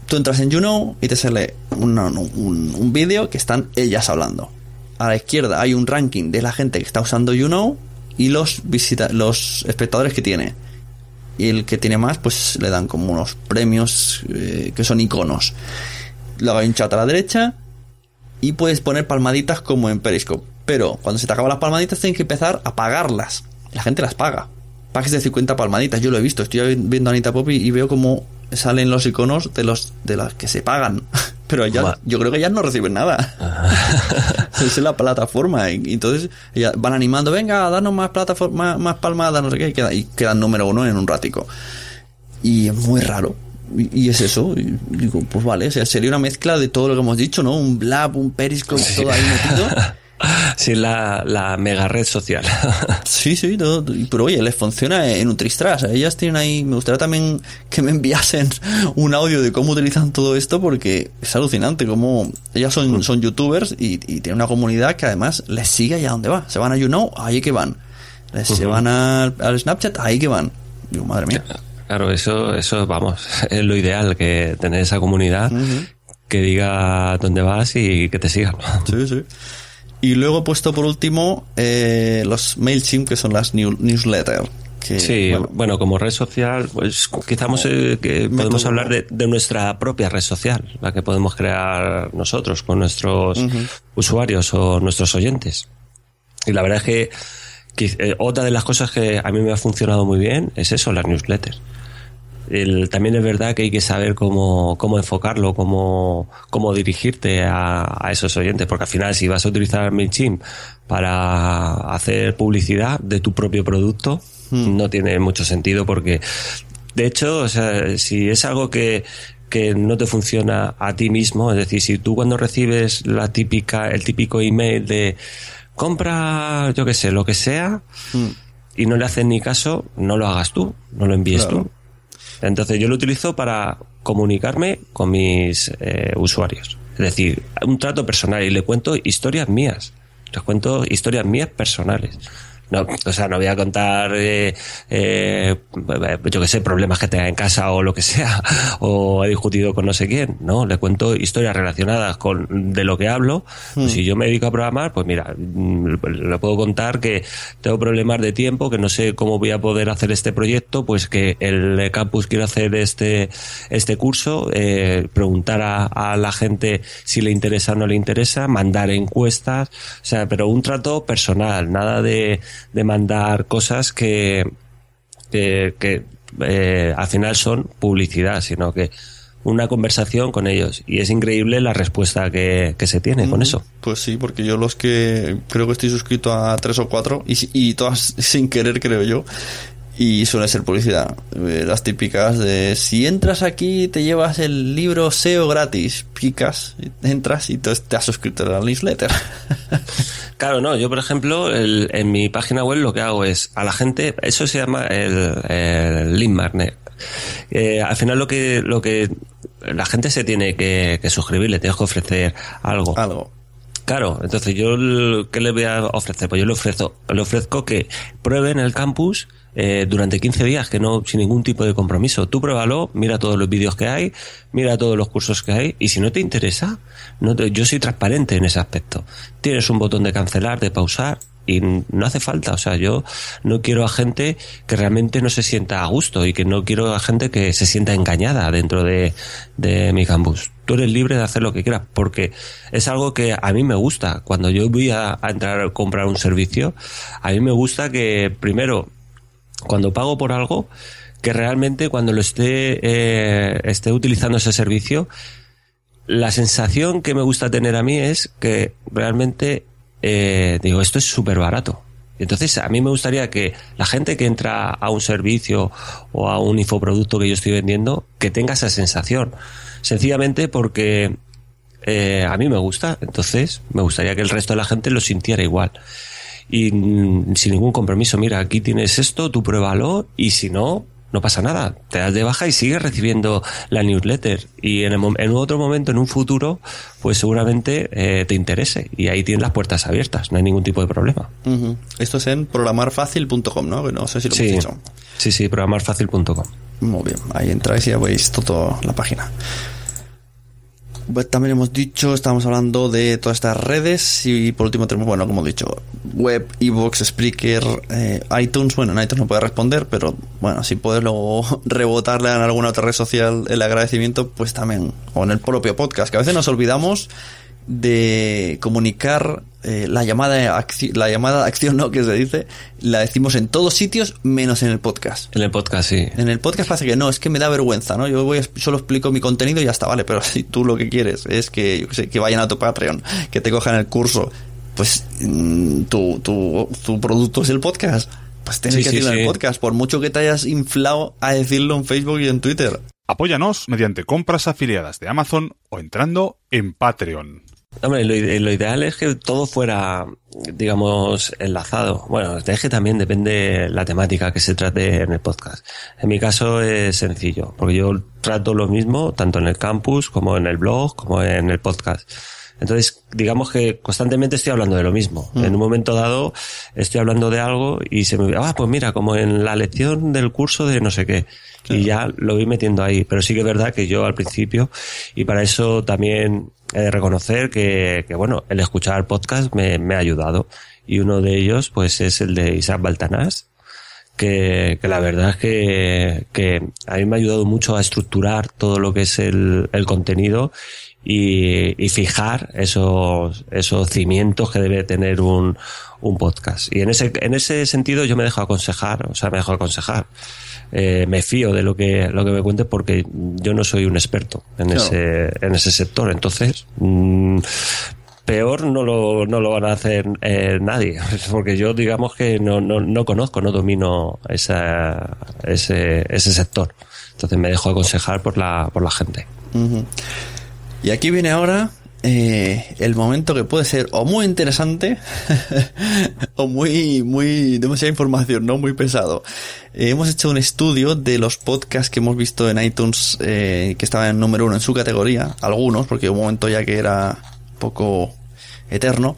Tú entras en You Know y te sale un, un, vídeo que están ellas hablando. A la izquierda hay un ranking de la gente que está usando You Know y los, visita los espectadores que tiene. Y el que tiene más, pues le dan como unos premios eh, que son iconos. Luego hay un chat a la derecha y puedes poner palmaditas como en Periscope. Pero cuando se te acaban las palmaditas tienes que empezar a pagarlas. La gente las paga. Pagues de 50 palmaditas, yo lo he visto. Estoy viendo a Anita Poppy y veo cómo salen los iconos de los de las que se pagan. Pero ellas, yo creo que ellas no reciben nada. es la plataforma. Y entonces ellas van animando, venga, danos más plataforma, más, más palmadas, no sé qué, y, queda- y quedan número uno en un ratico. Y es muy raro. Y, y es eso. Y digo, pues vale, o sea, sería una mezcla de todo lo que hemos dicho, ¿no? Un blab, un periscope, todo ahí metido. Sí, la, la mega red social. Sí, sí, pero oye, les funciona en Nutristras. Ellas tienen ahí. Me gustaría también que me enviasen un audio de cómo utilizan todo esto porque es alucinante. Como ellas son, son youtubers y, y tienen una comunidad que además les sigue allá donde va. Se van a YouKnow, ahí que van. Les- Se van al, al Snapchat, ahí que van. Digo, madre mía. Claro, eso, eso, vamos, es lo ideal, que tener esa comunidad que diga dónde vas y que te sigan. Sí, sí. Y luego he puesto por último eh, los MailChimp, que son las new- newsletters. Que, Sí, bueno, bueno, como red social, pues quizás eh, que podemos hablar de, de nuestra propia red social, la que podemos crear nosotros con nuestros usuarios o nuestros oyentes. Y la verdad es que, que, eh, otra de las cosas que a mí me ha funcionado muy bien es eso, las newsletters. El, también es verdad que hay que saber cómo, cómo enfocarlo, cómo, cómo dirigirte a, a, esos oyentes, porque al final si vas a utilizar MailChimp para hacer publicidad de tu propio producto, hmm. no tiene mucho sentido porque, de hecho, o sea, si es algo que, que no te funciona a ti mismo, es decir, si tú cuando recibes la típica, el típico email de compra, yo qué sé, lo que sea, hmm. y no le haces ni caso, no lo hagas tú, no lo envíes tú. Entonces yo lo utilizo para comunicarme con mis eh, usuarios. Es decir, un trato personal y le cuento historias mías. Les cuento historias mías personales. No, o sea, no voy a contar, eh, eh, yo que sé, problemas que tenga en casa o lo que sea, o he discutido con no sé quién, ¿no? Le cuento historias relacionadas con de lo que hablo. Hmm. si yo me dedico a programar, pues mira, mm, le puedo contar que tengo problemas de tiempo, que no sé cómo voy a poder hacer este proyecto, pues que el campus quiere hacer este, este curso, eh, preguntar a, a la gente si le interesa o no le interesa, mandar encuestas, o sea, pero un trato personal, nada de de mandar cosas que, que, eh, al final son publicidad, sino que una conversación con ellos. Y es increíble la respuesta que, se tiene con eso. Pues sí, porque yo los que creo que estoy suscrito a tres o cuatro, y, y todas sin querer creo yo, y suele ser publicidad. Eh, las típicas de si entras aquí te llevas el libro SEO gratis, picas, entras y te has suscrito a la newsletter. Claro, no, yo por ejemplo en mi página web lo que hago es a la gente, eso se llama el, el lead magnet. Eh, al final lo que, lo que la gente se tiene que, que suscribir, le tienes que ofrecer algo. Algo. Claro, entonces yo, ¿qué le voy a ofrecer? Pues yo le ofrezco, le ofrezco que prueben el campus eh, durante 15 días, que no, sin ningún tipo de compromiso. Tú pruébalo, mira todos los vídeos que hay, mira todos los cursos que hay, y si no te interesa, no yo soy transparente en ese aspecto. Tienes un botón de cancelar, de pausar, y no hace falta. O sea, yo no quiero a gente que realmente no se sienta a gusto y que no quiero a gente que se sienta engañada dentro de, de mi campus. Tú eres libre de hacer lo que quieras porque es algo que a mí me gusta. Cuando yo voy a, entrar a comprar un servicio, a mí me gusta que primero, cuando pago por algo, que realmente cuando lo esté, eh, esté utilizando ese servicio, la sensación que me gusta tener a mí es que realmente eh, digo, esto es súper barato. Entonces, a mí me gustaría que la gente que entra a un servicio o a un infoproducto que yo estoy vendiendo, que tenga esa sensación. Sencillamente porque eh, a mí me gusta, entonces me gustaría que el resto de la gente lo sintiera igual. Y mm, sin ningún compromiso, mira, aquí tienes esto, tú pruébalo, y si no, no pasa nada. Te das de baja y sigues recibiendo la newsletter. Y en, en otro momento, en un futuro, pues seguramente eh, te interese. Y ahí tienes las puertas abiertas. No hay ningún tipo de problema. Esto es en programarfacil.com, ¿no? No sé si lo sí, dicho. Sí, sí, programarfacil.com. Muy bien. Ahí entráis y ya veis toda la página. Pues también hemos dicho, estamos hablando de todas estas redes y por último tenemos, bueno, como he dicho, web, ebox, Spreaker, eh, iTunes. Bueno, en iTunes no puede responder, pero bueno, si puedes luego rebotarle en alguna otra red social el agradecimiento, pues también, o en el propio podcast, que a veces nos olvidamos de comunicar eh, la llamada la llamada acción no que se dice la decimos en todos sitios menos en el podcast. En el podcast sí. En el podcast pasa que no es que me da vergüenza no yo voy solo explico mi contenido y ya está vale pero si tú lo que quieres es que que vayan a tu Patreon que te cojan el curso pues mm, tu, tu, tu producto es el podcast. Pues tienes que decirlo en el podcast por mucho que te hayas inflado a decirlo en Facebook y en Twitter. Apóyanos mediante compras afiliadas de Amazon o entrando en Patreon. Hombre, lo, ideal es que todo fuera, digamos, enlazado. Bueno, es que también depende la temática que se trate en el podcast. En mi caso es sencillo, porque yo trato lo mismo tanto en el campus como en el blog como en el podcast. Entonces, digamos que constantemente estoy hablando de lo mismo. Mm. En un momento dado estoy hablando de algo y se me ah, pues mira, como en la lección del curso de no sé qué. Y ya lo voy metiendo ahí. Pero sí que es verdad que yo al principio, y para eso también he de reconocer que, que bueno, el escuchar podcast me, me, ha ayudado. Y uno de ellos, pues, es el de Isaac Baltanás, que, que la verdad es que, que a mí me ha ayudado mucho a estructurar todo lo que es el, el contenido y, fijar esos, esos cimientos que debe tener un, un podcast. Y en ese, en ese sentido yo me dejo aconsejar, o sea, me dejo aconsejar. Eh, me fío de lo que, lo que me cuentes porque yo no soy un experto en, ese, en ese sector. Entonces, mm, peor no lo, no lo van a hacer eh, nadie, porque yo digamos que no, no, no conozco, no domino esa, ese, ese sector. Entonces me dejo aconsejar por la, por la gente. Y aquí viene ahora eh, el momento que puede ser o muy interesante o muy, muy, demasiada información, ¿no? Muy pesado. Eh, hemos hecho un estudio de los podcasts que hemos visto en iTunes eh, que estaban en número uno en su categoría, algunos, porque un momento ya que era poco eterno.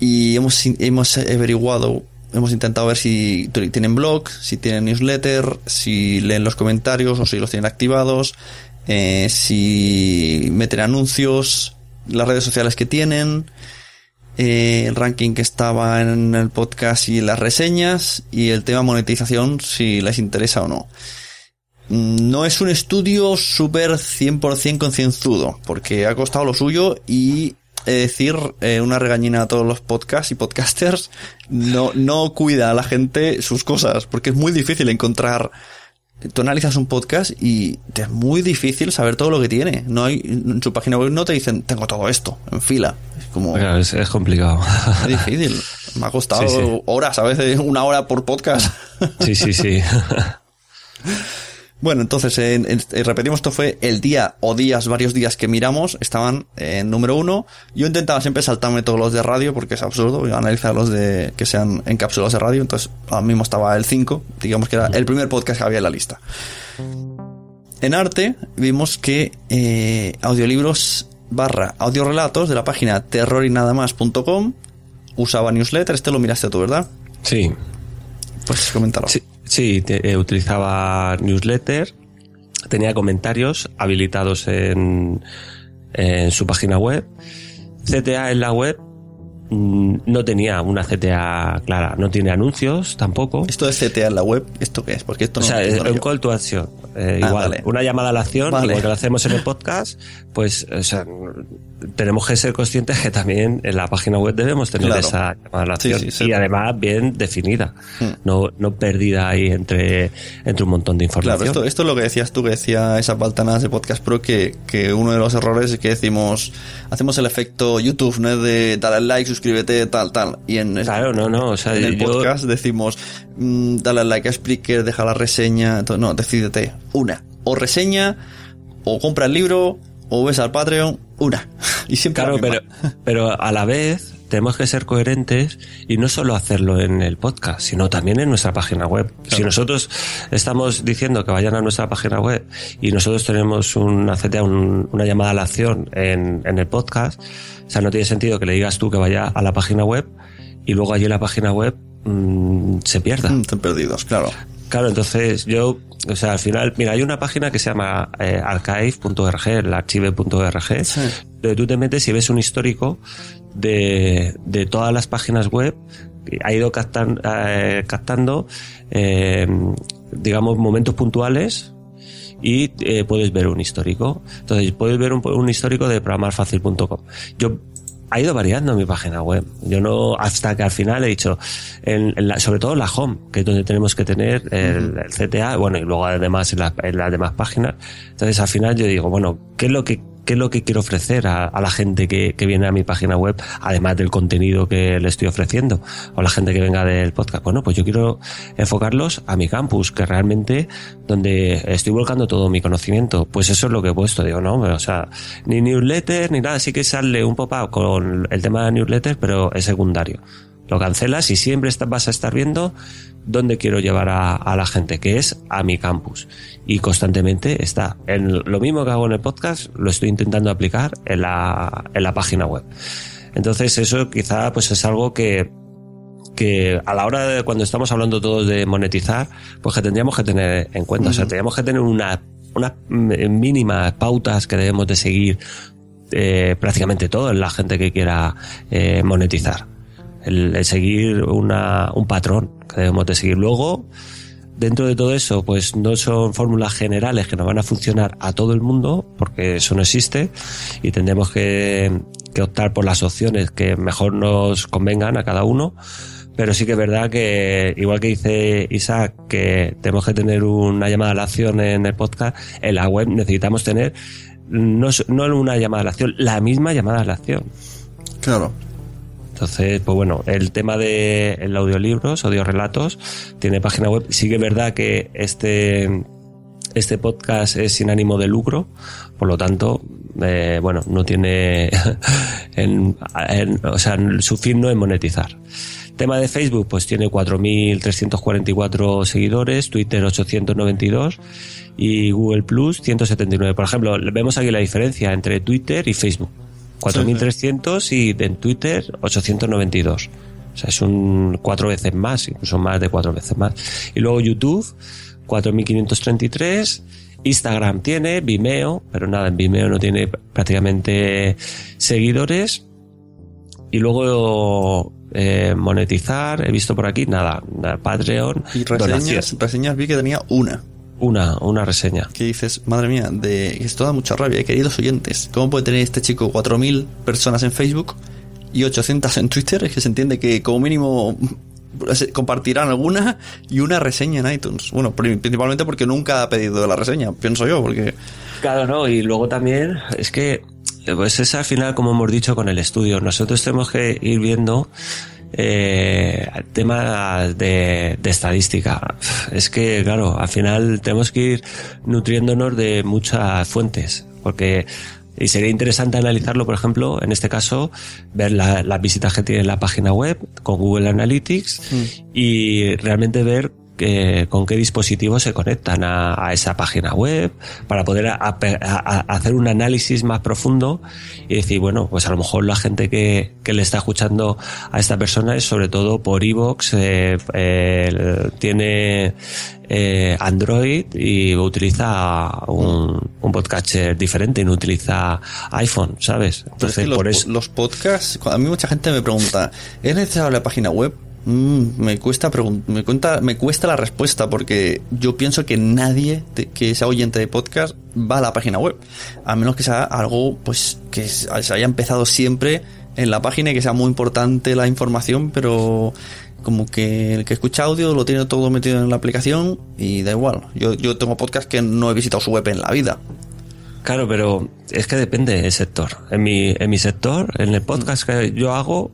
Y hemos, hemos averiguado, hemos intentado ver si tienen blog, si tienen newsletter, si leen los comentarios o si los tienen activados, eh, si meten anuncios, las redes sociales que tienen, eh, el ranking que estaba en el podcast y las reseñas y el tema monetización si les interesa o no. Mm, no es un estudio súper 100% concienzudo, porque ha costado lo suyo y decir eh, una regañina a todos los podcasts y podcasters, no, no cuida a la gente sus cosas, porque es muy difícil encontrar tú analizas un podcast y te es muy difícil saber todo lo que tiene. No hay, en su página web no te dicen, tengo todo esto en fila. Es como. es, complicado. Es difícil. Me ha costado horas, a veces una hora por podcast. Sí, sí, sí. Bueno, entonces, repetimos, esto fue el día o días, varios días que miramos, estaban en número uno. Yo intentaba siempre saltarme todos los de radio porque es absurdo, analizar los de que sean encapsulados de radio, entonces ahora mismo estaba el 5, digamos que era el primer podcast que había en la lista. En arte vimos que eh, audiolibros barra audiorelatos de la página terrorinadamas.com usaba newsletter, este lo miraste tú, ¿verdad? Sí. Pues coméntalo. Sí. Sí, eh, utilizaba newsletter, tenía comentarios habilitados en, en su página web. CTA en la web mm, no tenía una CTA clara, no tiene anuncios tampoco. ¿Esto de CTA en la web? ¿Esto qué es? Porque esto no o sea, es un call to action. Eh, ah, igual, una llamada a la acción, igual que lo hacemos en el podcast, pues o sea, tenemos que ser conscientes que también en la página web debemos tener esa acción y además bien definida, hmm. no, no perdida ahí entre, entre un montón de información. Claro, esto, esto es lo que decías tú, que decía esas baltanas de Podcast Pro, que, que uno de los errores es que decimos, hacemos el efecto YouTube, no es de dale al like, suscríbete, tal, tal. Y en, claro, no, no, o sea, en el podcast decimos, mm, dale al like a Spreaker, deja la reseña, no, decídete, una, o reseña, o compra el libro, o ves al Patreon, una. Y siempre claro, pero, pero a la vez tenemos que ser coherentes y no solo hacerlo en el podcast, sino también en nuestra página web. Si nosotros estamos diciendo que vayan a nuestra página web y nosotros tenemos una CTA, una llamada a la acción en, en el podcast, o sea, no tiene sentido que le digas tú que vaya a la página web y luego allí en la página web mmm, se pierda. Mm, están perdidos, claro. Claro, entonces yo, o sea, al final, mira, hay una página que se llama eh, archive.org, el archive.org, donde tú te metes y ves un histórico de, de todas las páginas web, ha ido captan, eh, captando, eh, digamos, momentos puntuales y eh, puedes ver un histórico. Entonces, puedes ver un, un histórico de programarfacil.com. Yo ha ido variando mi página web. Yo no, hasta que al final he dicho, en, sobre todo la home, que es donde tenemos que tener el, CTA, bueno, y luego además en, en las demás páginas. Entonces al final yo digo, bueno, ¿qué es lo que qué es lo que quiero ofrecer a, la gente que, viene a mi página web, además del contenido que le estoy ofreciendo, o la gente que venga del podcast. Bueno, pues yo quiero enfocarlos a mi campus, que realmente donde estoy volcando todo mi conocimiento. Pues eso es lo que he puesto, digo, no, o sea, ni newsletter ni nada, sí que sale un pop-up con el tema de newsletter, pero es secundario. Lo cancelas y siempre vas a estar viendo dónde quiero llevar a, la gente, que es a mi campus. Y constantemente está. En lo mismo que hago en el podcast, lo estoy intentando aplicar en la, en la página web. Entonces eso quizá pues es algo que, que a la hora de cuando estamos hablando todos de monetizar, pues que tendríamos que tener en cuenta. O sea, tendríamos que tener una, unas mínimas pautas que debemos de seguir eh, prácticamente todo en la gente que quiera eh, monetizar. El, el seguir una, un patrón que debemos de seguir. Luego, dentro de todo eso, pues no son fórmulas generales que nos van a funcionar a todo el mundo, porque eso no existe, y tendremos que, que optar por las opciones que mejor nos convengan a cada uno. Pero sí que es verdad que, igual que dice Isaac, que tenemos que tener una llamada a la acción en el podcast, en la web necesitamos tener no, no una llamada a la acción, la misma llamada a la acción. Claro. Entonces, pues bueno, el tema de el audiolibros, audiorelatos, tiene página web. Sí que es verdad que este, este podcast es sin ánimo de lucro, por lo tanto, eh, bueno, no tiene, en, o sea, su fin no es monetizar. Tema de Facebook, pues tiene 4.344 seguidores, Twitter 892 y Google Plus 179. Por ejemplo, vemos aquí la diferencia entre Twitter y Facebook. 4.300 y en Twitter 892. O sea, es un cuatro veces más, incluso más de cuatro veces más. Y luego YouTube, 4.533. Instagram tiene, Vimeo, pero nada, en Vimeo no tiene prácticamente seguidores. Y luego eh, monetizar, he visto por aquí, nada, Patreon. Y reseñas, reseñas vi que tenía una. Una, una reseña. Que dices, madre mía, de esto da mucha rabia, queridos oyentes. ¿Cómo puede tener este chico 4.000 personas en Facebook y 800 en Twitter? Es que se entiende que como mínimo compartirán alguna y una reseña en iTunes. Bueno, principalmente porque nunca ha pedido la reseña, pienso yo, porque... Claro, no, y luego también es que pues es al final, como hemos dicho con el estudio, nosotros tenemos que ir viendo eh, temas de, de, estadística. Es que, claro, al final tenemos que ir nutriéndonos de muchas fuentes, porque y sería interesante analizarlo, por ejemplo, en este caso, ver las visitas que tiene la página web con Google Analytics mm. y realmente ver con qué dispositivos se conectan a, esa página web para poder hacer un análisis más profundo y decir, bueno, pues a lo mejor la gente que, le está escuchando a esta persona es sobre todo por iVoox, eh, tiene eh, Android y utiliza un, un podcatcher diferente y no utiliza iPhone, ¿sabes? Entonces, por eso... los podcasts, a mí mucha gente me pregunta, ¿es necesario la página web? Mm, me cuesta me cuenta, me cuesta la respuesta porque yo pienso que nadie que sea oyente de podcast va a la página web, a menos que sea algo pues que se haya empezado siempre en la página y que sea muy importante la información, pero como que el que escucha audio lo tiene todo metido en la aplicación y da igual. Yo, yo tengo podcast que no he visitado su web en la vida. Claro, pero es que depende del sector. En mi, en mi sector, en el podcast que yo hago,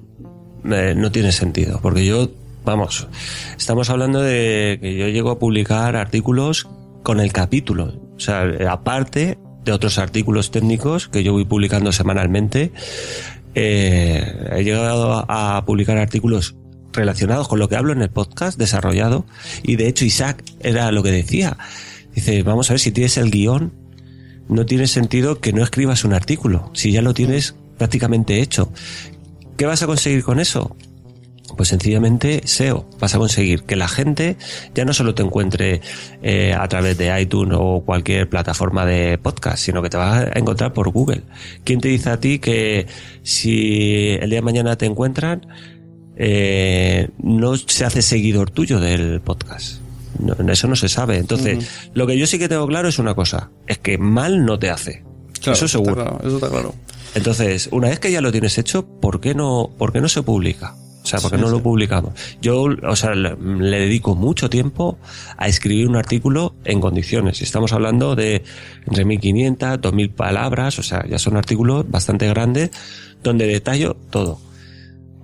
no tiene sentido, porque yo, vamos, estamos hablando de que yo llego a publicar artículos con el capítulo, o sea, aparte de otros artículos técnicos que yo voy publicando semanalmente, eh, he llegado a publicar artículos relacionados con lo que hablo en el podcast desarrollado y de hecho Isaac era lo que decía. Dice, vamos a ver si tienes el guion, no tiene sentido que no escribas un artículo, si ya lo tienes prácticamente hecho. ¿Qué vas a conseguir con eso? Pues sencillamente SEO. Vas a conseguir que la gente ya no solo te encuentre eh, a través de iTunes o cualquier plataforma de podcast, sino que te vas a encontrar por Google. ¿Quién te dice a ti que si el día de mañana te encuentran, eh, no se hace seguidor tuyo del podcast? eso no se sabe. Entonces, lo que yo sí que tengo claro es una cosa, es que mal no te hace. eso seguro. eso está claro. Entonces, una vez que ya lo tienes hecho, ¿por qué no, por qué no se publica? O sea, ¿por qué no lo publicamos? Yo, o sea, le, dedico mucho tiempo a escribir un artículo en condiciones. Y estamos hablando de entre 1500, 2000 palabras, o sea, ya son artículos bastante grandes donde detallo todo.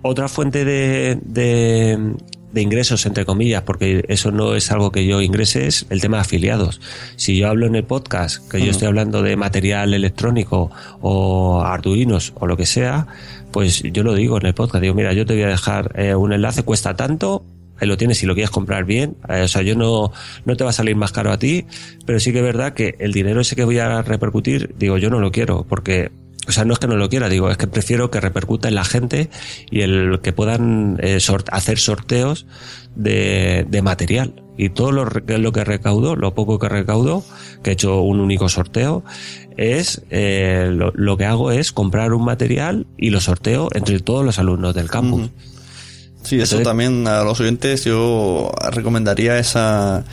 Otra fuente de, de, de ingresos, entre comillas, porque eso no es algo que yo ingrese, es el tema de afiliados. Si yo hablo en el podcast, que yo estoy hablando de material electrónico o arduinos o lo que sea, pues yo lo digo en el podcast, digo, mira, yo te voy a dejar eh, un enlace, cuesta tanto, ahí lo tienes si lo quieres comprar bien. Eh, o sea, yo no, no te va a salir más caro a ti, pero sí que es verdad que el dinero ese que voy a repercutir, digo, yo no lo quiero, porque o sea, no es que no lo quiera, digo, es que prefiero que repercuta en la gente y el que puedan eh, hacer sorteos de, de, material. Y todo lo, lo que recaudo, lo poco que recaudo, que he hecho un único sorteo, es eh, lo, lo, que hago es comprar un material y lo sorteo entre todos los alumnos del campus. Sí, eso también a los oyentes yo recomendaría esa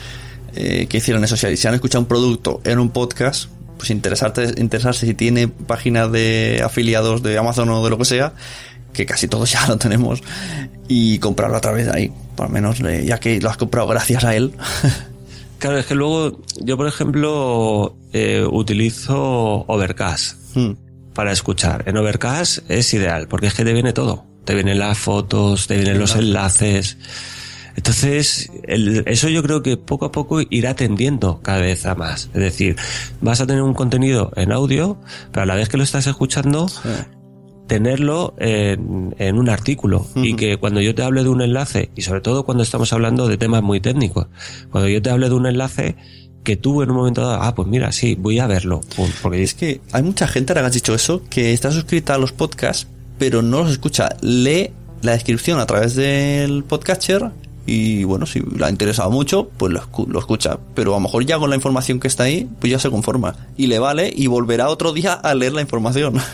eh, que hicieran eso. Si han escuchado un producto en un podcast, pues interesarte, interesarse si tiene página de afiliados de Amazon o de lo que sea, que casi todos ya lo tenemos, y comprarlo a través de ahí. Por lo menos, eh, ya que lo has comprado gracias a él. Claro, es que luego yo, por ejemplo, eh, utilizo Overcast Hmm. para escuchar. En Overcast es ideal, porque es que te viene todo. Te vienen las fotos, te vienen los enlaces. Entonces, el- eso yo creo que poco a poco irá tendiendo cada vez a más. Es decir, vas a tener un contenido en audio, pero a la vez que lo estás escuchando, tenerlo en, en un artículo y que cuando yo te hable de un enlace y sobre todo cuando estamos hablando de temas muy técnicos cuando yo te hable de un enlace que tú en un momento dado ah pues mira sí voy a verlo porque Es que hay mucha gente, ahora que has dicho eso, que está suscrita a los podcasts, pero no los escucha. Lee la descripción a través del podcatcher y bueno, si le ha interesado mucho, pues lo, escu- lo escucha. Pero a lo mejor ya con la información que está ahí, pues ya se conforma. Y le vale y volverá otro día a leer la información.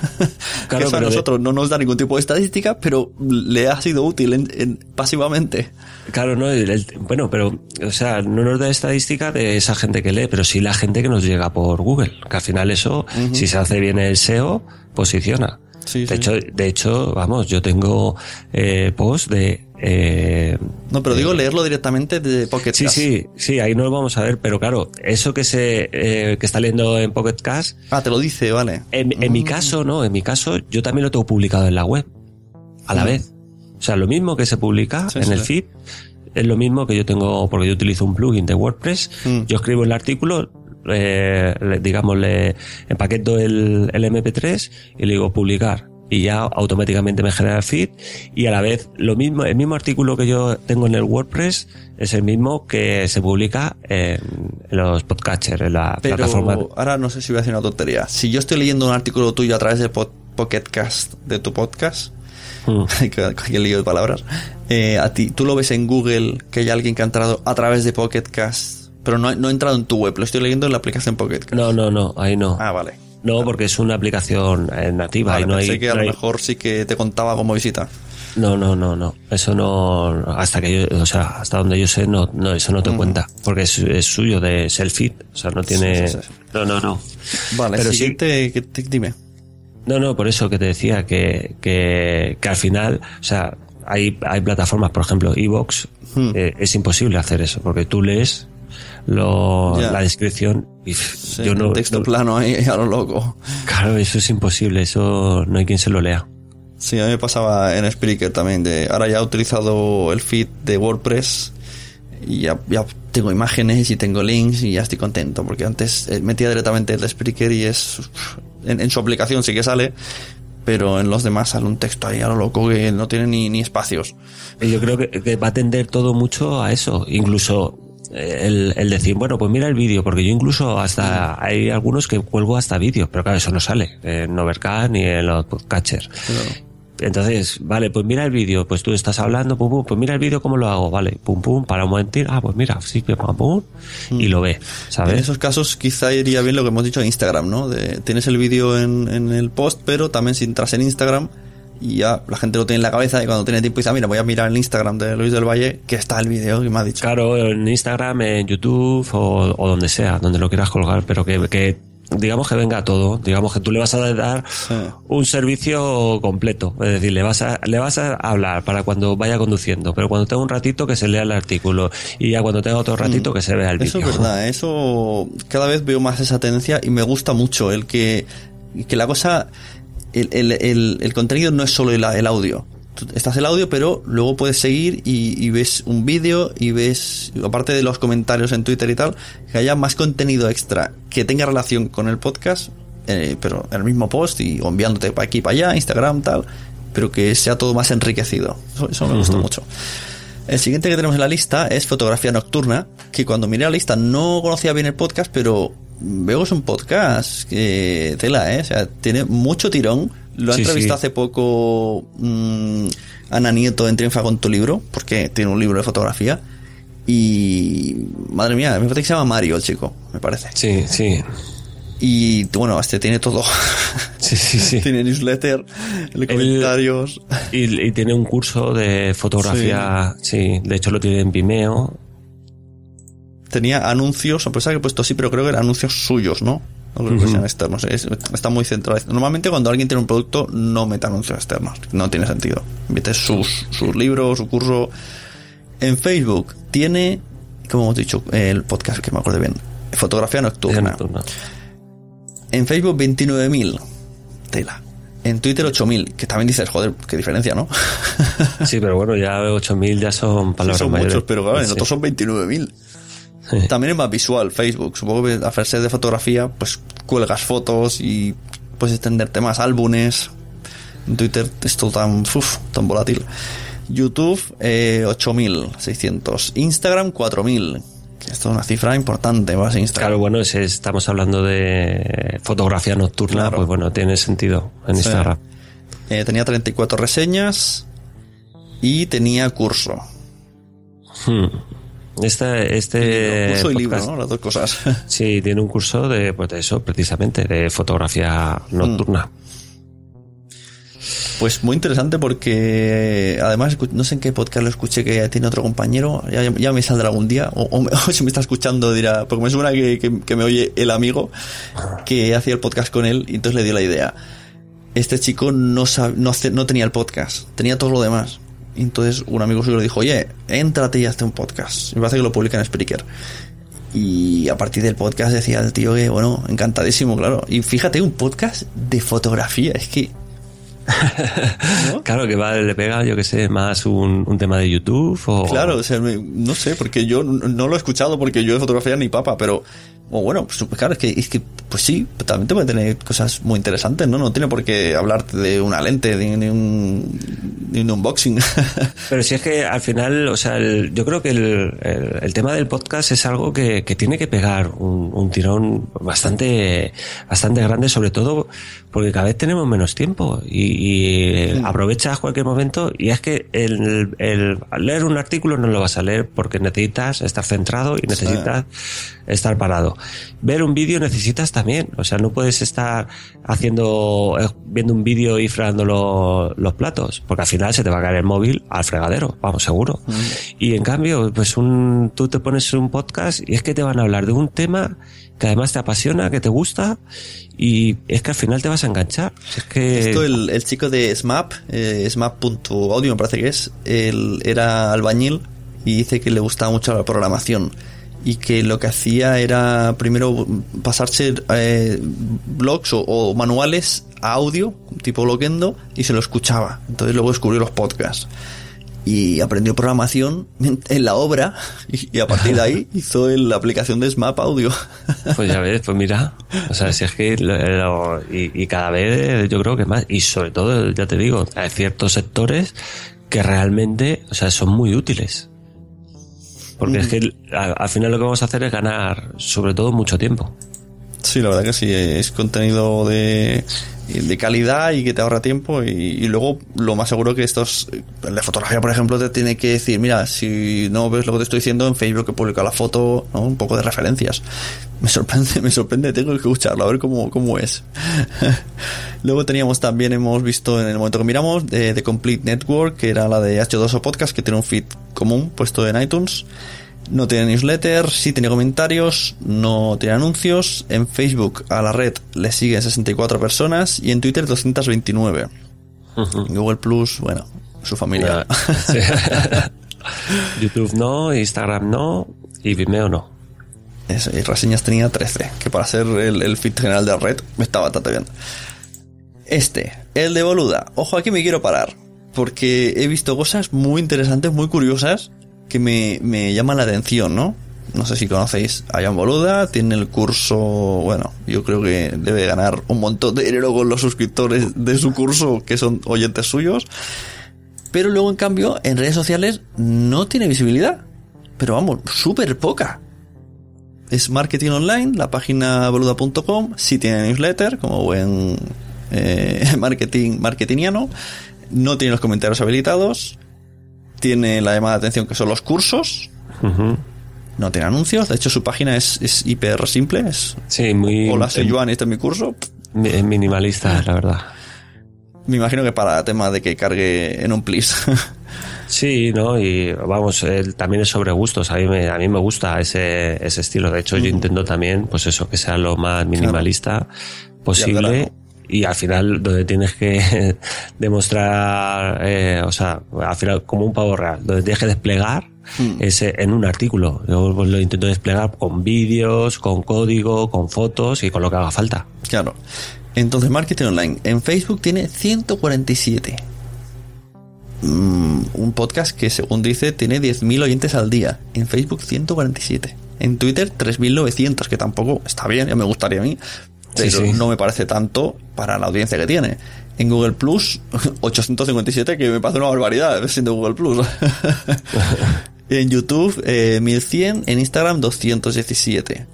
Claro, eso a de- nosotros no nos da ningún tipo de estadística, pero le ha sido útil en- en- pasivamente. claro no El- el- bueno pero o sea no nos da estadística de esa gente que lee pero sí la gente que nos llega por Google que al final eso si se hace bien el SEO posiciona Sí, de sí. hecho de hecho vamos yo tengo eh, post de eh, No, pero digo leerlo directamente de Pocket Sí, sí, sí, ahí no lo vamos a ver, pero claro, eso que se eh, que está leyendo en Pocket Cast, Ah, te lo dice, vale. en, en mi caso, no, en mi caso, yo también lo tengo publicado en la web, a la Mm. vez. O sea, lo mismo que se publica Sí, en sí, el feed, es lo mismo que yo tengo, porque yo utilizo un plugin de WordPress, Mm. yo escribo el artículo, eh, digamos, le empaqueto el, el MP3 y le digo publicar. Y ya automáticamente me genera el feed y a la vez lo mismo, el mismo artículo que yo tengo en el WordPress es el mismo que se publica en, en los podcatchers, en la Pero plataforma. ahora no sé si voy a decir una tontería. Si yo estoy leyendo un artículo tuyo a través de Pod- Pocket Cast, de tu podcast, Mm. que, que lío de palabras, eh, a ti, tú lo ves en Google que hay alguien que ha entrado a través de Pocket Cast, pero no, no ha entrado en tu web, lo estoy leyendo en la aplicación Pocket Cast. No, no, no, ahí no. Ah, vale. No, porque es una aplicación eh, nativa Vale, y no pensé hay, que a no lo hay- mejor sí que te contaba como visita. No, no, no, no. Eso no, hasta que yo, o sea, hasta donde yo sé, no, no eso no te cuenta, porque es, es suyo de selfie, o sea, no tiene, Sí, sí, sí. no, no, no. Vale, Pero siguiente, que te- dime. No, no, por eso que te decía que, que, que al final, o sea, hay, hay plataformas, por ejemplo, Evox, Hmm. eh, es imposible hacer eso, porque tú lees lo, la descripción Sí, yo no, texto no- plano ahí a lo loco. claro, eso es imposible, eso no hay quien se lo lea. Sí, a mí me pasaba en Spreaker también. De, ahora ya he utilizado el feed de WordPress y ya, ya tengo imágenes y tengo links y ya estoy contento. Porque antes eh, metía directamente el de Spreaker y es. En, en su aplicación sí que sale, pero en los demás sale un texto ahí a lo loco que no tiene ni, ni espacios. Y Yo creo que, que va a tender todo mucho a eso. Incluso el, el decir, bueno, pues mira el vídeo, porque yo incluso hasta hay algunos que cuelgo hasta vídeos, pero claro, eso no sale en Overcast ni en los podcatchers. Entonces, vale, pues mira el vídeo, pues tú estás hablando, pum, pum, pues mira el vídeo cómo lo hago, vale, pum, pum, para un momentín, ah, pues mira, sí, pum, pum, y lo ve, En ¿sabes? esos casos quizá iría bien lo que hemos dicho en Instagram, ¿no? De, tienes el vídeo en, en el post, pero también si entras en Instagram y ya la gente lo tiene en la cabeza y cuando tiene tiempo dice, "Ah, mira, voy a mirar el Instagram de Luis del Valle, que está el vídeo que me ha dicho. Claro, en Instagram, en YouTube o, o donde sea, donde lo quieras colgar, pero que, que digamos que venga todo, digamos que tú le vas a dar Sí. un servicio completo, es decir, le vas a le vas a hablar para cuando vaya conduciendo, pero cuando tenga un ratito que se lea el artículo y ya cuando tenga otro ratito que se vea el vídeo. Eso es verdad, eso cada vez veo más esa tendencia y me gusta mucho el que, que la cosa, el, el, el, el contenido no es solo el, audio. Tú estás el audio, pero luego puedes seguir y, y ves un vídeo y ves, aparte de los comentarios en Twitter y tal, que haya más contenido extra que tenga relación con el podcast, eh, pero en el mismo post y enviándote para aquí, para allá, Instagram, tal, pero que sea todo más enriquecido. Eso, eso me gusta mucho. El siguiente que tenemos en la lista es fotografía nocturna, que cuando miré la lista no conocía bien el podcast, pero veo que es un podcast que tela, ¿eh? O sea, tiene mucho tirón. Lo ha Sí, entrevistado sí. hace poco mm, Ana Nieto en Triunfa con tu libro, porque tiene un libro de fotografía. Y madre mía, me parece que se llama Mario el chico, me parece. Sí, sí. Y bueno, este tiene todo. Sí, Sí, sí, sí. tiene newsletter, Él- comentarios. Y, y tiene un curso de fotografía, sí. de hecho lo tiene en Vimeo. Tenía anuncios, a pesar que he puesto sí, pero creo que eran anuncios suyos, ¿no? No creo que sean externos. es- está muy centrado. Normalmente cuando alguien tiene un producto no mete anuncios externos. No tiene sentido. Mete sus, sus libros, su curso. En Facebook tiene, como hemos dicho, el podcast que me acuerdo bien. Fotografía nocturna. En Facebook 29.000. Tela. En Twitter 8.000. Que también dices, joder, qué diferencia, ¿no? Sí, pero bueno, ya 8.000 ya son palabras son mayores. muchos, pero claro, en Sí. otros son 29.000. También es más visual Facebook. Supongo que ser de fotografía, pues cuelgas fotos y puedes extenderte más álbumes. En Twitter es todo tan, uf, tan volátil. YouTube, eh, 8.600. Instagram, 4.000. Esto es una cifra importante, más Instagram. Claro, bueno, si estamos hablando de fotografía nocturna, pues bueno, tiene sentido en Sí. Instagram. Eh, tenía 34 reseñas y tenía curso. Hmm. Este, este curso y libro, ¿no? Las dos cosas. Sí, tiene un curso de, pues de eso, precisamente, de fotografía nocturna. Pues muy interesante porque además no sé en qué podcast lo escuché que tiene otro compañero, ya, ya me saldrá algún día, o, o me- o si me está escuchando dirá, porque me suena que, que- que me oye el amigo que hacía el podcast con él y entonces le dio la idea. Este chico no, sab- no, no tenía el podcast, tenía todo lo demás. Y entonces un amigo suyo le dijo, oye, éntrate y hazte un podcast. Me parece que lo publica en Spreaker. Y a partir del podcast decía el tío que, bueno, encantadísimo, claro. Y fíjate, un podcast de fotografía, es que Claro, que va, le pega, yo que sé, más un, un tema de YouTube o... Claro, o sea, no sé, porque yo no lo he escuchado porque yo de fotografía ni papa, pero o bueno, pues claro, es que, es que pues sí, también te puede tener cosas muy interesantes, ¿no? No tiene por qué hablarte de una lente, de, de un, de un unboxing. Pero si es que al final, o sea, el- yo creo que el, el- el tema del podcast es algo que, que tiene que pegar un, un tirón bastante, bastante grande, sobre todo porque cada vez tenemos menos tiempo y, y aprovechas cualquier momento y es que el, el leer un artículo no lo vas a leer porque necesitas estar centrado y necesitas estar parado. Ver un vídeo necesitas también, o sea, no puedes estar haciendo, eh, viendo un vídeo y fregando lo- los platos, porque al final se te va a caer el móvil al fregadero, vamos, seguro. Y en cambio, pues un, tú te pones un podcast y es que te van a hablar de un tema que además te apasiona, que te gusta y es que al final te vas a enganchar. Es que Esto el, el chico de SMAP, eh, SMAP.audio me parece que es, él era albañil y dice que le gustaba mucho la programación y que lo que hacía era primero pasarse eh, blogs o, o manuales a audio, tipo Loquendo, y se lo escuchaba. Entonces luego descubrió los podcasts. Y aprendió programación en la obra y, y a partir de ahí hizo el- la aplicación de SMAP Audio. Pues ya ves, pues mira, o sea, si es que lo- lo- y, y cada vez yo creo que más, y sobre todo, ya te digo, hay ciertos sectores que realmente, o sea, son muy útiles. Porque es que al, al final lo que vamos a hacer es ganar, sobre todo, mucho tiempo. Sí, la verdad que sí, es contenido de, de calidad y que te ahorra tiempo y, luego lo más seguro que estos, de fotografía por ejemplo te tiene que decir, mira, si no ves lo que te estoy diciendo en Facebook que publica la foto, ¿no? un poco de referencias. Me sorprende, me sorprende, tengo que escucharlo, a ver cómo, cómo es. luego teníamos también, hemos visto en el momento que miramos, de, de Complete Network, que era la de H2O Podcast, que tiene un feed común puesto en iTunes. No tiene newsletter, sí tiene comentarios, no tiene anuncios. En Facebook a la red le siguen 64 personas y en Twitter 229. Google Plus, bueno, su familia. Sí. YouTube no, Instagram no y Vimeo no. Eso, y reseñas tenía 13, que para ser el, el feed general de la red está bastante bien. Este, el de Boluda. Ojo, aquí me quiero parar, porque he visto cosas muy interesantes, muy curiosas, que me, me llaman la atención, ¿no? No sé si conocéis a Jan Boluda, tiene el curso, bueno, yo creo que debe ganar un montón de dinero con los suscriptores de su curso, que son oyentes suyos. Pero luego, en cambio, en redes sociales no tiene visibilidad. Pero vamos, súper poca. Es marketing online, la página boluda.com, sí tiene newsletter, como buen eh, marketing marketingiano. No tiene los comentarios habilitados. Tiene la llamada de atención que son los cursos. No tiene anuncios. De hecho, su página es, es hiper simple. Es, Sí, muy... Hola, soy Joan y este es mi curso. Mi- Minimalista, la verdad. Me imagino que para tema de que cargue en un plis. Sí, ¿no? Y vamos, él también es sobre gustos. A mí me, a mí me gusta ese, ese estilo. De hecho, yo intento también, pues eso, que sea lo más minimalista posible. Y al final, donde tienes que demostrar, eh, o sea, al final, como un pavo real, donde tienes que desplegar es eh, en un artículo. Yo pues, lo intento desplegar con vídeos, con código, con fotos y con lo que haga falta. Claro. Entonces, marketing online. En Facebook tiene 147. Mm, un podcast que, según dice, tiene 10.000 oyentes al día. En Facebook, 147. En Twitter, 3.900, que tampoco está bien, ya me gustaría a mí. Sí, Pero sí. no me parece tanto para la audiencia que tiene. En Google Plus, 857, que me parece una barbaridad, siendo Google Plus. en YouTube, eh, 1100. En Instagram, 217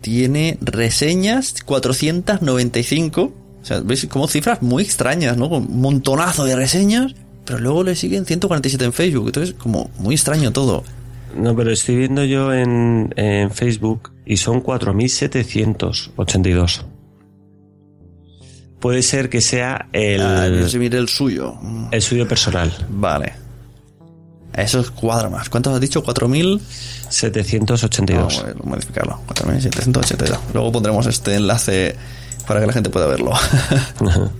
tiene reseñas 495. O sea, veis como cifras muy extrañas, ¿no? Con un montonazo de reseñas, pero luego le siguen 147 en Facebook. Entonces, como muy extraño todo. No, pero estoy viendo yo en, en Facebook y son 4.782. Puede ser que sea el, Ah, yo sí el suyo. El suyo personal. Vale. Eso es cuadra más. ¿Cuántos has dicho? 4.000. 782. Vamos a modificarlo. 4.782. Luego pondremos este enlace para que la gente pueda verlo.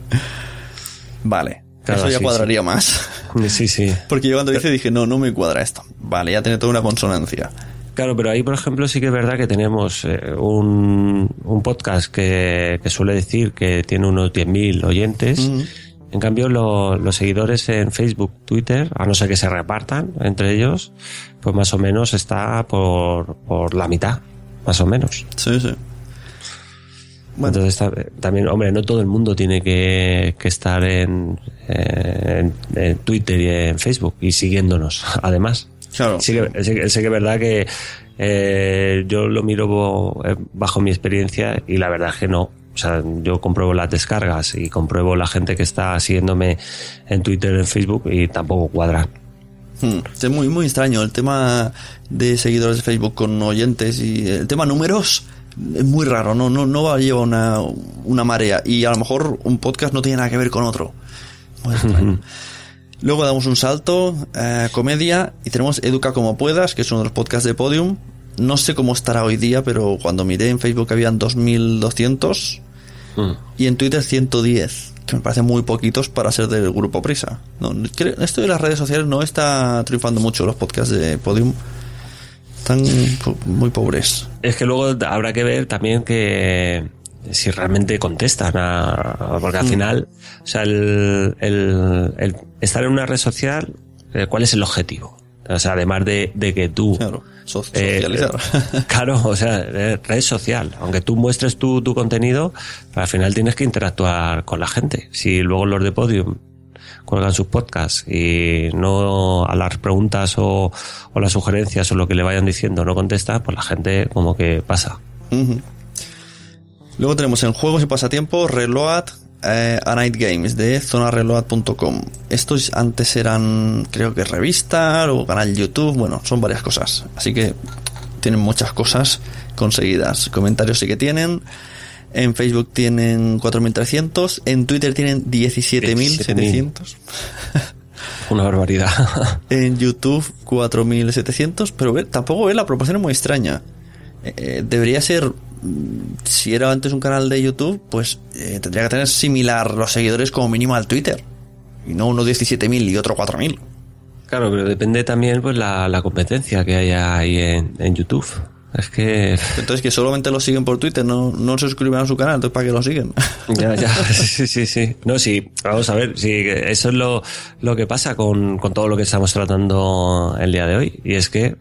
vale. Claro, Eso ya sí, cuadraría más. Sí, sí. Porque yo cuando hice dije, no, no me cuadra esto. Vale, ya tiene toda una consonancia. Claro, pero ahí, por ejemplo, sí que es verdad que tenemos eh, un, un podcast que, que suele decir que tiene unos 10.000 oyentes. En cambio, lo- los seguidores en Facebook, Twitter, a no ser que se repartan entre ellos, pues más o menos está por, por la mitad, más o menos. Sí, sí. Bueno. Entonces ta- también, hombre, no todo el mundo tiene que, que estar en, en, en Twitter y en Facebook y siguiéndonos, además. Claro. Sí que, es verdad que eh, yo lo miro eh, bajo mi experiencia y la verdad es que no. O sea, yo compruebo las descargas y compruebo la gente que está siguiéndome en Twitter, en Facebook y tampoco cuadra. Hmm, Es muy, muy extraño el tema de seguidores de Facebook con oyentes y el tema números es muy raro, no, no, no va a llevar una, una marea y a lo mejor un podcast no tiene nada que ver con otro. Muy extraño. Luego damos un salto, eh, comedia, y tenemos Educa como puedas, que es uno de los podcasts de Podium. No sé cómo estará hoy día, pero cuando miré en Facebook habían 2.200 y en Twitter 110, que me parecen muy poquitos para ser del grupo Prisa. No, creo- esto de las redes sociales no está triunfando mucho, los podcasts de Podium. Están muy pobres. Es que luego habrá que ver también que si realmente contestan a, porque al final, o sea, el, el- el estar en una red social, eh, ¿cuál es el objetivo? O sea, además de, de que tú Claro, eh, socializar. eh, claro, o sea, eh, red social. Aunque tú muestres tu, tu contenido, al final tienes que interactuar con la gente. Si luego los de Podium cuelgan sus podcasts y no a las preguntas o, las sugerencias o lo que le vayan diciendo no contesta, pues la gente como que pasa. Luego tenemos en juegos y pasatiempos Reload eh, a Night Games de zonareload.com. Estos antes eran, creo que revista o canal YouTube, bueno, son varias cosas. Así que tienen muchas cosas conseguidas. Comentarios sí que tienen. En Facebook tienen 4.300. En Twitter tienen 17.700. Una barbaridad. En YouTube 4.700, pero ve, tampoco ve la proporción es muy extraña. Eh, eh, debería ser, mm, si era antes un canal de YouTube, pues eh, tendría que tener similar los seguidores como mínimo al Twitter. Y no uno 17.000 y otro 4.000. claro, pero depende también pues la, la competencia que haya ahí en, en YouTube. Es que Entonces que solamente lo siguen por Twitter, no, no se suscriben a su canal, entonces ¿para qué lo siguen? Ya, ya, sí, sí, sí. No, sí, vamos a ver, sí, que eso es lo, lo que pasa con, con todo lo que estamos tratando el día de hoy. Y es que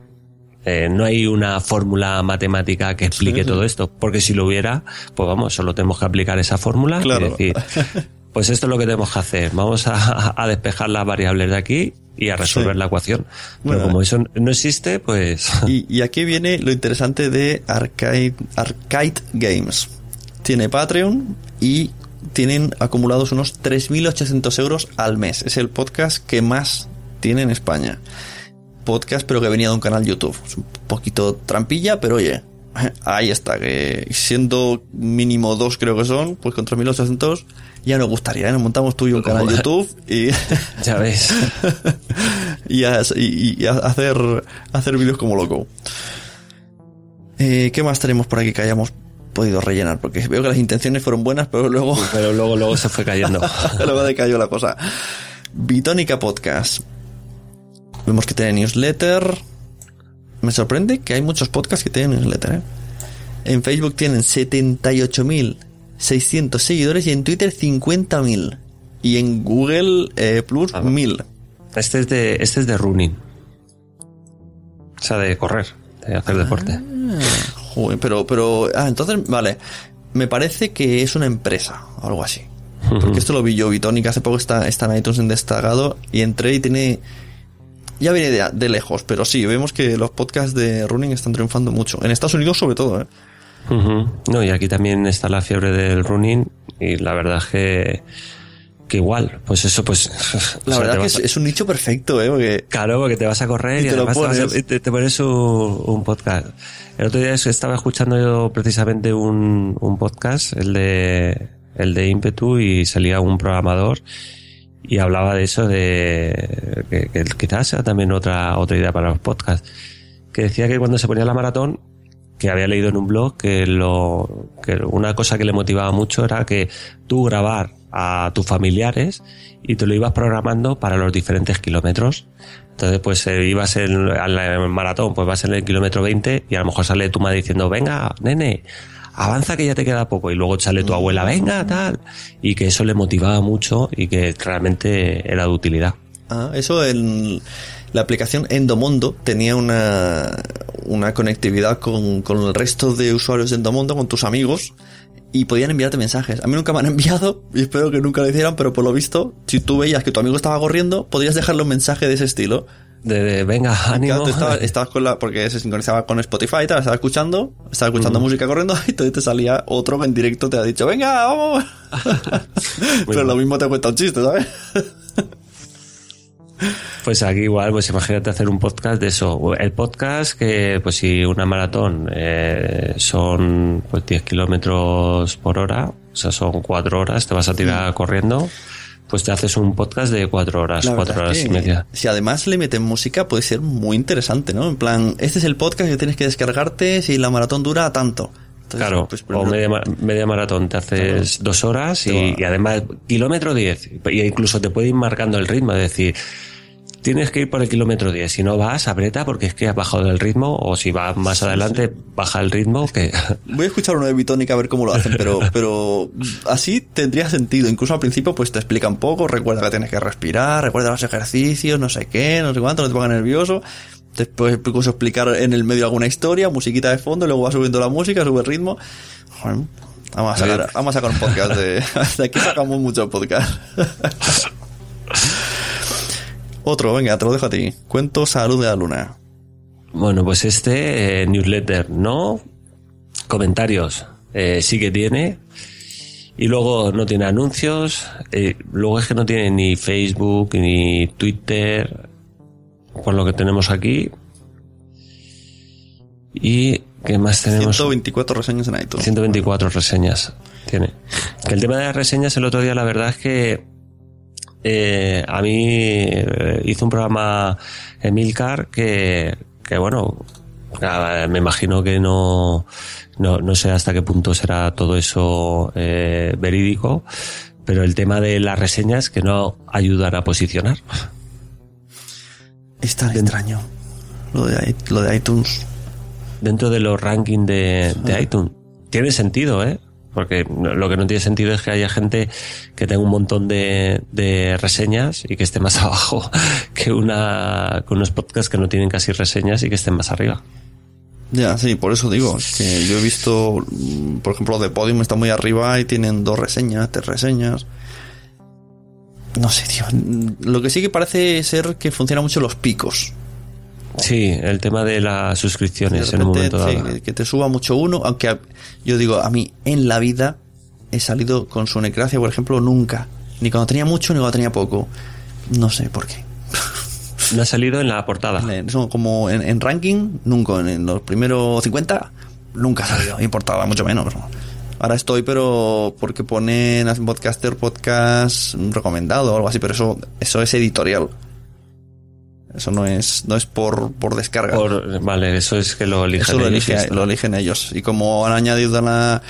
eh, no hay una fórmula matemática que explique todo esto, porque si lo hubiera, pues vamos, solo tenemos que aplicar esa fórmula Claro. y decir, pues esto es lo que tenemos que hacer, vamos a, a despejar las variables de aquí y a resolver Sí. la ecuación. Bueno. Pero como eso no existe, pues... Y, y aquí viene lo interesante de Arcade, Arcade Games. Tiene Patreon y tienen acumulados unos 3.800 euros al mes. Es el podcast que más tiene en España. Podcast, pero que venía de un canal YouTube. Es un poquito trampilla, pero oye, Ahí está, que siendo mínimo dos creo que son, pues con 3.800 ya nos gustaría, ¿eh? nos montamos tú y un canal YouTube y... ya ves. y, a- y- y a hacer, hacer vídeos como loco. Eh, ¿Qué más tenemos por aquí que hayamos podido rellenar? Porque veo que las intenciones fueron buenas, pero luego... Pero luego, luego se fue cayendo. luego decayó la cosa. Bitónica Podcast. Vemos que tiene newsletter. Me sorprende que hay muchos podcasts que tienen newsletter. ¿eh? En Facebook tienen 78.600 seguidores y en Twitter 50.000. Y en Google eh, Plus 1.000. Este es de, este es de running. O sea, de correr, de hacer deporte. Joder, pero, pero, ah, entonces, vale. Me parece que es una empresa o algo así. Porque esto lo vi yo, Bitónica, hace poco está, está en iTunes en destacado y entré y tiene... Ya viene de, de lejos, pero sí, vemos que los podcasts de running están triunfando mucho. En Estados Unidos sobre todo, ¿eh? No, y aquí también está la fiebre del running y la verdad es que, que igual, pues eso, pues... La verdad que es, a- es un nicho perfecto, ¿eh? Porque Claro, porque te vas a correr Y y, te además te, vas a- pones. te- te pones un, un podcast. El otro día estaba escuchando yo precisamente un, un podcast, el de, el de Impetu, y salía un programador y hablaba de eso, de que, que quizás sea también otra, otra idea para los podcasts, que decía que cuando se ponía la maratón, que había leído en un blog que lo que una cosa que le motivaba mucho era que tú grabar a tus familiares y te lo ibas programando para los diferentes kilómetros. Entonces, pues eh, ibas en, al maratón, pues vas en el kilómetro 20 y a lo mejor sale tu madre diciendo, venga, nene, avanza que ya te queda poco. Y luego sale tu abuela, venga, tal. Y que eso le motivaba mucho y que realmente era de utilidad. Ah, eso en la aplicación Endomondo tenía una, una conectividad con, con el resto de usuarios de Endomondo, con tus amigos, y podían enviarte mensajes. A mí nunca me han enviado, y espero que nunca lo hicieran, pero por lo visto, si tú veías que tu amigo estaba corriendo, podías dejarle un mensaje de ese estilo. De, de, venga, ánimo. Claro, estabas, estabas con la, porque se sincronizaba con Spotify tal, estaba escuchando, estaba escuchando música corriendo, y entonces te salía otro que en directo te ha dicho, venga, vamos. pero lo mismo te cuenta un chiste, ¿sabes? Pues aquí igual, pues imagínate hacer un podcast de eso. El podcast que, pues si una maratón eh, son pues 10 kilómetros por hora, o sea, son 4 horas, te vas a tirar corriendo, pues te haces un podcast de 4 horas, La 4 verdad horas es y media. Si además le meten música, puede ser muy interesante, ¿no? En plan, este es el podcast que tienes que descargarte si la maratón dura tanto. Entonces, Claro, pues, o media, ma- media maratón, te haces dos horas y, además kilómetro 10, y incluso te puede ir marcando el ritmo, es decir, tienes que ir por el kilómetro 10, si no vas, aprieta porque es que has bajado el ritmo, o si vas más adelante, baja el ritmo, que Voy a escuchar uno de Bitónica a ver cómo lo hacen, pero, pero así tendría sentido. Incluso al principio pues te explica un poco, recuerda que tienes que respirar, recuerda los ejercicios, no sé qué, no sé cuánto, no te pongas nervioso. Después incluso explicar en el medio alguna historia, musiquita de fondo, y luego va subiendo la música, sube el ritmo. Vamos a sacar, vamos a sacar un podcast de, de aquí sacamos muchos podcasts. Otro, venga, te lo dejo a ti. Cuento salud de la luna. Bueno, pues este eh, newsletter no, comentarios eh, sí que tiene y luego no tiene anuncios, eh, luego es que no tiene ni Facebook ni Twitter, por lo que tenemos aquí. Y ¿qué más tenemos? 124 reseñas en iTunes. 124 reseñas tiene. Que el tema de las reseñas el otro día la verdad es que eh, a mí eh, hizo un programa Emilcar que, que bueno, me imagino que no, no, no sé hasta qué punto será todo eso eh, verídico, pero el tema de las reseñas que no ayudan a posicionar. Es tan extraño. Lo de, lo de iTunes. dentro de los rankings de, de iTunes. Tiene sentido, ¿eh? Porque lo que no tiene sentido es que haya gente que tenga un montón de, de reseñas y que esté más abajo que una que unos podcasts que no tienen casi reseñas y que estén más arriba. Ya, sí, por eso digo. que yo he visto, por ejemplo, de Podium está muy arriba y tienen dos reseñas, tres reseñas. No sé, tío. Lo que sí que parece ser que funcionan mucho los picos. Sí, el tema de las De suscripciones en un momento dado. sí, que te suba mucho uno, aunque a- yo digo, a mí en la vida he salido con su necracia, por ejemplo, nunca. Ni cuando tenía mucho ni cuando tenía poco. No sé por qué. No ha salido en la portada. En- Eso como en, en ranking, nunca. En, en los primeros 50, nunca ha salido importada, mucho menos. Ahora estoy, pero porque ponen en Podcaster podcast recomendado o algo así, pero eso, eso es editorial. Eso no es, no es por, por descarga. Por- vale, eso es que lo eligen Eso lo, ellos elige- está. lo eligen ellos. Y como han añadido la.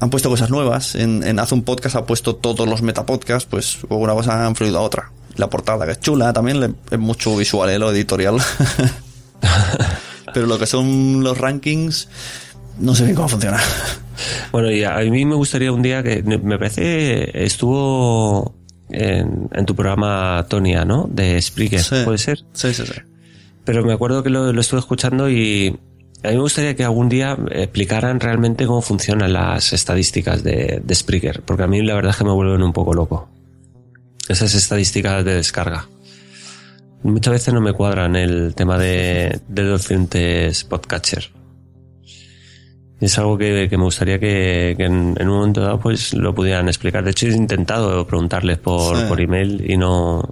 Han puesto cosas nuevas. En, en Haz un podcast ha puesto todos los metapodcasts, pues una cosa ha influido a otra. La portada que es chula también, le- es mucho visual, ¿eh? lo editorial. Pero lo que son los rankings, no sé bien cómo funciona. Bueno, y a mí me gustaría un día que me parece estuvo en, en tu programa Tonia, ¿no? De Spreaker, Sí. ¿puede ser? Sí, sí, sí. Pero me acuerdo que lo, lo estuve escuchando y a mí me gustaría que algún día explicaran realmente cómo funcionan las estadísticas de, de Spreaker, porque a mí la verdad es que me vuelven un poco loco. Esas estadísticas de descarga. Muchas veces no me cuadran el tema de, de diferentes podcatcher. Es algo que, que me gustaría que, que en, en un momento dado pues lo pudieran explicar. De hecho, he intentado preguntarles por, Sí. por email y no,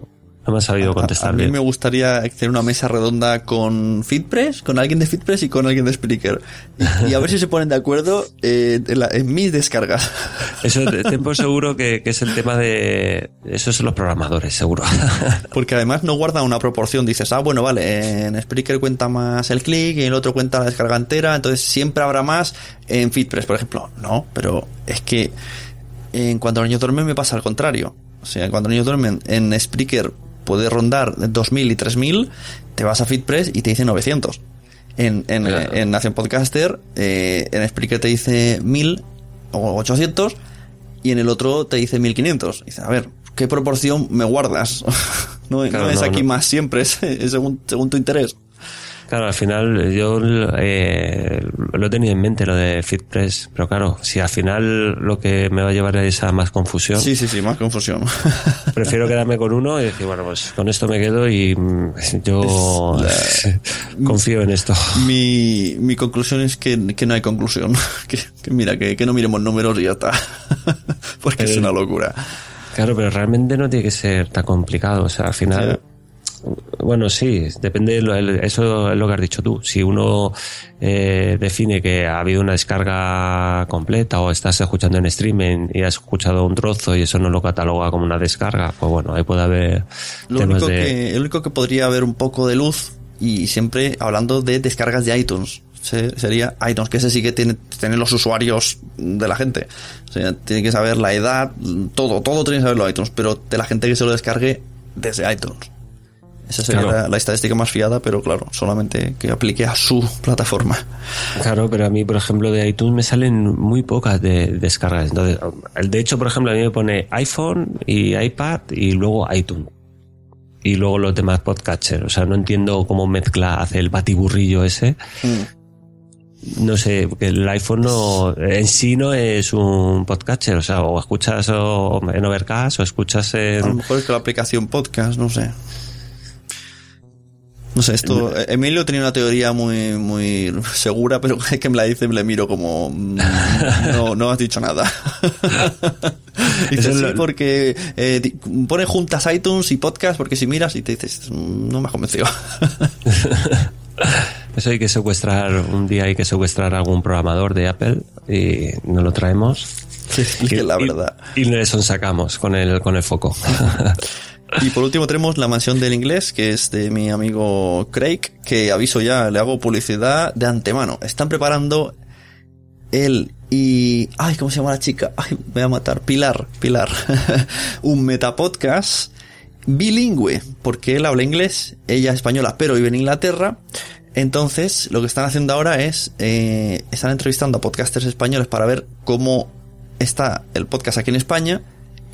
no me han sabido A, a contestar mí bien. me gustaría tener una mesa redonda con FitPress, con alguien de FitPress y con alguien de Spreaker. Y, y a ver si se ponen de acuerdo eh, en, la- en mis descargas. Eso por seguro que, que es el tema de... Eso son los programadores, seguro. Porque además no guarda una proporción. Dices, ah, bueno, vale, en Spreaker cuenta más el clic y en el otro cuenta la descarga entera, entonces siempre habrá más en FitPress, por ejemplo. No, pero es que en cuanto los niños duermen me pasa al contrario. O sea, cuando los niños duermen en Spreaker puede rondar 2000 y 3000, te vas a FitPress y te dice 900. En, en, Claro. en Nación Podcaster, eh, en Spreaker te dice 1000 o 800 y en el otro te dice 1500. Dice, a ver, ¿qué proporción me guardas? no, Claro, no es no, aquí no. más siempre, es, es según, según tu interés. Claro, al final yo eh, lo he tenido en mente, lo de FitPress, pero claro, si al final lo que me va a llevar es a más confusión, Sí, sí, sí, más confusión. prefiero quedarme con uno y decir, bueno, pues con esto me quedo y mm, yo confío en esto. mi, mi conclusión es que, que no hay conclusión. Que, que mira, que, que no miremos números y ya está. Porque es Pero- una locura. Claro, pero realmente no tiene que ser tan complicado. O sea, al final. Bueno, sí, depende. de lo- el- eso es lo que has dicho tú. Si uno eh, define que ha habido una descarga completa o estás escuchando en streaming y has escuchado un trozo y eso no lo cataloga como una descarga, pues bueno, ahí puede haber Lo temas único, de. que, lo único que podría haber un poco de luz, y siempre hablando de descargas de iTunes, se- sería iTunes, que ese sí que tiene, tiene los usuarios de la gente. O sea, tiene que saber la edad, todo, todo tiene que saberlo iTunes, pero de la gente que se lo descargue desde iTunes. Esa sería Claro. la, la estadística más fiada, pero claro, solamente que aplique a su plataforma. Claro, pero a mí, por ejemplo, de iTunes me salen muy pocas de descargas. Entonces, de hecho, por ejemplo, a mí me pone iPhone y iPad y luego iTunes. Y luego los demás podcatcher. O sea, no entiendo cómo mezcla, hace el batiburrillo ese. No sé, porque el iPhone no, en sí no es un podcatcher. O sea, o escuchas en Overcast o escuchas A lo en... mejor es que la aplicación podcast, no sé. No sé, esto. Emilio tenía una teoría muy, muy segura, pero es que me la dice y me le miro como. mm, No, no has dicho nada. Dice, sí, porque eh, pone juntas iTunes y podcast, porque si miras y te dices, "Mm, no me has convencido. Eso hay que secuestrar, un día hay que secuestrar a algún programador de Apple y nos lo traemos. que la Y- verdad. Y, le sonsacamos con el, con el foco. Y por último tenemos la mansión del inglés, que es de mi amigo Craig, que aviso ya, le hago publicidad de antemano. Están preparando él y... Ay, ¿cómo se llama la chica? Ay, me voy a matar. Pilar, Pilar. Un metapodcast bilingüe, porque él habla inglés, ella española, pero vive en Inglaterra. Entonces, lo que están haciendo ahora es, eh, están entrevistando a podcasters españoles para ver cómo está el podcast aquí en España.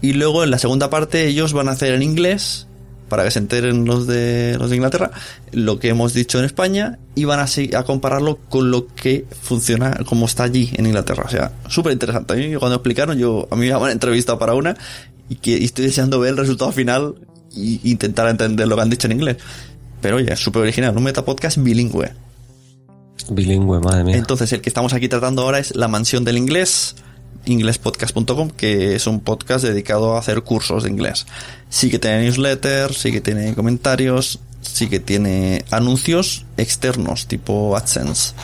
Y luego en la segunda parte ellos van a hacer en inglés, para que se enteren los de, los de Inglaterra, lo que hemos dicho en España y van a, a compararlo con lo que funciona, como está allí en Inglaterra. O sea, súper interesante. A mí cuando explicaron, yo, a mí me han entrevistado para una y que y estoy deseando ver el resultado final e intentar entender lo que han dicho en inglés. Pero oye, es súper original, un metapodcast bilingüe. Bilingüe, madre mía. Entonces, el que estamos aquí tratando ahora es La Mansión del Inglés, inglespodcast.com, que es un podcast dedicado a hacer cursos de inglés. Sí que tiene newsletter, sí que tiene comentarios, sí que tiene anuncios externos, tipo AdSense.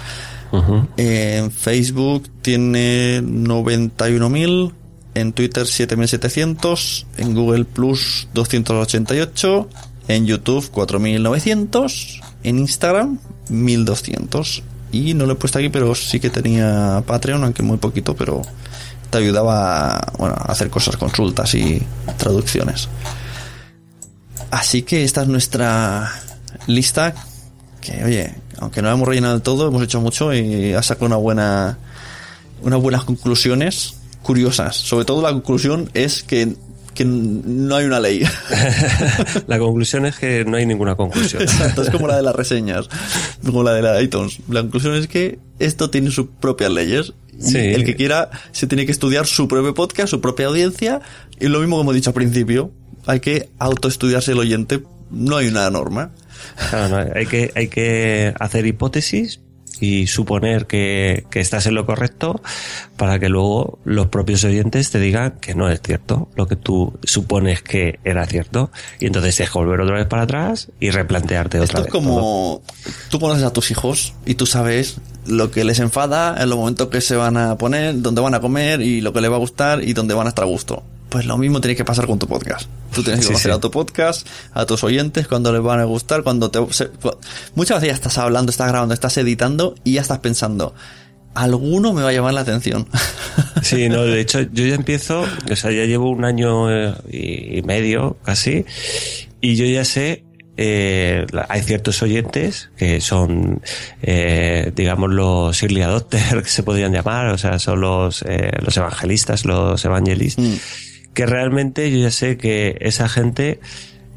En Facebook tiene 91.000. En Twitter 7.700. En Google Plus 288. En YouTube 4.900. En Instagram 1.200. Y no lo he puesto aquí, pero sí que tenía Patreon, aunque muy poquito, pero te ayudaba bueno, a hacer cosas, consultas y traducciones. Así que esta es nuestra lista. Que oye, aunque no la hemos rellenado del todo, hemos hecho mucho y ha sacado una buena, unas buenas conclusiones curiosas. Sobre todo la conclusión es que que no hay una ley. la conclusión es que no hay ninguna conclusión. Exacto, es como la de las reseñas, como la de la iTunes. La conclusión es que esto tiene sus propias leyes. Sí. El que quiera se tiene que estudiar su propio podcast, su propia audiencia. Y lo mismo como he dicho al principio, hay que autoestudiarse el oyente. No hay una norma. Claro, no, hay, que, hay que hacer hipótesis y suponer que, que, estás en lo correcto para que luego los propios oyentes te digan que no es cierto lo que tú supones que era cierto y entonces que volver otra vez para atrás y replantearte otra Esto vez. es como tú conoces a tus hijos y tú sabes lo que les enfada en los momentos que se van a poner, dónde van a comer y lo que les va a gustar y dónde van a estar a gusto. Pues lo mismo tiene que pasar con tu podcast. Tú tienes que Sí, conocer sí. a tu podcast, a tus oyentes, cuando les van a gustar, cuando te... se- muchas veces ya estás hablando, estás grabando, estás editando y ya estás pensando, alguno me va a llamar la atención. Sí, no, de hecho yo ya empiezo, o sea, ya llevo un año eh, y medio casi, y yo ya sé, eh, hay ciertos oyentes que son, eh, digamos, los early adopters que se podrían llamar, o sea, son los, eh, los evangelistas, los evangelistas, que realmente yo ya sé que esa gente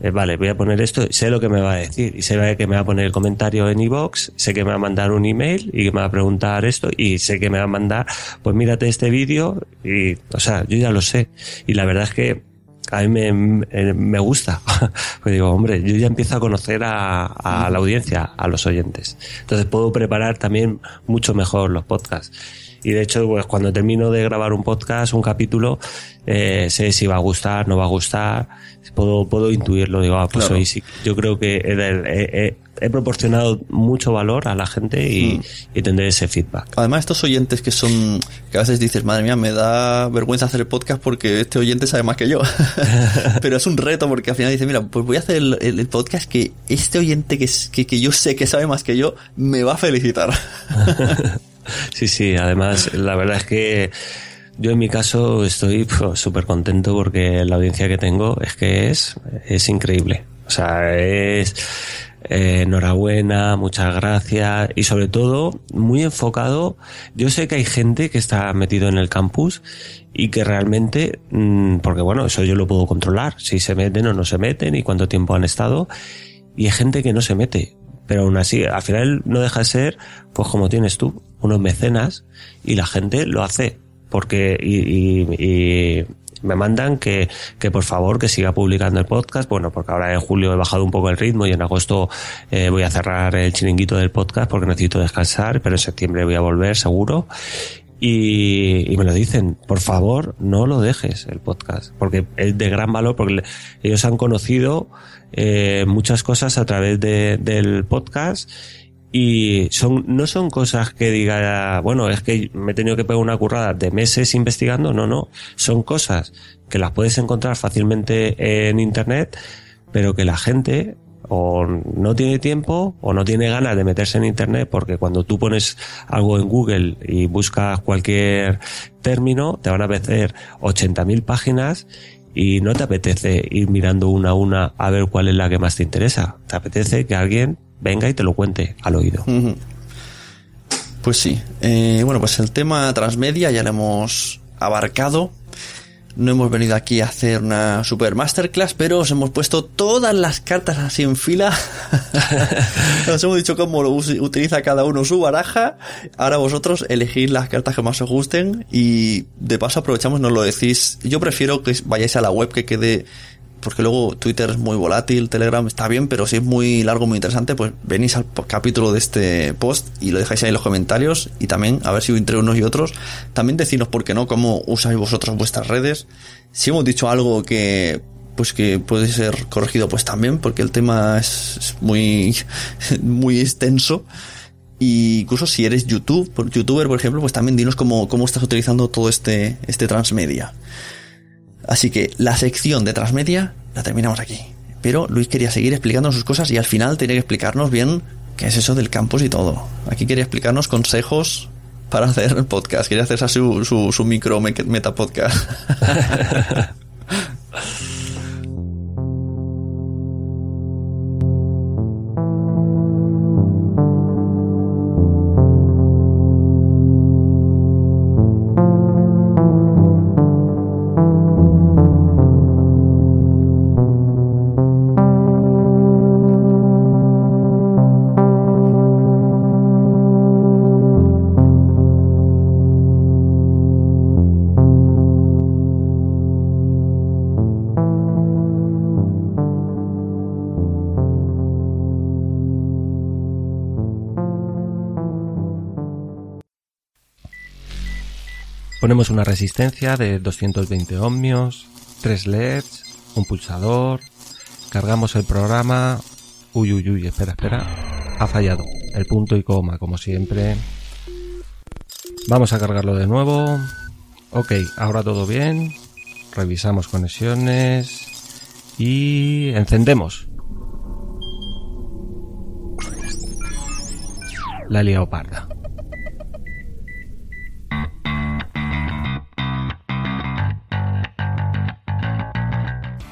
eh, vale, voy a poner esto, sé lo que me va a decir y sé que me va a poner el comentario en iBox, sé que me va a mandar un email y que me va a preguntar esto y sé que me va a mandar, pues mírate este vídeo y, o sea, yo ya lo sé. Y la verdad es que a mí me, me- me gusta, pues digo, hombre, yo ya empiezo a conocer a, a la audiencia, a los oyentes, entonces puedo preparar también mucho mejor los podcasts. Y de hecho, pues cuando termino de grabar un podcast, un capítulo, eh, sé si va a gustar, no va a gustar, puedo, puedo intuirlo, digo, ah, pues Claro. hoy sí. Yo creo que he, he- he- proporcionado mucho valor a la gente y, y tendré ese feedback. Además, estos oyentes que son, que a veces dices, madre mía, me da vergüenza hacer el podcast porque este oyente sabe más que yo. Pero es un reto porque al final dice, mira, pues voy a hacer el, el- el podcast que este oyente que, que, que yo sé que sabe más que yo me va a felicitar. Sí, sí, además, la verdad es que yo en mi caso estoy pues, súper contento porque la audiencia que tengo es que es, es increíble. O sea, es eh, enhorabuena, muchas gracias y sobre todo muy enfocado. Yo sé que hay gente que está metido en el campus y que realmente, mm, porque bueno, eso yo lo puedo controlar, si se meten o no se meten y cuánto tiempo han estado. Y hay gente que no se mete, pero aún así, al final no deja de ser, pues como tienes tú, unos mecenas y la gente lo hace porque y, y- y me mandan que, que por favor que siga publicando el podcast, bueno, porque ahora en julio he bajado un poco el ritmo y en agosto eh, voy a cerrar el chiringuito del podcast porque necesito descansar, pero en septiembre voy a volver seguro. Y, y me lo dicen, por favor, no lo dejes el podcast, porque es de gran valor, porque ellos han conocido eh, muchas cosas a través de- del podcast y son no son cosas que diga bueno es que me he tenido que pegar una currada de meses investigando no no son cosas que las puedes encontrar fácilmente en internet pero que la gente o no tiene tiempo o no tiene ganas de meterse en internet porque cuando tú pones algo en Google y buscas cualquier término te van a aparecer 80.000 páginas y no te apetece ir mirando una a una a ver cuál es la que más te interesa. Te apetece que alguien venga y te lo cuente al oído. Pues sí. Eh, bueno, pues el tema transmedia ya lo hemos abarcado. No hemos venido aquí a hacer una super masterclass, pero os hemos puesto todas las cartas así en fila. os hemos dicho cómo lo utiliza cada uno su baraja. Ahora vosotros elegid las cartas que más os gusten y de paso aprovechamos, nos lo decís. Yo prefiero que vayáis a la web que quede porque luego Twitter es muy volátil, Telegram está bien, pero si es muy largo, muy interesante, pues venís al capítulo de este post y lo dejáis ahí en los comentarios y también, a ver si entre unos y otros, también decinos por qué no, cómo usáis vosotros vuestras redes. Si hemos dicho algo que pues que puede ser corregido, pues también, porque el tema es, es muy, muy extenso. Y incluso si eres YouTube, youtuber, por ejemplo, pues también dinos cómo, cómo estás utilizando todo este, este transmedia. Así que la sección de transmedia la terminamos aquí. Pero Luis quería seguir explicando sus cosas y al final tenía que explicarnos bien qué es eso del campus y todo. Aquí quería explicarnos consejos para hacer el podcast. Quería hacer su, su, su micro meta podcast. Ponemos una resistencia de 220 ohmios, 3 LEDs, un pulsador, cargamos el programa. Uy, uy, uy, espera, espera. Ha fallado. El punto y coma, como siempre. Vamos a cargarlo de nuevo. Ok, ahora todo bien. Revisamos conexiones. Y encendemos. La leoparda.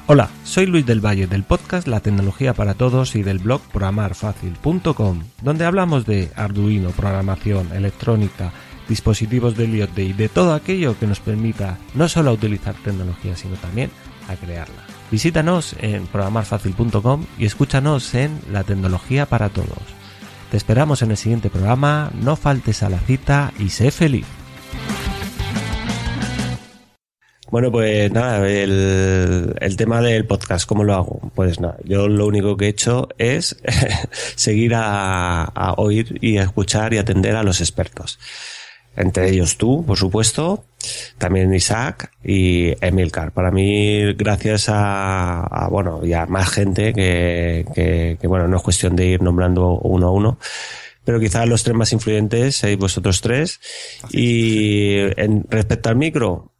Hola, soy Luis del Valle del podcast La Tecnología para Todos y del blog programarfacil.com, donde hablamos de Arduino, programación, electrónica, dispositivos de IoT y de todo aquello que nos permita no solo utilizar tecnología, sino también a crearla. Visítanos en programarfacil.com y escúchanos en La Tecnología para Todos. Te esperamos en el siguiente programa, no faltes a la cita y sé feliz. Bueno, pues nada, el, el, tema del podcast, ¿cómo lo hago? Pues nada, yo lo único que he hecho es seguir a, a, oír y a escuchar y atender a los expertos. Entre ellos tú, por supuesto, también Isaac y Emilcar. Para mí, gracias a, a bueno, y a más gente que, que, que, bueno, no es cuestión de ir nombrando uno a uno, pero quizás los tres más influyentes seis vosotros tres. Y en, respecto al micro,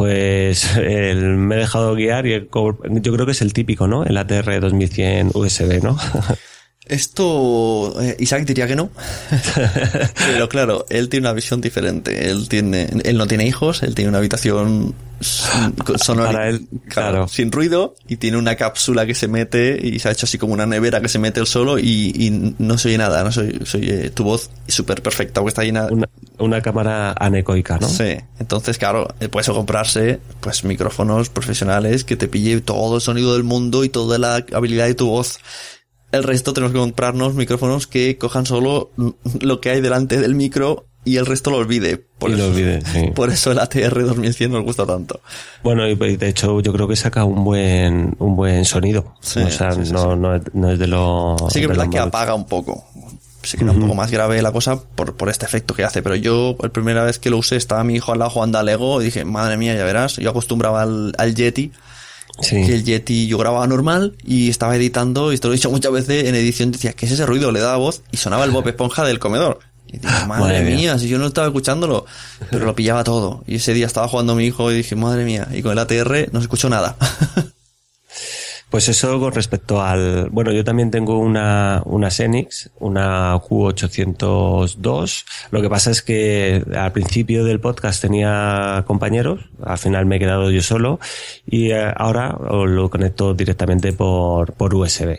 pues el, me he dejado guiar y el, yo creo que es el típico, ¿no? El ATR 2100 USB, ¿no? Esto, eh, Isaac diría que no. Pero claro, él tiene una visión diferente. Él tiene, él no tiene hijos, él tiene una habitación sonora, Para él, claro, claro. sin ruido y tiene una cápsula que se mete y se ha hecho así como una nevera que se mete él solo y, y no se oye nada, no se oye, se oye tu voz súper perfecta, porque está llena Una, una cámara anecoica, ¿no? Sí, entonces claro, puedes comprarse pues micrófonos profesionales que te pille todo el sonido del mundo y toda la habilidad de tu voz. El resto tenemos que comprarnos micrófonos que cojan solo lo que hay delante del micro y el resto lo olvide. Por Y eso, lo olvide, sí. Por eso el ATR 2100 nos gusta tanto. Bueno, y de hecho yo creo que saca un buen un buen sonido. Sí, o sea, sí, no, no, es- no es de lo... Sí que es verdad que apaga un poco. Sí que era un poco más grave la cosa por, por este efecto que hace. Pero yo, la primera vez que lo usé, estaba mi hijo al lado jugando a Lego y dije, madre mía, ya verás. Yo acostumbraba al, al Yeti. Sí. Que el Yeti yo grababa normal y estaba editando, y esto lo he dicho muchas veces en edición, decía, ¿qué es ese ruido? Le daba voz y sonaba el Bob Esponja del comedor. Y digo, madre, Madre mía. mía, si yo no estaba escuchándolo, pero lo pillaba todo. Y ese día estaba jugando mi hijo y dije, madre mía, y con el ATR no se escuchó nada. Pues eso con respecto al... Bueno, yo también tengo una, una Xenix, una Q802. Lo que pasa es que al principio del podcast tenía compañeros, al final me he quedado yo solo y eh, ahora lo conecto directamente por, por USB.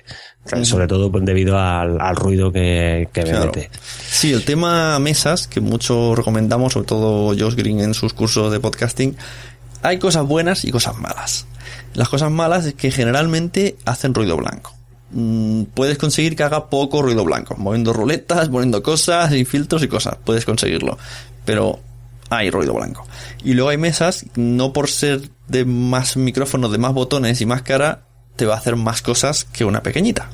Sobre todo pues, debido al, al ruido que, que me Claro. mete. Sí, el tema mesas, que mucho recomendamos, sobre todo Josh Green en sus cursos de podcasting, hay cosas buenas y cosas malas. Las cosas malas es que generalmente hacen ruido blanco. Mm, puedes conseguir que haga poco ruido blanco, moviendo ruletas, poniendo cosas y filtros y cosas, puedes conseguirlo. Pero hay ruido blanco. Y luego hay mesas, no por ser de más micrófonos, de más botones y más cara, te va a hacer más cosas que una pequeñita.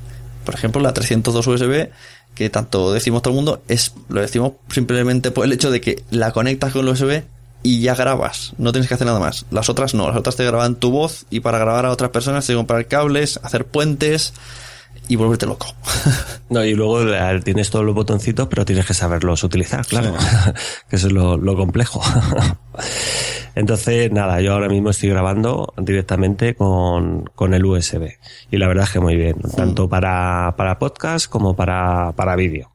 Por ejemplo, la 302 USB, que tanto decimos todo el mundo, es, lo decimos simplemente por el hecho de que la conectas con el USB y ya grabas. No tienes que hacer nada más. Las otras no, las otras te graban tu voz y para grabar a otras personas tienes que comprar cables, hacer puentes y volverte loco. No, y luego tienes todos los botoncitos, pero tienes que saberlos utilizar, claro. que eso es lo, lo complejo. Entonces, nada, yo ahora mismo estoy grabando directamente con, con el USB. Y la verdad es que muy bien, tanto para, para podcast como para, para vídeo.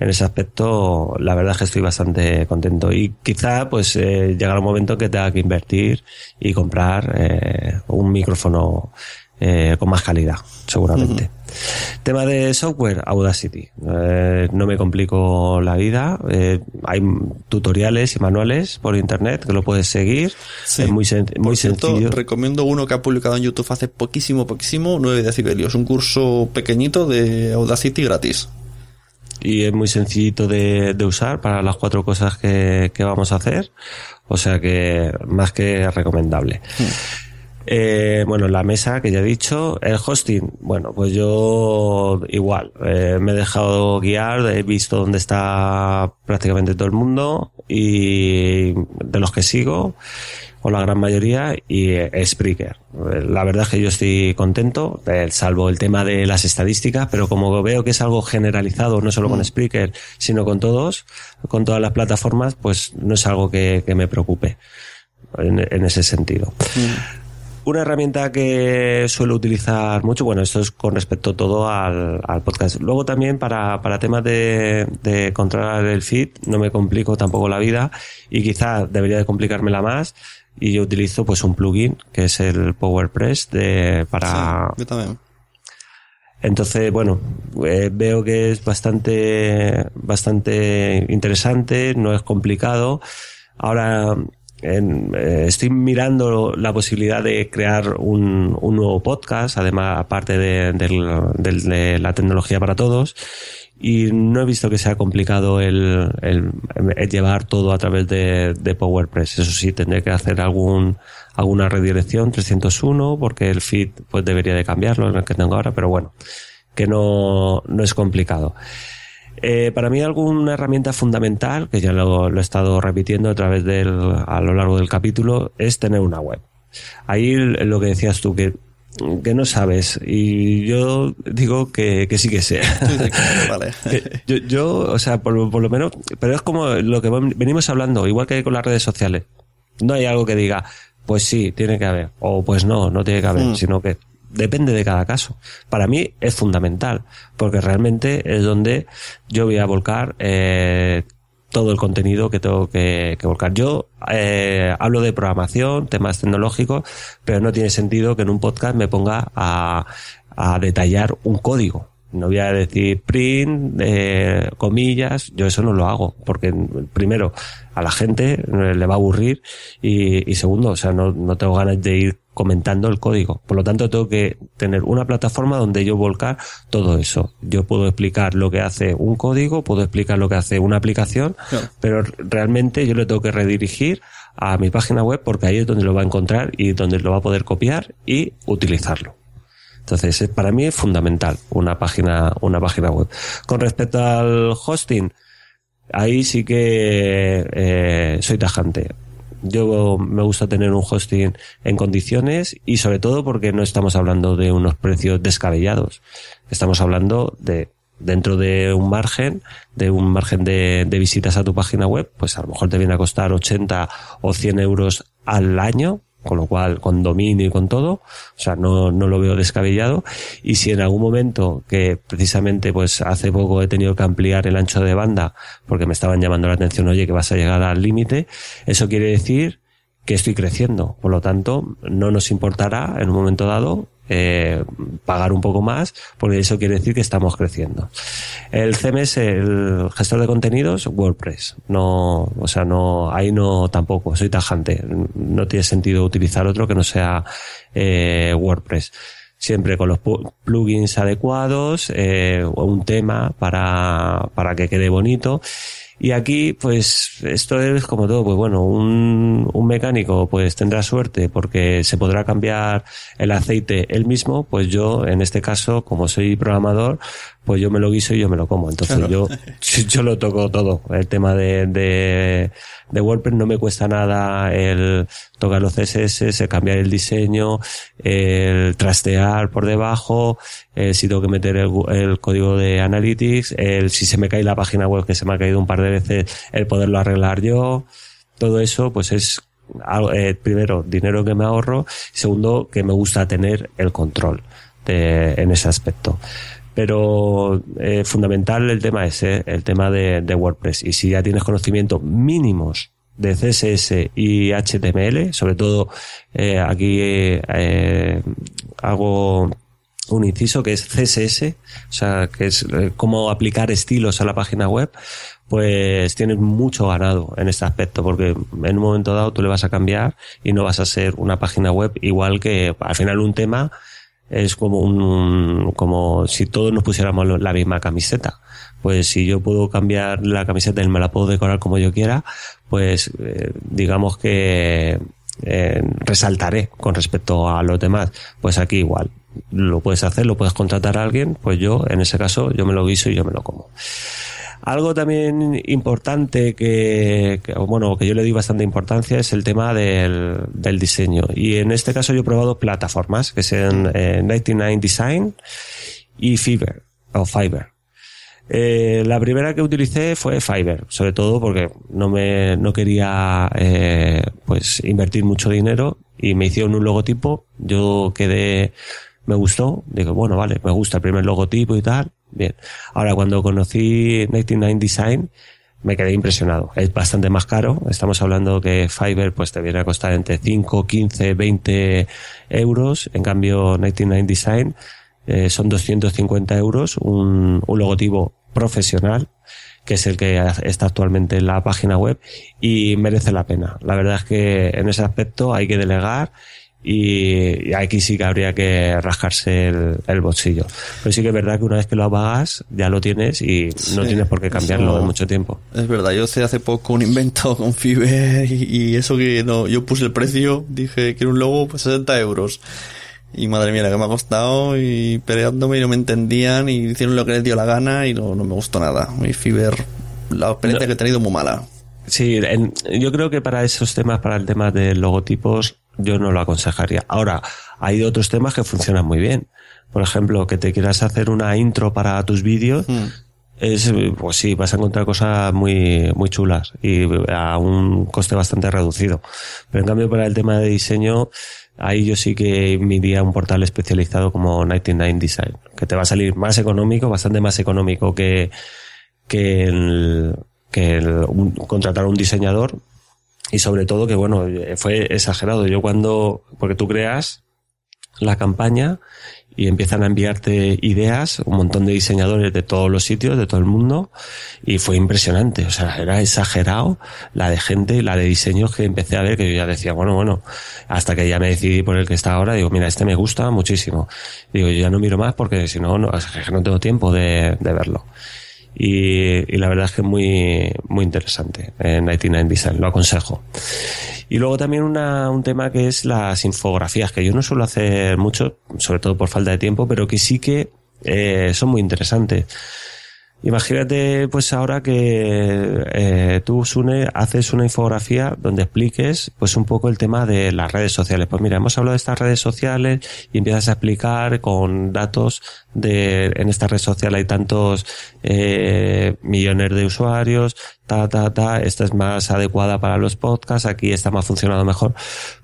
En ese aspecto, la verdad es que estoy bastante contento. Y quizá, pues, eh, llegará un momento que tenga que invertir y comprar eh, un micrófono eh, con más calidad, seguramente. Tema de software, Audacity. Eh, no me complico la vida. Eh, hay tutoriales y manuales por internet que lo puedes seguir. Sí. Es muy, sen- muy Por cierto, sencillo. recomiendo uno que ha publicado en YouTube hace poquísimo, poquísimo, 9 decibelios. Un curso pequeñito de Audacity gratis. Y es muy sencillito de, de usar para las cuatro cosas que, que vamos a hacer. O sea que más que recomendable. Eh, bueno, la mesa que ya he dicho, el hosting, bueno, pues yo igual, eh, me he dejado guiar, he visto dónde está prácticamente todo el mundo y de los que sigo, o la gran mayoría, y Spreaker. La verdad es que yo estoy contento, eh, salvo el tema de las estadísticas, pero como veo que es algo generalizado, no solo con Spreaker, sino con todos, con todas las plataformas, pues no es algo que, que me preocupe en, en ese sentido. Una herramienta que suelo utilizar mucho, bueno, esto es con respecto todo al, al podcast. Luego también para, para temas de, de controlar el feed, no me complico tampoco la vida y quizá debería de complicármela más. Y yo utilizo pues un plugin que es el PowerPress de, para, Sí, yo también. entonces, bueno, eh, veo que es bastante, bastante interesante, no es complicado. Ahora eh, estoy mirando la posibilidad de crear un, nuevo podcast, además, aparte de, la tecnología para todos. Y no he visto que sea complicado el, llevar todo a través de, de PowerPress. Eso sí, tendré que hacer algún, alguna redirección 301 porque el feed pues debería de cambiarlo en el que tengo ahora, pero bueno, que no, no es complicado. Eh, para mí alguna herramienta fundamental, que ya lo, lo he estado repitiendo a través del, a lo largo del capítulo, es tener una web. Ahí lo que decías tú, que, que no sabes, y yo digo que, que sí que sé. vale. Yo, yo, o sea, por, por lo menos, pero es como lo que venimos hablando, igual que con las redes sociales. No hay algo que diga, pues sí, tiene que haber, o pues no, no tiene que haber, Mm. sino que depende de cada caso. Para mí es fundamental, porque realmente es donde yo voy a volcar eh, todo el contenido que tengo que, que volcar. Yo eh, hablo de programación, temas tecnológicos, pero no tiene sentido que en un podcast me ponga a, a detallar un código. No voy a decir print, eh, comillas, yo eso no lo hago, porque primero a la gente le va a aburrir y, y segundo, o sea, no, no tengo ganas de ir comentando el código. Por lo tanto, tengo que tener una plataforma donde yo volcar todo eso. Yo puedo explicar lo que hace un código, puedo explicar lo que hace una aplicación, pero realmente yo le tengo que redirigir a mi página web porque ahí es donde lo va a encontrar y donde lo va a poder copiar y utilizarlo. Entonces, para mí es fundamental una página, una página web. Con respecto al hosting, ahí sí que eh, soy tajante. Yo me gusta tener un hosting en condiciones y sobre todo porque no estamos hablando de unos precios descabellados. Estamos hablando de dentro de un margen, de un margen de, visitas a tu página web, pues a lo mejor te viene a costar 80 o 100 euros al año, con lo cual con dominio y con todo, o sea, no, no lo veo descabellado. Y si en algún momento, que precisamente pues hace poco he tenido que ampliar el ancho de banda porque me estaban llamando la atención, oye, que vas a llegar al límite, eso quiere decir que estoy creciendo. Por lo tanto, no nos importará en un momento dado eh, pagar un poco más, porque eso quiere decir que estamos creciendo. El CMS, el gestor de contenidos, WordPress. No, o sea, no, ahí no tampoco, soy tajante. No tiene sentido utilizar otro que no sea eh, WordPress. Siempre con los plugins adecuados, eh, un tema para, para que quede bonito. Y aquí, pues, esto es como todo, pues bueno, un, un mecánico pues tendrá suerte porque se podrá cambiar el aceite él mismo, pues yo, en este caso, como soy programador, pues yo me lo guiso y yo me lo como. Entonces yo, yo lo toco todo. El tema de, de, de, WordPress no me cuesta nada el tocar los CSS, el cambiar el diseño, el trastear por debajo, eh, si tengo que meter el, el, código de Analytics, el si se me cae la página web que se me ha caído un par de veces, el poderlo arreglar yo. Todo eso pues es eh, primero dinero que me ahorro, segundo que me gusta tener el control de, en ese aspecto pero eh, fundamental el tema ese, el tema de, WordPress. Y si ya tienes conocimiento mínimos de CSS y HTML, sobre todo eh, aquí eh, hago un inciso que es CSS, o sea, que es cómo aplicar estilos a la página web, pues tienes mucho ganado en este aspecto, porque en un momento dado tú le vas a cambiar y no vas a ser una página web igual que al final un tema es como un, como si todos nos pusiéramos la misma camiseta. Pues si yo puedo cambiar la camiseta y me la puedo decorar como yo quiera, pues eh, digamos que eh, resaltaré con respecto a los demás. Pues aquí igual. Lo puedes hacer, lo puedes contratar a alguien, pues yo, en ese caso, yo me lo guiso y yo me lo como. Algo también importante que, bueno, que yo le doy bastante importancia es el tema del, del, diseño. Y en este caso yo he probado plataformas que sean eh, 99 Design y Fiverr o Fiverr. Eh, la primera que utilicé fue Fiverr, sobre todo porque no me no quería eh, pues invertir mucho dinero y me hicieron un logotipo. Yo quedé, me gustó, digo bueno vale, me gusta el primer logotipo y tal Bien. Ahora, cuando conocí 99 Design, me quedé impresionado. Es bastante más caro. Estamos hablando que Fiverr pues te viene a costar entre 5, 15, 20 euros. En cambio, 99 Design eh, son 250 euros. Un, un logotipo profesional que es el que está actualmente en la página web y merece la pena. La verdad es que en ese aspecto hay que delegar y, aquí sí que habría que rascarse el, bolsillo. Pero sí que es verdad que una vez que lo apagas ya lo tienes y no tienes por qué cambiarlo en mucho tiempo. Es verdad, yo hice hace poco un invento con Fiverr y, eso que no, yo puse el precio, dije quiero un logo pues 60 euros. Y madre mía, la que me ha costado y peleándome y no me entendían y hicieron lo que les dio la gana y no, no me gustó nada. Mi Fiverr, la experiencia que he tenido muy mala. Sí, yo creo que para esos temas, para el tema de logotipos, yo no lo aconsejaría. Ahora, hay otros temas que funcionan muy bien. Por ejemplo, que te quieras hacer una intro para tus vídeos, hmm. es, pues sí, vas a encontrar cosas muy, muy chulas y a un coste bastante reducido. Pero en cambio, para el tema de diseño, ahí yo sí que me iría a un portal especializado como 99 Design, que te va a salir más económico, bastante más económico que, que el, que el, contratar a un diseñador y sobre todo que bueno, fue exagerado. Yo cuando, porque tú creas la campaña y empiezan a enviarte ideas, un montón de diseñadores de todos los sitios, de todo el mundo, y fue impresionante. O sea, era exagerado la de gente, la de diseños que empecé a ver, que yo ya decía, bueno, bueno, hasta que ya me decidí por el que está ahora, digo, mira, este me gusta muchísimo. Digo, yo ya no miro más porque si no, no, no tengo tiempo de, de verlo. Y, la verdad es que es muy, muy interesante en 99 Design, lo aconsejo. Y luego también una, un tema que es las infografías, que yo no suelo hacer mucho, sobre todo por falta de tiempo, pero que sí que eh, son muy interesantes. Imagínate pues ahora que eh, tú, Sune, haces una infografía donde expliques pues un poco el tema de las redes sociales. Pues mira, hemos hablado de estas redes sociales y empiezas a explicar con datos de en esta red social hay tantos eh, millones de usuarios, ta, ta, ta, esta es más adecuada para los podcasts, aquí está más funcionado mejor.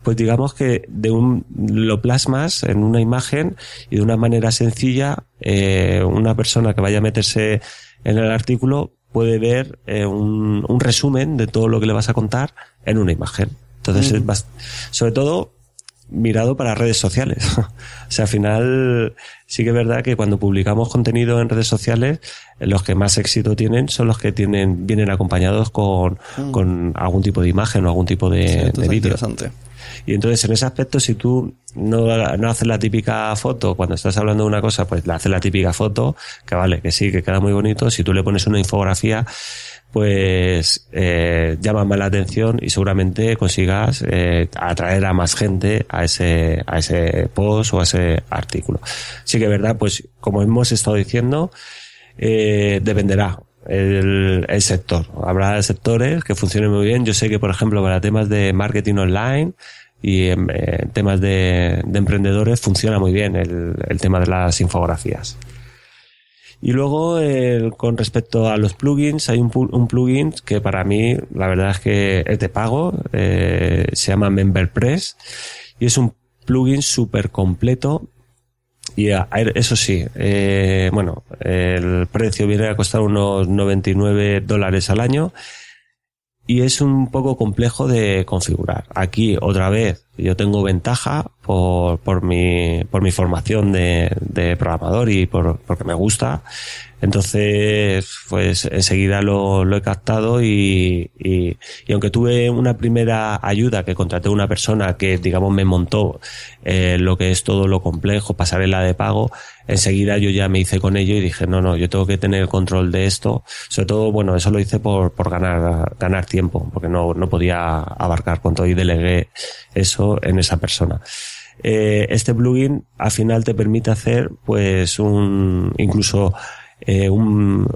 Pues digamos que de un, lo plasmas en una imagen y de una manera sencilla, eh, una persona que vaya a meterse en el artículo puede ver eh, un, un, resumen de todo lo que le vas a contar en una imagen. Entonces, es sobre todo mirado para redes sociales. o sea, al final sí que es verdad que cuando publicamos contenido en redes sociales, los que más éxito tienen son los que tienen, vienen acompañados con, mm. con algún tipo de imagen o algún tipo de, de vídeo. Y entonces en ese aspecto, si tú no, no haces la típica foto, cuando estás hablando de una cosa, pues le haces la típica foto, que vale, que sí, que queda muy bonito. Si tú le pones una infografía, pues eh, llama más la atención y seguramente consigas eh, atraer a más gente a ese, a ese post o a ese artículo. Sí que verdad, pues como hemos estado diciendo, Eh, dependerá el, el, sector. Habrá sectores que funcionen muy bien. Yo sé que, por ejemplo, para temas de marketing online y en, temas de, de, emprendedores funciona muy bien el, el tema de las infografías. Y luego, con respecto a los plugins, hay un, un, plugin que para mí, la verdad es que es de pago, eh, se llama MemberPress y es un plugin súper completo. Y eso sí, eh, bueno, el precio viene a costar unos 99 dólares al año y es un poco complejo de configurar. Aquí, otra vez, yo tengo ventaja por, por, mi, por mi formación de, de programador y por, porque me gusta. Entonces, pues enseguida lo, lo he captado y, y, y, aunque tuve una primera ayuda que contraté una persona que, digamos, me montó eh, lo que es todo lo complejo, pasarela de pago, enseguida yo ya me hice con ello y dije, no, no, yo tengo que tener control de esto. Sobre todo, bueno, eso lo hice por, por ganar, ganar tiempo, porque no, no podía abarcar con todo y delegué eso en esa persona. Eh, este plugin al final te permite hacer pues un incluso eh, un,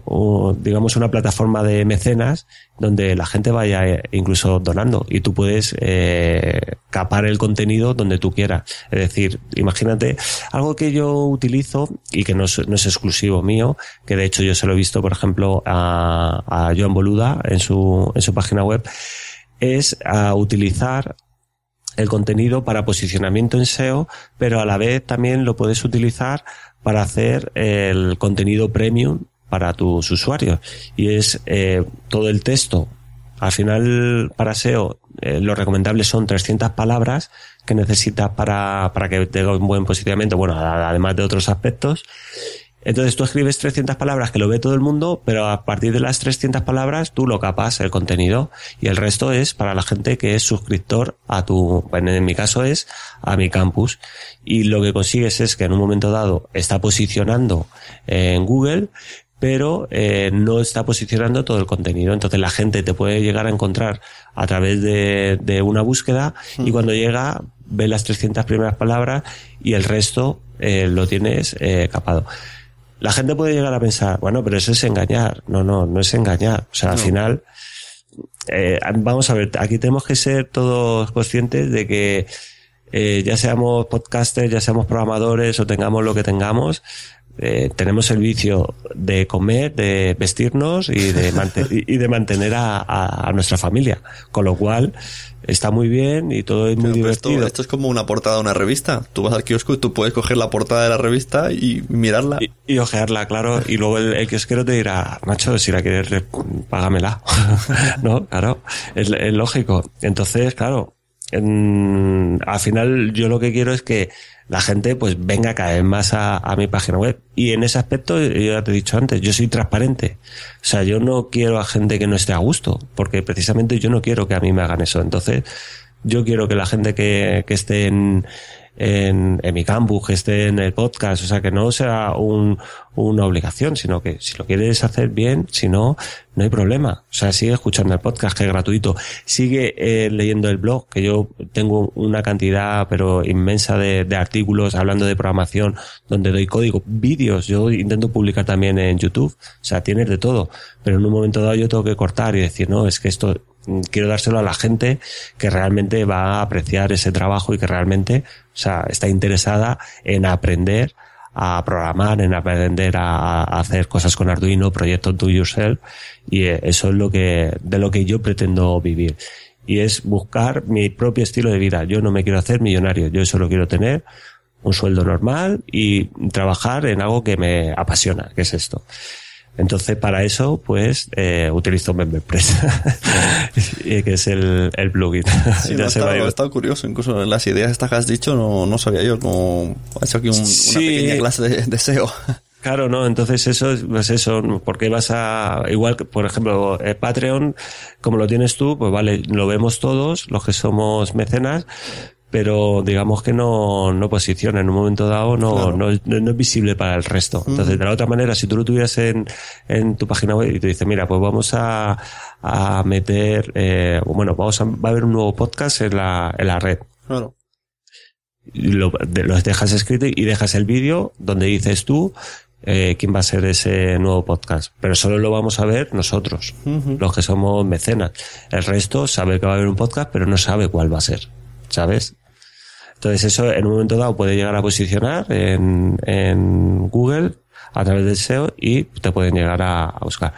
digamos una plataforma de mecenas donde la gente vaya eh, incluso donando y tú puedes eh, capar el contenido donde tú quieras. Es decir, imagínate algo que yo utilizo y que no es, no es exclusivo mío, que de hecho yo se lo he visto, por ejemplo, a, a Joan Boluda en su, en su página web, es a utilizar el contenido para posicionamiento en SEO, pero a la vez también lo puedes utilizar para hacer el contenido premium para tus usuarios. Y es eh, todo el texto. Al final, para SEO, eh, lo recomendable son 300 palabras que necesitas para, para que tenga un buen posicionamiento, bueno, además de otros aspectos. Entonces tú escribes 300 palabras que lo ve todo el mundo, pero a partir de las 300 palabras tú lo capas el contenido y el resto es para la gente que es suscriptor a tu, bueno, en mi caso es a mi campus. Y lo que consigues es que en un momento dado está posicionando en Google, pero eh, no está posicionando todo el contenido. Entonces la gente te puede llegar a encontrar a través de, de una búsqueda y cuando llega ve las 300 primeras palabras y el resto eh, lo tienes eh, capado la gente puede llegar a pensar, bueno, pero eso es engañar. No, no, no es engañar. O sea, al final, eh, vamos a ver, aquí tenemos que ser todos conscientes de que eh, ya seamos podcasters, ya seamos programadores o tengamos lo que tengamos, eh, tenemos el vicio de comer, de vestirnos y de, y de mantener a, a, nuestra familia. Con lo cual, está muy bien y todo es muy divertido. Esto, esto, es como una portada de una revista. Tú vas al kiosco y tú puedes coger la portada de la revista y mirarla. Y, y ojearla, claro. Y luego el, el, kiosquero te dirá, macho, si la quieres, págamela. ¿No? Claro. Es, es, lógico. Entonces, claro, en, al final yo lo que quiero es que la gente pues venga a caer más a, a, mi página web. Y en ese aspecto, yo ya te he dicho antes, yo soy transparente. O sea, yo no quiero a gente que no esté a gusto, porque precisamente yo no quiero que a mí me hagan eso. Entonces, yo quiero que la gente que, que esté en, en, mi campus, que esté en el podcast, o sea, que no sea un, una obligación, sino que si lo quieres hacer bien, si no, no hay problema. O sea, sigue escuchando el podcast, que es gratuito. Sigue eh, leyendo el blog, que yo tengo una cantidad, pero inmensa de, de, artículos hablando de programación, donde doy código, vídeos, yo intento publicar también en YouTube, o sea, tienes de todo. Pero en un momento dado yo tengo que cortar y decir, no, es que esto quiero dárselo a la gente que realmente va a apreciar ese trabajo y que realmente, o sea, está interesada en aprender a programar, en aprender a, hacer cosas con Arduino, proyectos do yourself, y eso es lo que, de lo que yo pretendo vivir. Y es buscar mi propio estilo de vida. Yo no me quiero hacer millonario, yo solo quiero tener un sueldo normal y trabajar en algo que me apasiona, que es esto. Entonces, para eso, pues, eh, utilizo MemberPress, que es el, el plugin. Sí, ya se estado, estado curioso, incluso las ideas estas que has dicho no, no sabía yo, como he hecho aquí un, sí. una pequeña clase de, de SEO. Claro, no, entonces eso es pues eso, porque vas a, igual que, por ejemplo, eh, Patreon, como lo tienes tú, pues vale, lo vemos todos, los que somos mecenas, pero digamos que no, no posiciona en un momento dado, no, claro. no, es, no, es visible para el resto. Entonces, de la otra manera, si tú lo tuvieras en, en tu página web y te dice, mira, pues vamos a, a meter, eh, bueno, vamos a, va a haber un nuevo podcast en la, en la red. Claro. Lo, de, lo dejas escrito y dejas el vídeo donde dices tú eh, quién va a ser ese nuevo podcast. Pero solo lo vamos a ver nosotros, los que somos mecenas. El resto sabe que va a haber un podcast, pero no sabe cuál va a ser. ¿Sabes? Entonces eso en un momento dado puede llegar a posicionar en, en Google a través del SEO y te pueden llegar a, buscar.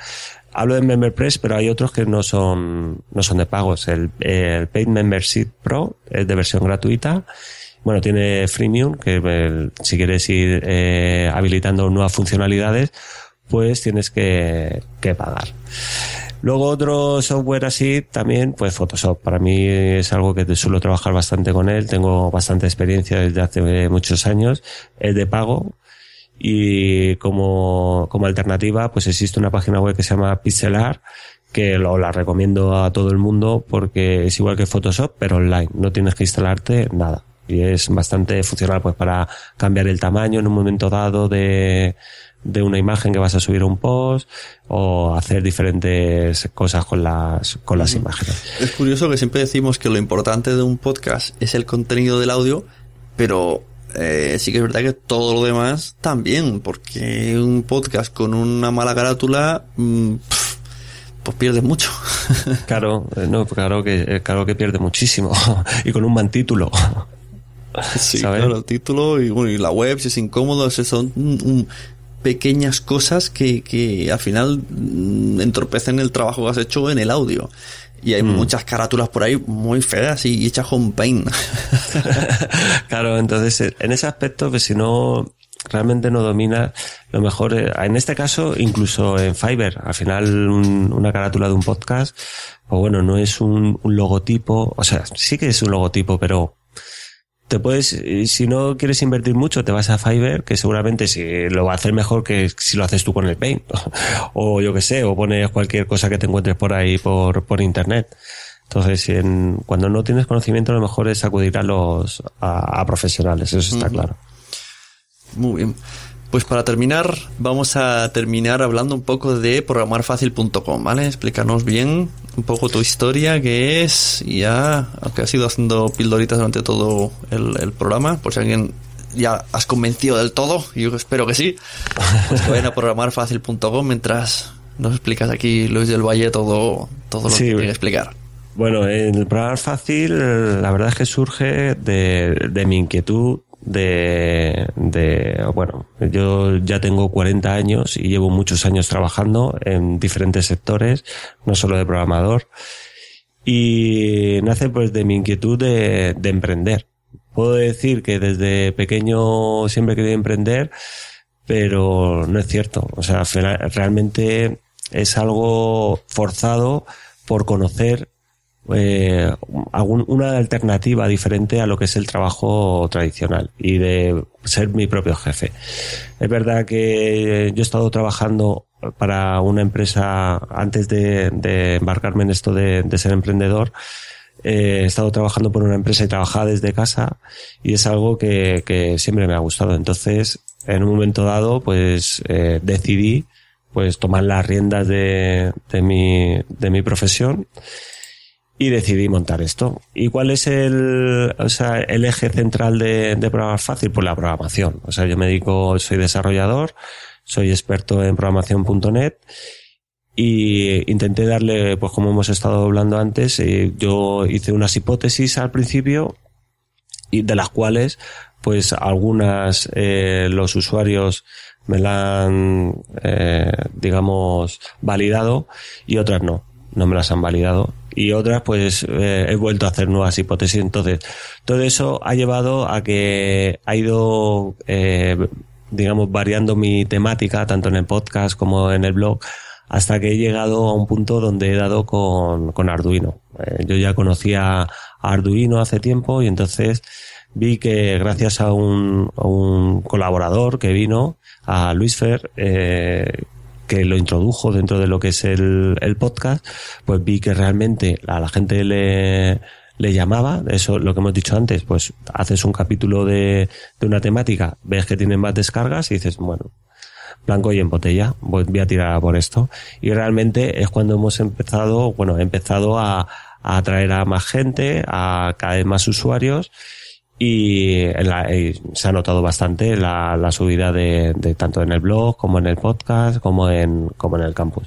Hablo de MemberPress, pero hay otros que no son, no son de pagos. El, el Paid Membership Pro es de versión gratuita. Bueno, tiene freemium, que si quieres ir eh, habilitando nuevas funcionalidades, pues tienes que, que pagar. Luego otro software así también, pues Photoshop. Para mí es algo que suelo trabajar bastante con él. Tengo bastante experiencia desde hace muchos años. Es de pago, y como, como alternativa pues existe una página web que se llama Pixelar que lo, la recomiendo a todo el mundo porque es igual que Photoshop pero online no tienes que instalarte nada y es bastante funcional pues para cambiar el tamaño en un momento dado de, de una imagen que vas a subir a un post o hacer diferentes cosas con las con las imágenes Es curioso que siempre decimos que lo importante de un podcast es el contenido del audio, pero eh, sí que es verdad que todo lo demás también, porque un podcast con una mala carátula, mm, pues pierde mucho. claro eh, no claro que eh, claro que pierde muchísimo y con un mal título Sí, ¿sabes? claro, el título y, bueno, y la web, si es incómodo, si son mm, pequeñas cosas que, que al final mm, entorpecen el trabajo que has hecho en el audio. Y hay Mm. muchas carátulas por ahí muy feas y hechas con paint. Claro, entonces eh, en ese aspecto, que si no realmente no dominas, lo mejor, eh, en este caso, incluso en Fiverr, al final un- una carátula de un podcast, pues bueno, no es un, un logotipo, o sea, sí que es un logotipo, pero te puedes, y si no quieres invertir mucho, te vas a Fiverr, que seguramente si lo va a hacer mejor que si lo haces tú con el Paint. o yo que sé, o pones cualquier cosa que te encuentres por ahí por, por internet. Entonces, en- cuando no tienes conocimiento, lo mejor es acudir a los, a, a profesionales, eso está claro. Muy bien. Pues para terminar, vamos a terminar hablando un poco de programarfacil.com, ¿vale? Explícanos bien un poco tu historia, qué es, y ya, aunque has ido haciendo pildoritas durante todo el, el programa, por si alguien ya has convencido del todo, yo espero que sí, pues que vayan a programarfacil.com mientras nos explicas aquí, Luis del Valle, todo, todo lo Sí, que tiene que explicar. Bueno, el programar fácil, la verdad es que surge de, de mi inquietud de, de, bueno, yo ya tengo 40 años y llevo muchos años trabajando en diferentes sectores, no solo de programador, y nace pues de mi inquietud de, de emprender. Puedo decir que desde pequeño siempre quería emprender, pero no es cierto. O sea, realmente es algo forzado por conocer eh, algún- una alternativa diferente a lo que es el trabajo tradicional y de ser mi propio jefe. Es verdad que yo he estado trabajando para una empresa antes de, embarcarme en esto de, ser emprendedor. eh, he estado trabajando por una empresa y trabajaba desde casa y es algo que, siempre me ha gustado. Entonces, en un momento dado, pues eh, decidí pues tomar las riendas de mi, de mi profesión y decidí montar esto. ¿Y cuál es el, o sea, el eje central de, programar fácil? Pues la programación. O sea, yo me dedico, soy desarrollador, soy experto en programación.net y intenté darle, pues como hemos estado hablando antes, eh, yo hice unas hipótesis al principio y de las cuales, pues algunas eh, los usuarios me la han, eh, digamos, validado y otras no, no me las han validado. Y otras, pues, eh, he vuelto a hacer nuevas hipótesis. Entonces, todo eso ha llevado a que ha ido, eh, digamos, variando mi temática, tanto en el podcast como en el blog, hasta que he llegado a un punto donde he dado con, con Arduino. Eh, yo ya conocía Arduino hace tiempo y entonces vi que gracias a un, a un colaborador que vino, a Luis Fer, eh, que lo introdujo dentro de lo que es el, el podcast, pues vi que realmente a la gente le, le llamaba, eso lo que hemos dicho antes, pues haces un capítulo de, de una temática, ves que tienen más descargas y dices, bueno, blanco y en botella, voy a tirar por esto. Y realmente es cuando hemos empezado, bueno, he empezado a, a atraer a más gente, a cada vez más usuarios y, se ha notado bastante la, subida de, de, tanto en el blog como en el podcast como en, como en el campus.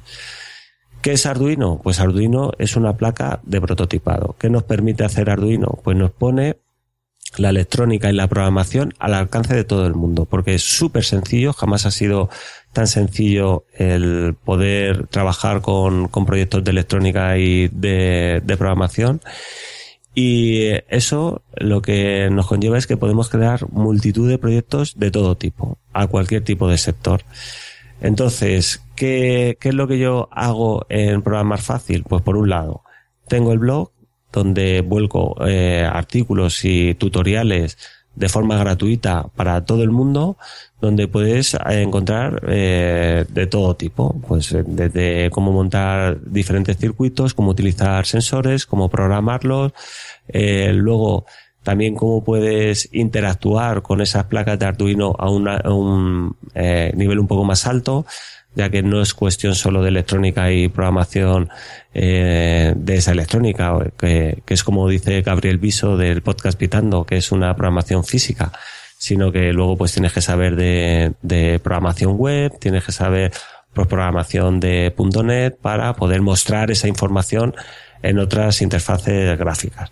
¿Qué es Arduino? Pues Arduino es una placa de prototipado. ¿Qué nos permite hacer Arduino? Pues nos pone la electrónica y la programación al alcance de todo el mundo, porque es súper sencillo, jamás ha sido tan sencillo el poder trabajar con, con proyectos de electrónica y de, programación. Y eso lo que nos conlleva es que podemos crear multitud de proyectos de todo tipo, a cualquier tipo de sector. Entonces, ¿qué, qué es lo que yo hago en Programar Fácil? Pues por un lado, tengo el blog donde vuelco eh, artículos y tutoriales de forma gratuita para todo el mundo, donde puedes encontrar eh, de todo tipo, pues eh, desde cómo montar diferentes circuitos, cómo utilizar sensores, cómo programarlos, eh, luego también cómo puedes interactuar con esas placas de Arduino a, a un eh, nivel un poco más alto, ya que no es cuestión solo de electrónica y programación eh, de esa electrónica, que, que, es como dice Gabriel Viso del podcast Pitando, que es una programación física, sino que luego pues tienes que saber de, de programación web, tienes que saber pues, programación de .NET para poder mostrar esa información en otras interfaces gráficas.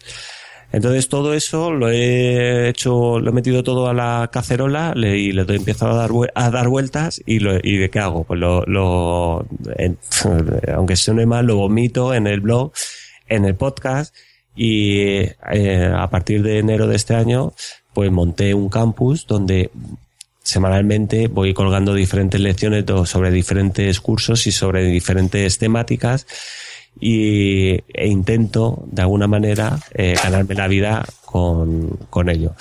Entonces todo eso lo he hecho, lo he metido todo a la cacerola y le he empezado a dar, a dar vueltas y, lo, y de qué hago? Pues lo, lo en, aunque suene mal, lo vomito en el blog, en el podcast y eh, a partir de enero de este año pues monté un campus donde semanalmente voy colgando diferentes lecciones sobre diferentes cursos y sobre diferentes temáticas y, e intento de alguna manera eh, ganarme la vida con, con ello.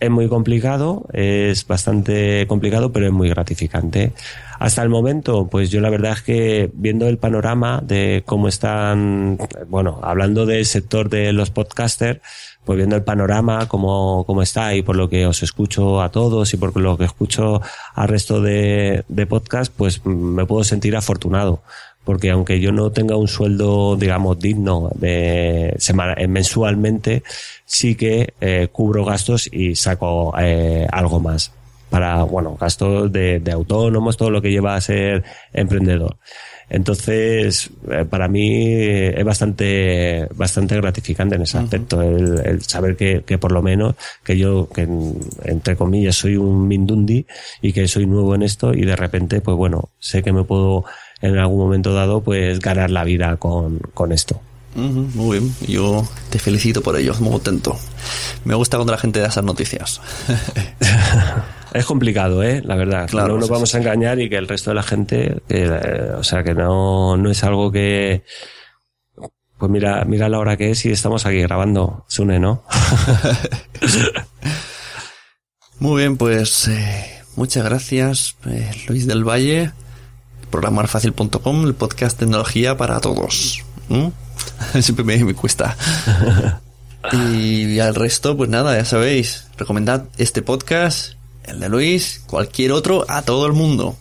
Es muy complicado, es bastante complicado, pero es muy gratificante. Hasta el momento, pues yo la verdad es que viendo el panorama de cómo están, bueno, hablando del sector de los podcasters, pues viendo el panorama, cómo, cómo está y por lo que os escucho a todos y por lo que escucho al resto de, de podcast, pues me puedo sentir afortunado porque aunque yo no tenga un sueldo, digamos, digno de semana, eh, mensualmente, sí que eh, cubro gastos y saco eh, algo más para, bueno, gastos de, de, autónomos, todo lo que lleva a ser emprendedor. Entonces, eh, para mí es bastante, bastante gratificante en ese aspecto, el, el, saber que, que por lo menos, que yo, que entre comillas soy un mindundi y que soy nuevo en esto y de repente, pues bueno, sé que me puedo en algún momento dado pues ganar la vida con, con esto. Uh -huh, muy bien, yo te felicito por ello, muy contento. Me gusta cuando la gente da esas noticias. es complicado, ¿eh? La verdad. Claro, no nos sí, vamos sí. a engañar y que el resto de la gente, eh, o sea, que no, no es algo que... Pues mira, mira la hora que es y estamos aquí grabando, Sune, ¿no? Muy bien, pues eh, muchas gracias, eh, Luis del Valle programarfacil.com, el podcast tecnología para todos. ¿Mm? Siempre me, me cuesta. y al resto, pues nada, ya sabéis, recomendad este podcast, el de Luis, cualquier otro, a todo el mundo.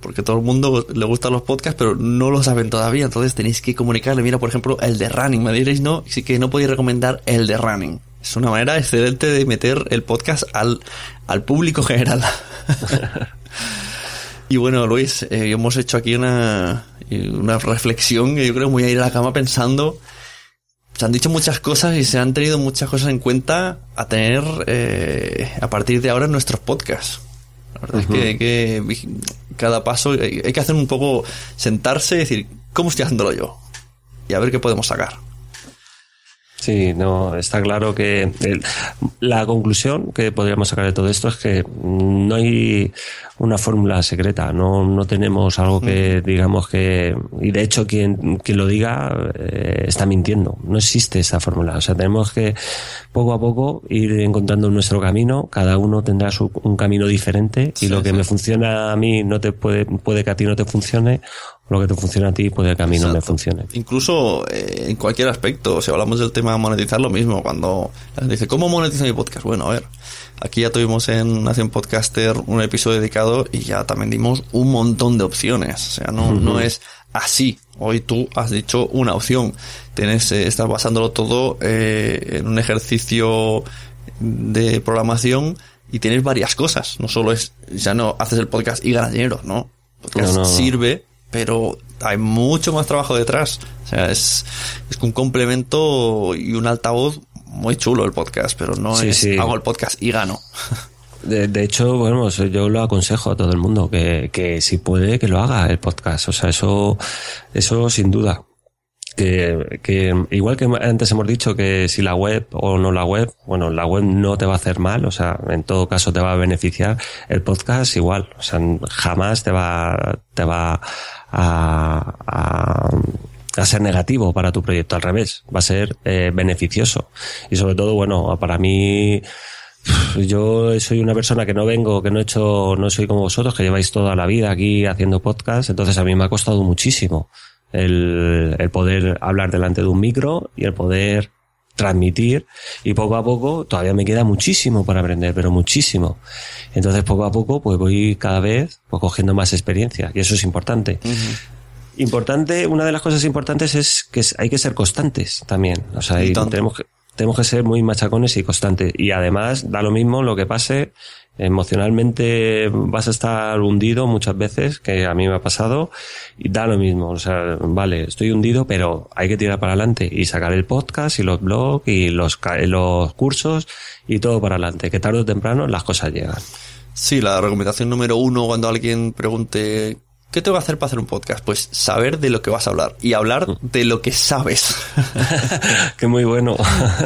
Porque todo el mundo le gustan los podcasts, pero no lo saben todavía. Entonces tenéis que comunicarle. Mira, por ejemplo, el de Running. Me diréis no, sí que no podéis recomendar el de Running. Es una manera excelente de meter el podcast al, al público general. Y bueno, Luis, eh, hemos hecho aquí una, una reflexión que yo creo que voy a ir a la cama pensando. Se han dicho muchas cosas y se han tenido muchas cosas en cuenta a tener eh, a partir de ahora en nuestros podcasts. La verdad uh -huh. es que, que, cada paso hay, hay que hacer un poco sentarse y decir, ¿cómo estoy haciéndolo yo? Y a ver qué podemos sacar. Sí, no, está claro que el, la conclusión que podríamos sacar de todo esto es que no hay una fórmula secreta, no, no tenemos algo que digamos que, y de hecho quien, quien lo diga eh, está mintiendo, no existe esa fórmula, o sea, tenemos que poco a poco ir encontrando nuestro camino, cada uno tendrá su, un camino diferente y sí, lo que sí. me funciona a mí no te puede, puede que a ti no te funcione lo que te funciona a ti puede que a mí Exacto. no me funcione. Incluso eh, en cualquier aspecto, si hablamos del tema de monetizar, lo mismo. Cuando la gente dice, ¿cómo monetiza mi podcast? Bueno, a ver, aquí ya tuvimos en Nación Podcaster un episodio dedicado y ya también dimos un montón de opciones. O sea, no, uh -huh. no es así. Hoy tú has dicho una opción. Tienes, eh, estás basándolo todo eh, en un ejercicio de programación y tienes varias cosas. No solo es, ya no haces el podcast y ganas dinero, ¿no? Podcast No, no. sirve, pero hay mucho más trabajo detrás. O sea, es, es un complemento y un altavoz muy chulo el podcast, pero no Sí, es sí. hago el podcast y gano. De, de hecho, bueno, yo lo aconsejo a todo el mundo que, que si puede que lo haga el podcast. O sea, eso, eso sin duda. Que, que igual que antes hemos dicho que si la web o no la web, bueno, la web no te va a hacer mal, o sea, en todo caso te va a beneficiar. El podcast igual, o sea, jamás te va, te va a, a, a ser negativo para tu proyecto, al revés, va a ser eh, beneficioso. Y sobre todo, bueno, para mí, yo soy una persona que no vengo, que no he hecho, no soy como vosotros, que lleváis toda la vida aquí haciendo podcast, entonces a mí me ha costado muchísimo el, el poder hablar delante de un micro y el poder transmitir y poco a poco todavía me queda muchísimo para aprender, pero muchísimo. Entonces poco a poco pues voy cada vez pues, cogiendo más experiencia y eso es importante. Importante, una de las cosas importantes es que hay que ser constantes también. O sea, tenemos que, tenemos que ser muy machacones y constantes. Y además, da lo mismo lo que pase, emocionalmente vas a estar hundido muchas veces, que a mí me ha pasado, y da lo mismo. O sea, vale, estoy hundido, pero hay que tirar para adelante y sacar el podcast y los blogs y los, los cursos y todo para adelante, que tarde o temprano las cosas llegan. Sí, la recomendación número uno cuando alguien pregunte ¿qué tengo que hacer para hacer un podcast? Pues saber de lo que vas a hablar y hablar de lo que sabes. que muy bueno.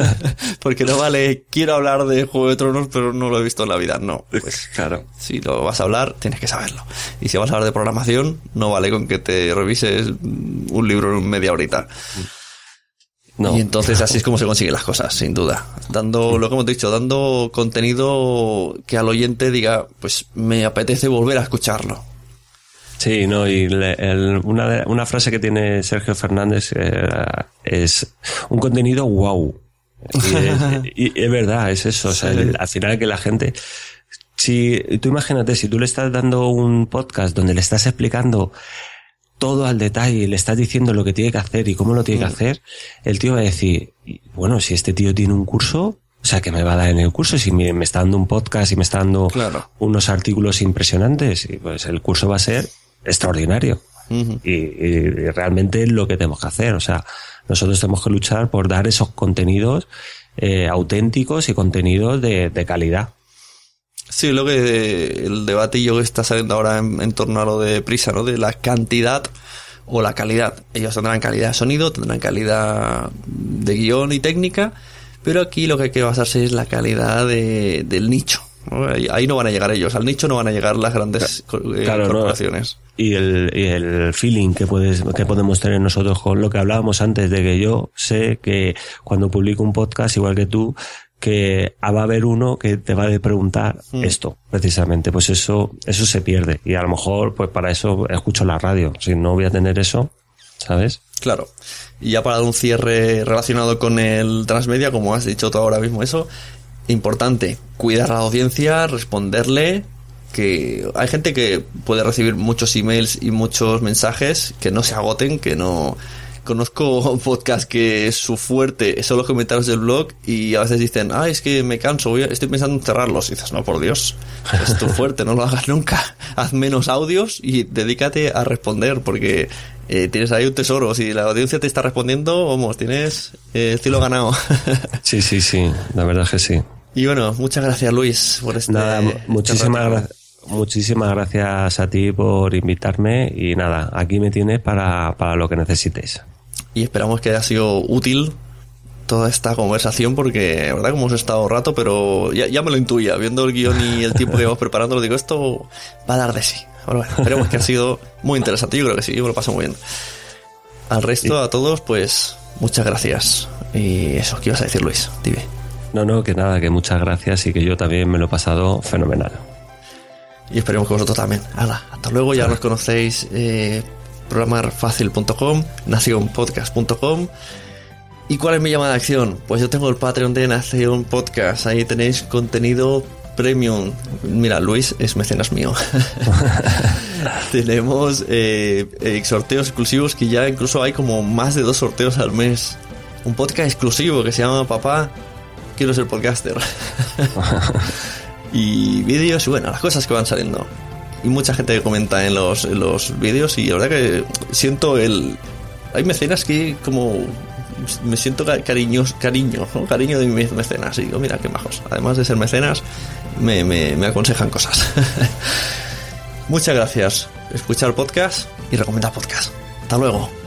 Porque no vale, quiero hablar de Juego de Tronos, pero no lo he visto en la vida. No, pues claro. si lo vas a hablar, tienes que saberlo. Y si vas a hablar de programación, no vale con que te revises un libro en media horita. No. Y entonces así es como se consiguen las cosas, sin duda. Dando, lo que hemos dicho, dando contenido que al oyente diga, pues me apetece volver a escucharlo. Sí, no, y le- el- una, una frase que tiene Sergio Fernández eh, es un contenido wow. Y es, y es verdad, es eso. O sea, Sí. el- al final que la gente. Si tú imagínate, si tú le estás dando un podcast donde le estás explicando todo al detalle, y le estás diciendo lo que tiene que hacer y cómo lo tiene que hacer, el tío va a decir, "Y, bueno, si este tío tiene un curso, o sea, que me va a dar en el curso? Si me, me está dando un podcast y me está dando Claro. unos artículos impresionantes, y pues el curso va a ser extraordinario. Y, y realmente es lo que tenemos que hacer. O sea, nosotros tenemos que luchar por dar esos contenidos eh, auténticos y contenidos de, de calidad. Sí, lo que el debatillo que está saliendo ahora en, en torno a lo de prisa, ¿no? De la cantidad o la calidad. Ellos tendrán calidad de sonido, tendrán calidad de guion y técnica, pero aquí lo que hay que basarse es la calidad de- del nicho. Ahí, no van a llegar ellos, al nicho no van a llegar las grandes eh, Claro, no. corporaciones. Y el, y el feeling que, puedes, que podemos tener nosotros con lo que hablábamos antes de que yo sé que cuando publico un podcast, igual que tú, que va a haber uno que te va a preguntar esto, precisamente. Pues eso, eso se pierde. Y a lo mejor, pues para eso escucho la radio. Si no voy a tener eso, ¿sabes? Claro. Y ya para dar un cierre relacionado con el transmedia, como has dicho tú ahora mismo eso, importante, cuidar a la audiencia, responderle, que hay gente que puede recibir muchos emails y muchos mensajes que no se agoten, que no... Conozco un podcast que su fuerte son los comentarios del blog y a veces dicen, ah, es que me canso, voy estoy pensando en cerrarlos. Y dices, no, por Dios, es tu fuerte, no lo hagas nunca. Haz menos audios y dedícate a responder porque eh, tienes ahí un tesoro. Si la audiencia te está respondiendo, vamos, tienes eh, el cielo ganado. Sí, sí, sí. La verdad es que sí. Y bueno, muchas gracias Luis por este... Nada, este muchísimas, rato. gra- muchísimas gracias a ti por invitarme y nada, aquí me tienes para, para lo que necesites. Y esperamos que haya sido útil toda esta conversación porque, verdad, como hemos estado rato, pero ya, ya me lo intuía. Viendo el guion y el tiempo que vamos preparando, lo digo, esto va a dar de sí. Pero bueno, esperemos que ha sido muy interesante. Yo creo que sí, yo me lo paso muy bien. Al resto, a todos, pues, muchas gracias. Y eso, ¿qué ibas a decir, Luis? Dime. No, no, que nada, que muchas gracias y que yo también me lo he pasado fenomenal. Y esperemos que vosotros también. Hala, hasta luego, ya nos conocéis. Eh, programarfacil.com, nacionpodcast.com. ¿Y cuál es mi llamada de acción? Pues yo tengo el Patreon de Nación Podcast. Ahí tenéis contenido premium. Mira, Luis es mecenas mío. Tenemos eh, eh, sorteos exclusivos que ya incluso hay como más de dos sorteos al mes. Un podcast exclusivo que se llama Papá, quiero ser podcaster. y vídeos y bueno, las cosas que van saliendo. Y mucha gente que comenta en los, en los vídeos y la verdad que siento el... Hay mecenas que como me siento cariños, cariño, cariño de mis mecenas. Y digo, mira qué majos. Además de ser mecenas, me, me, me aconsejan cosas. Muchas gracias. Escuchar podcast y recomendar podcast. Hasta luego.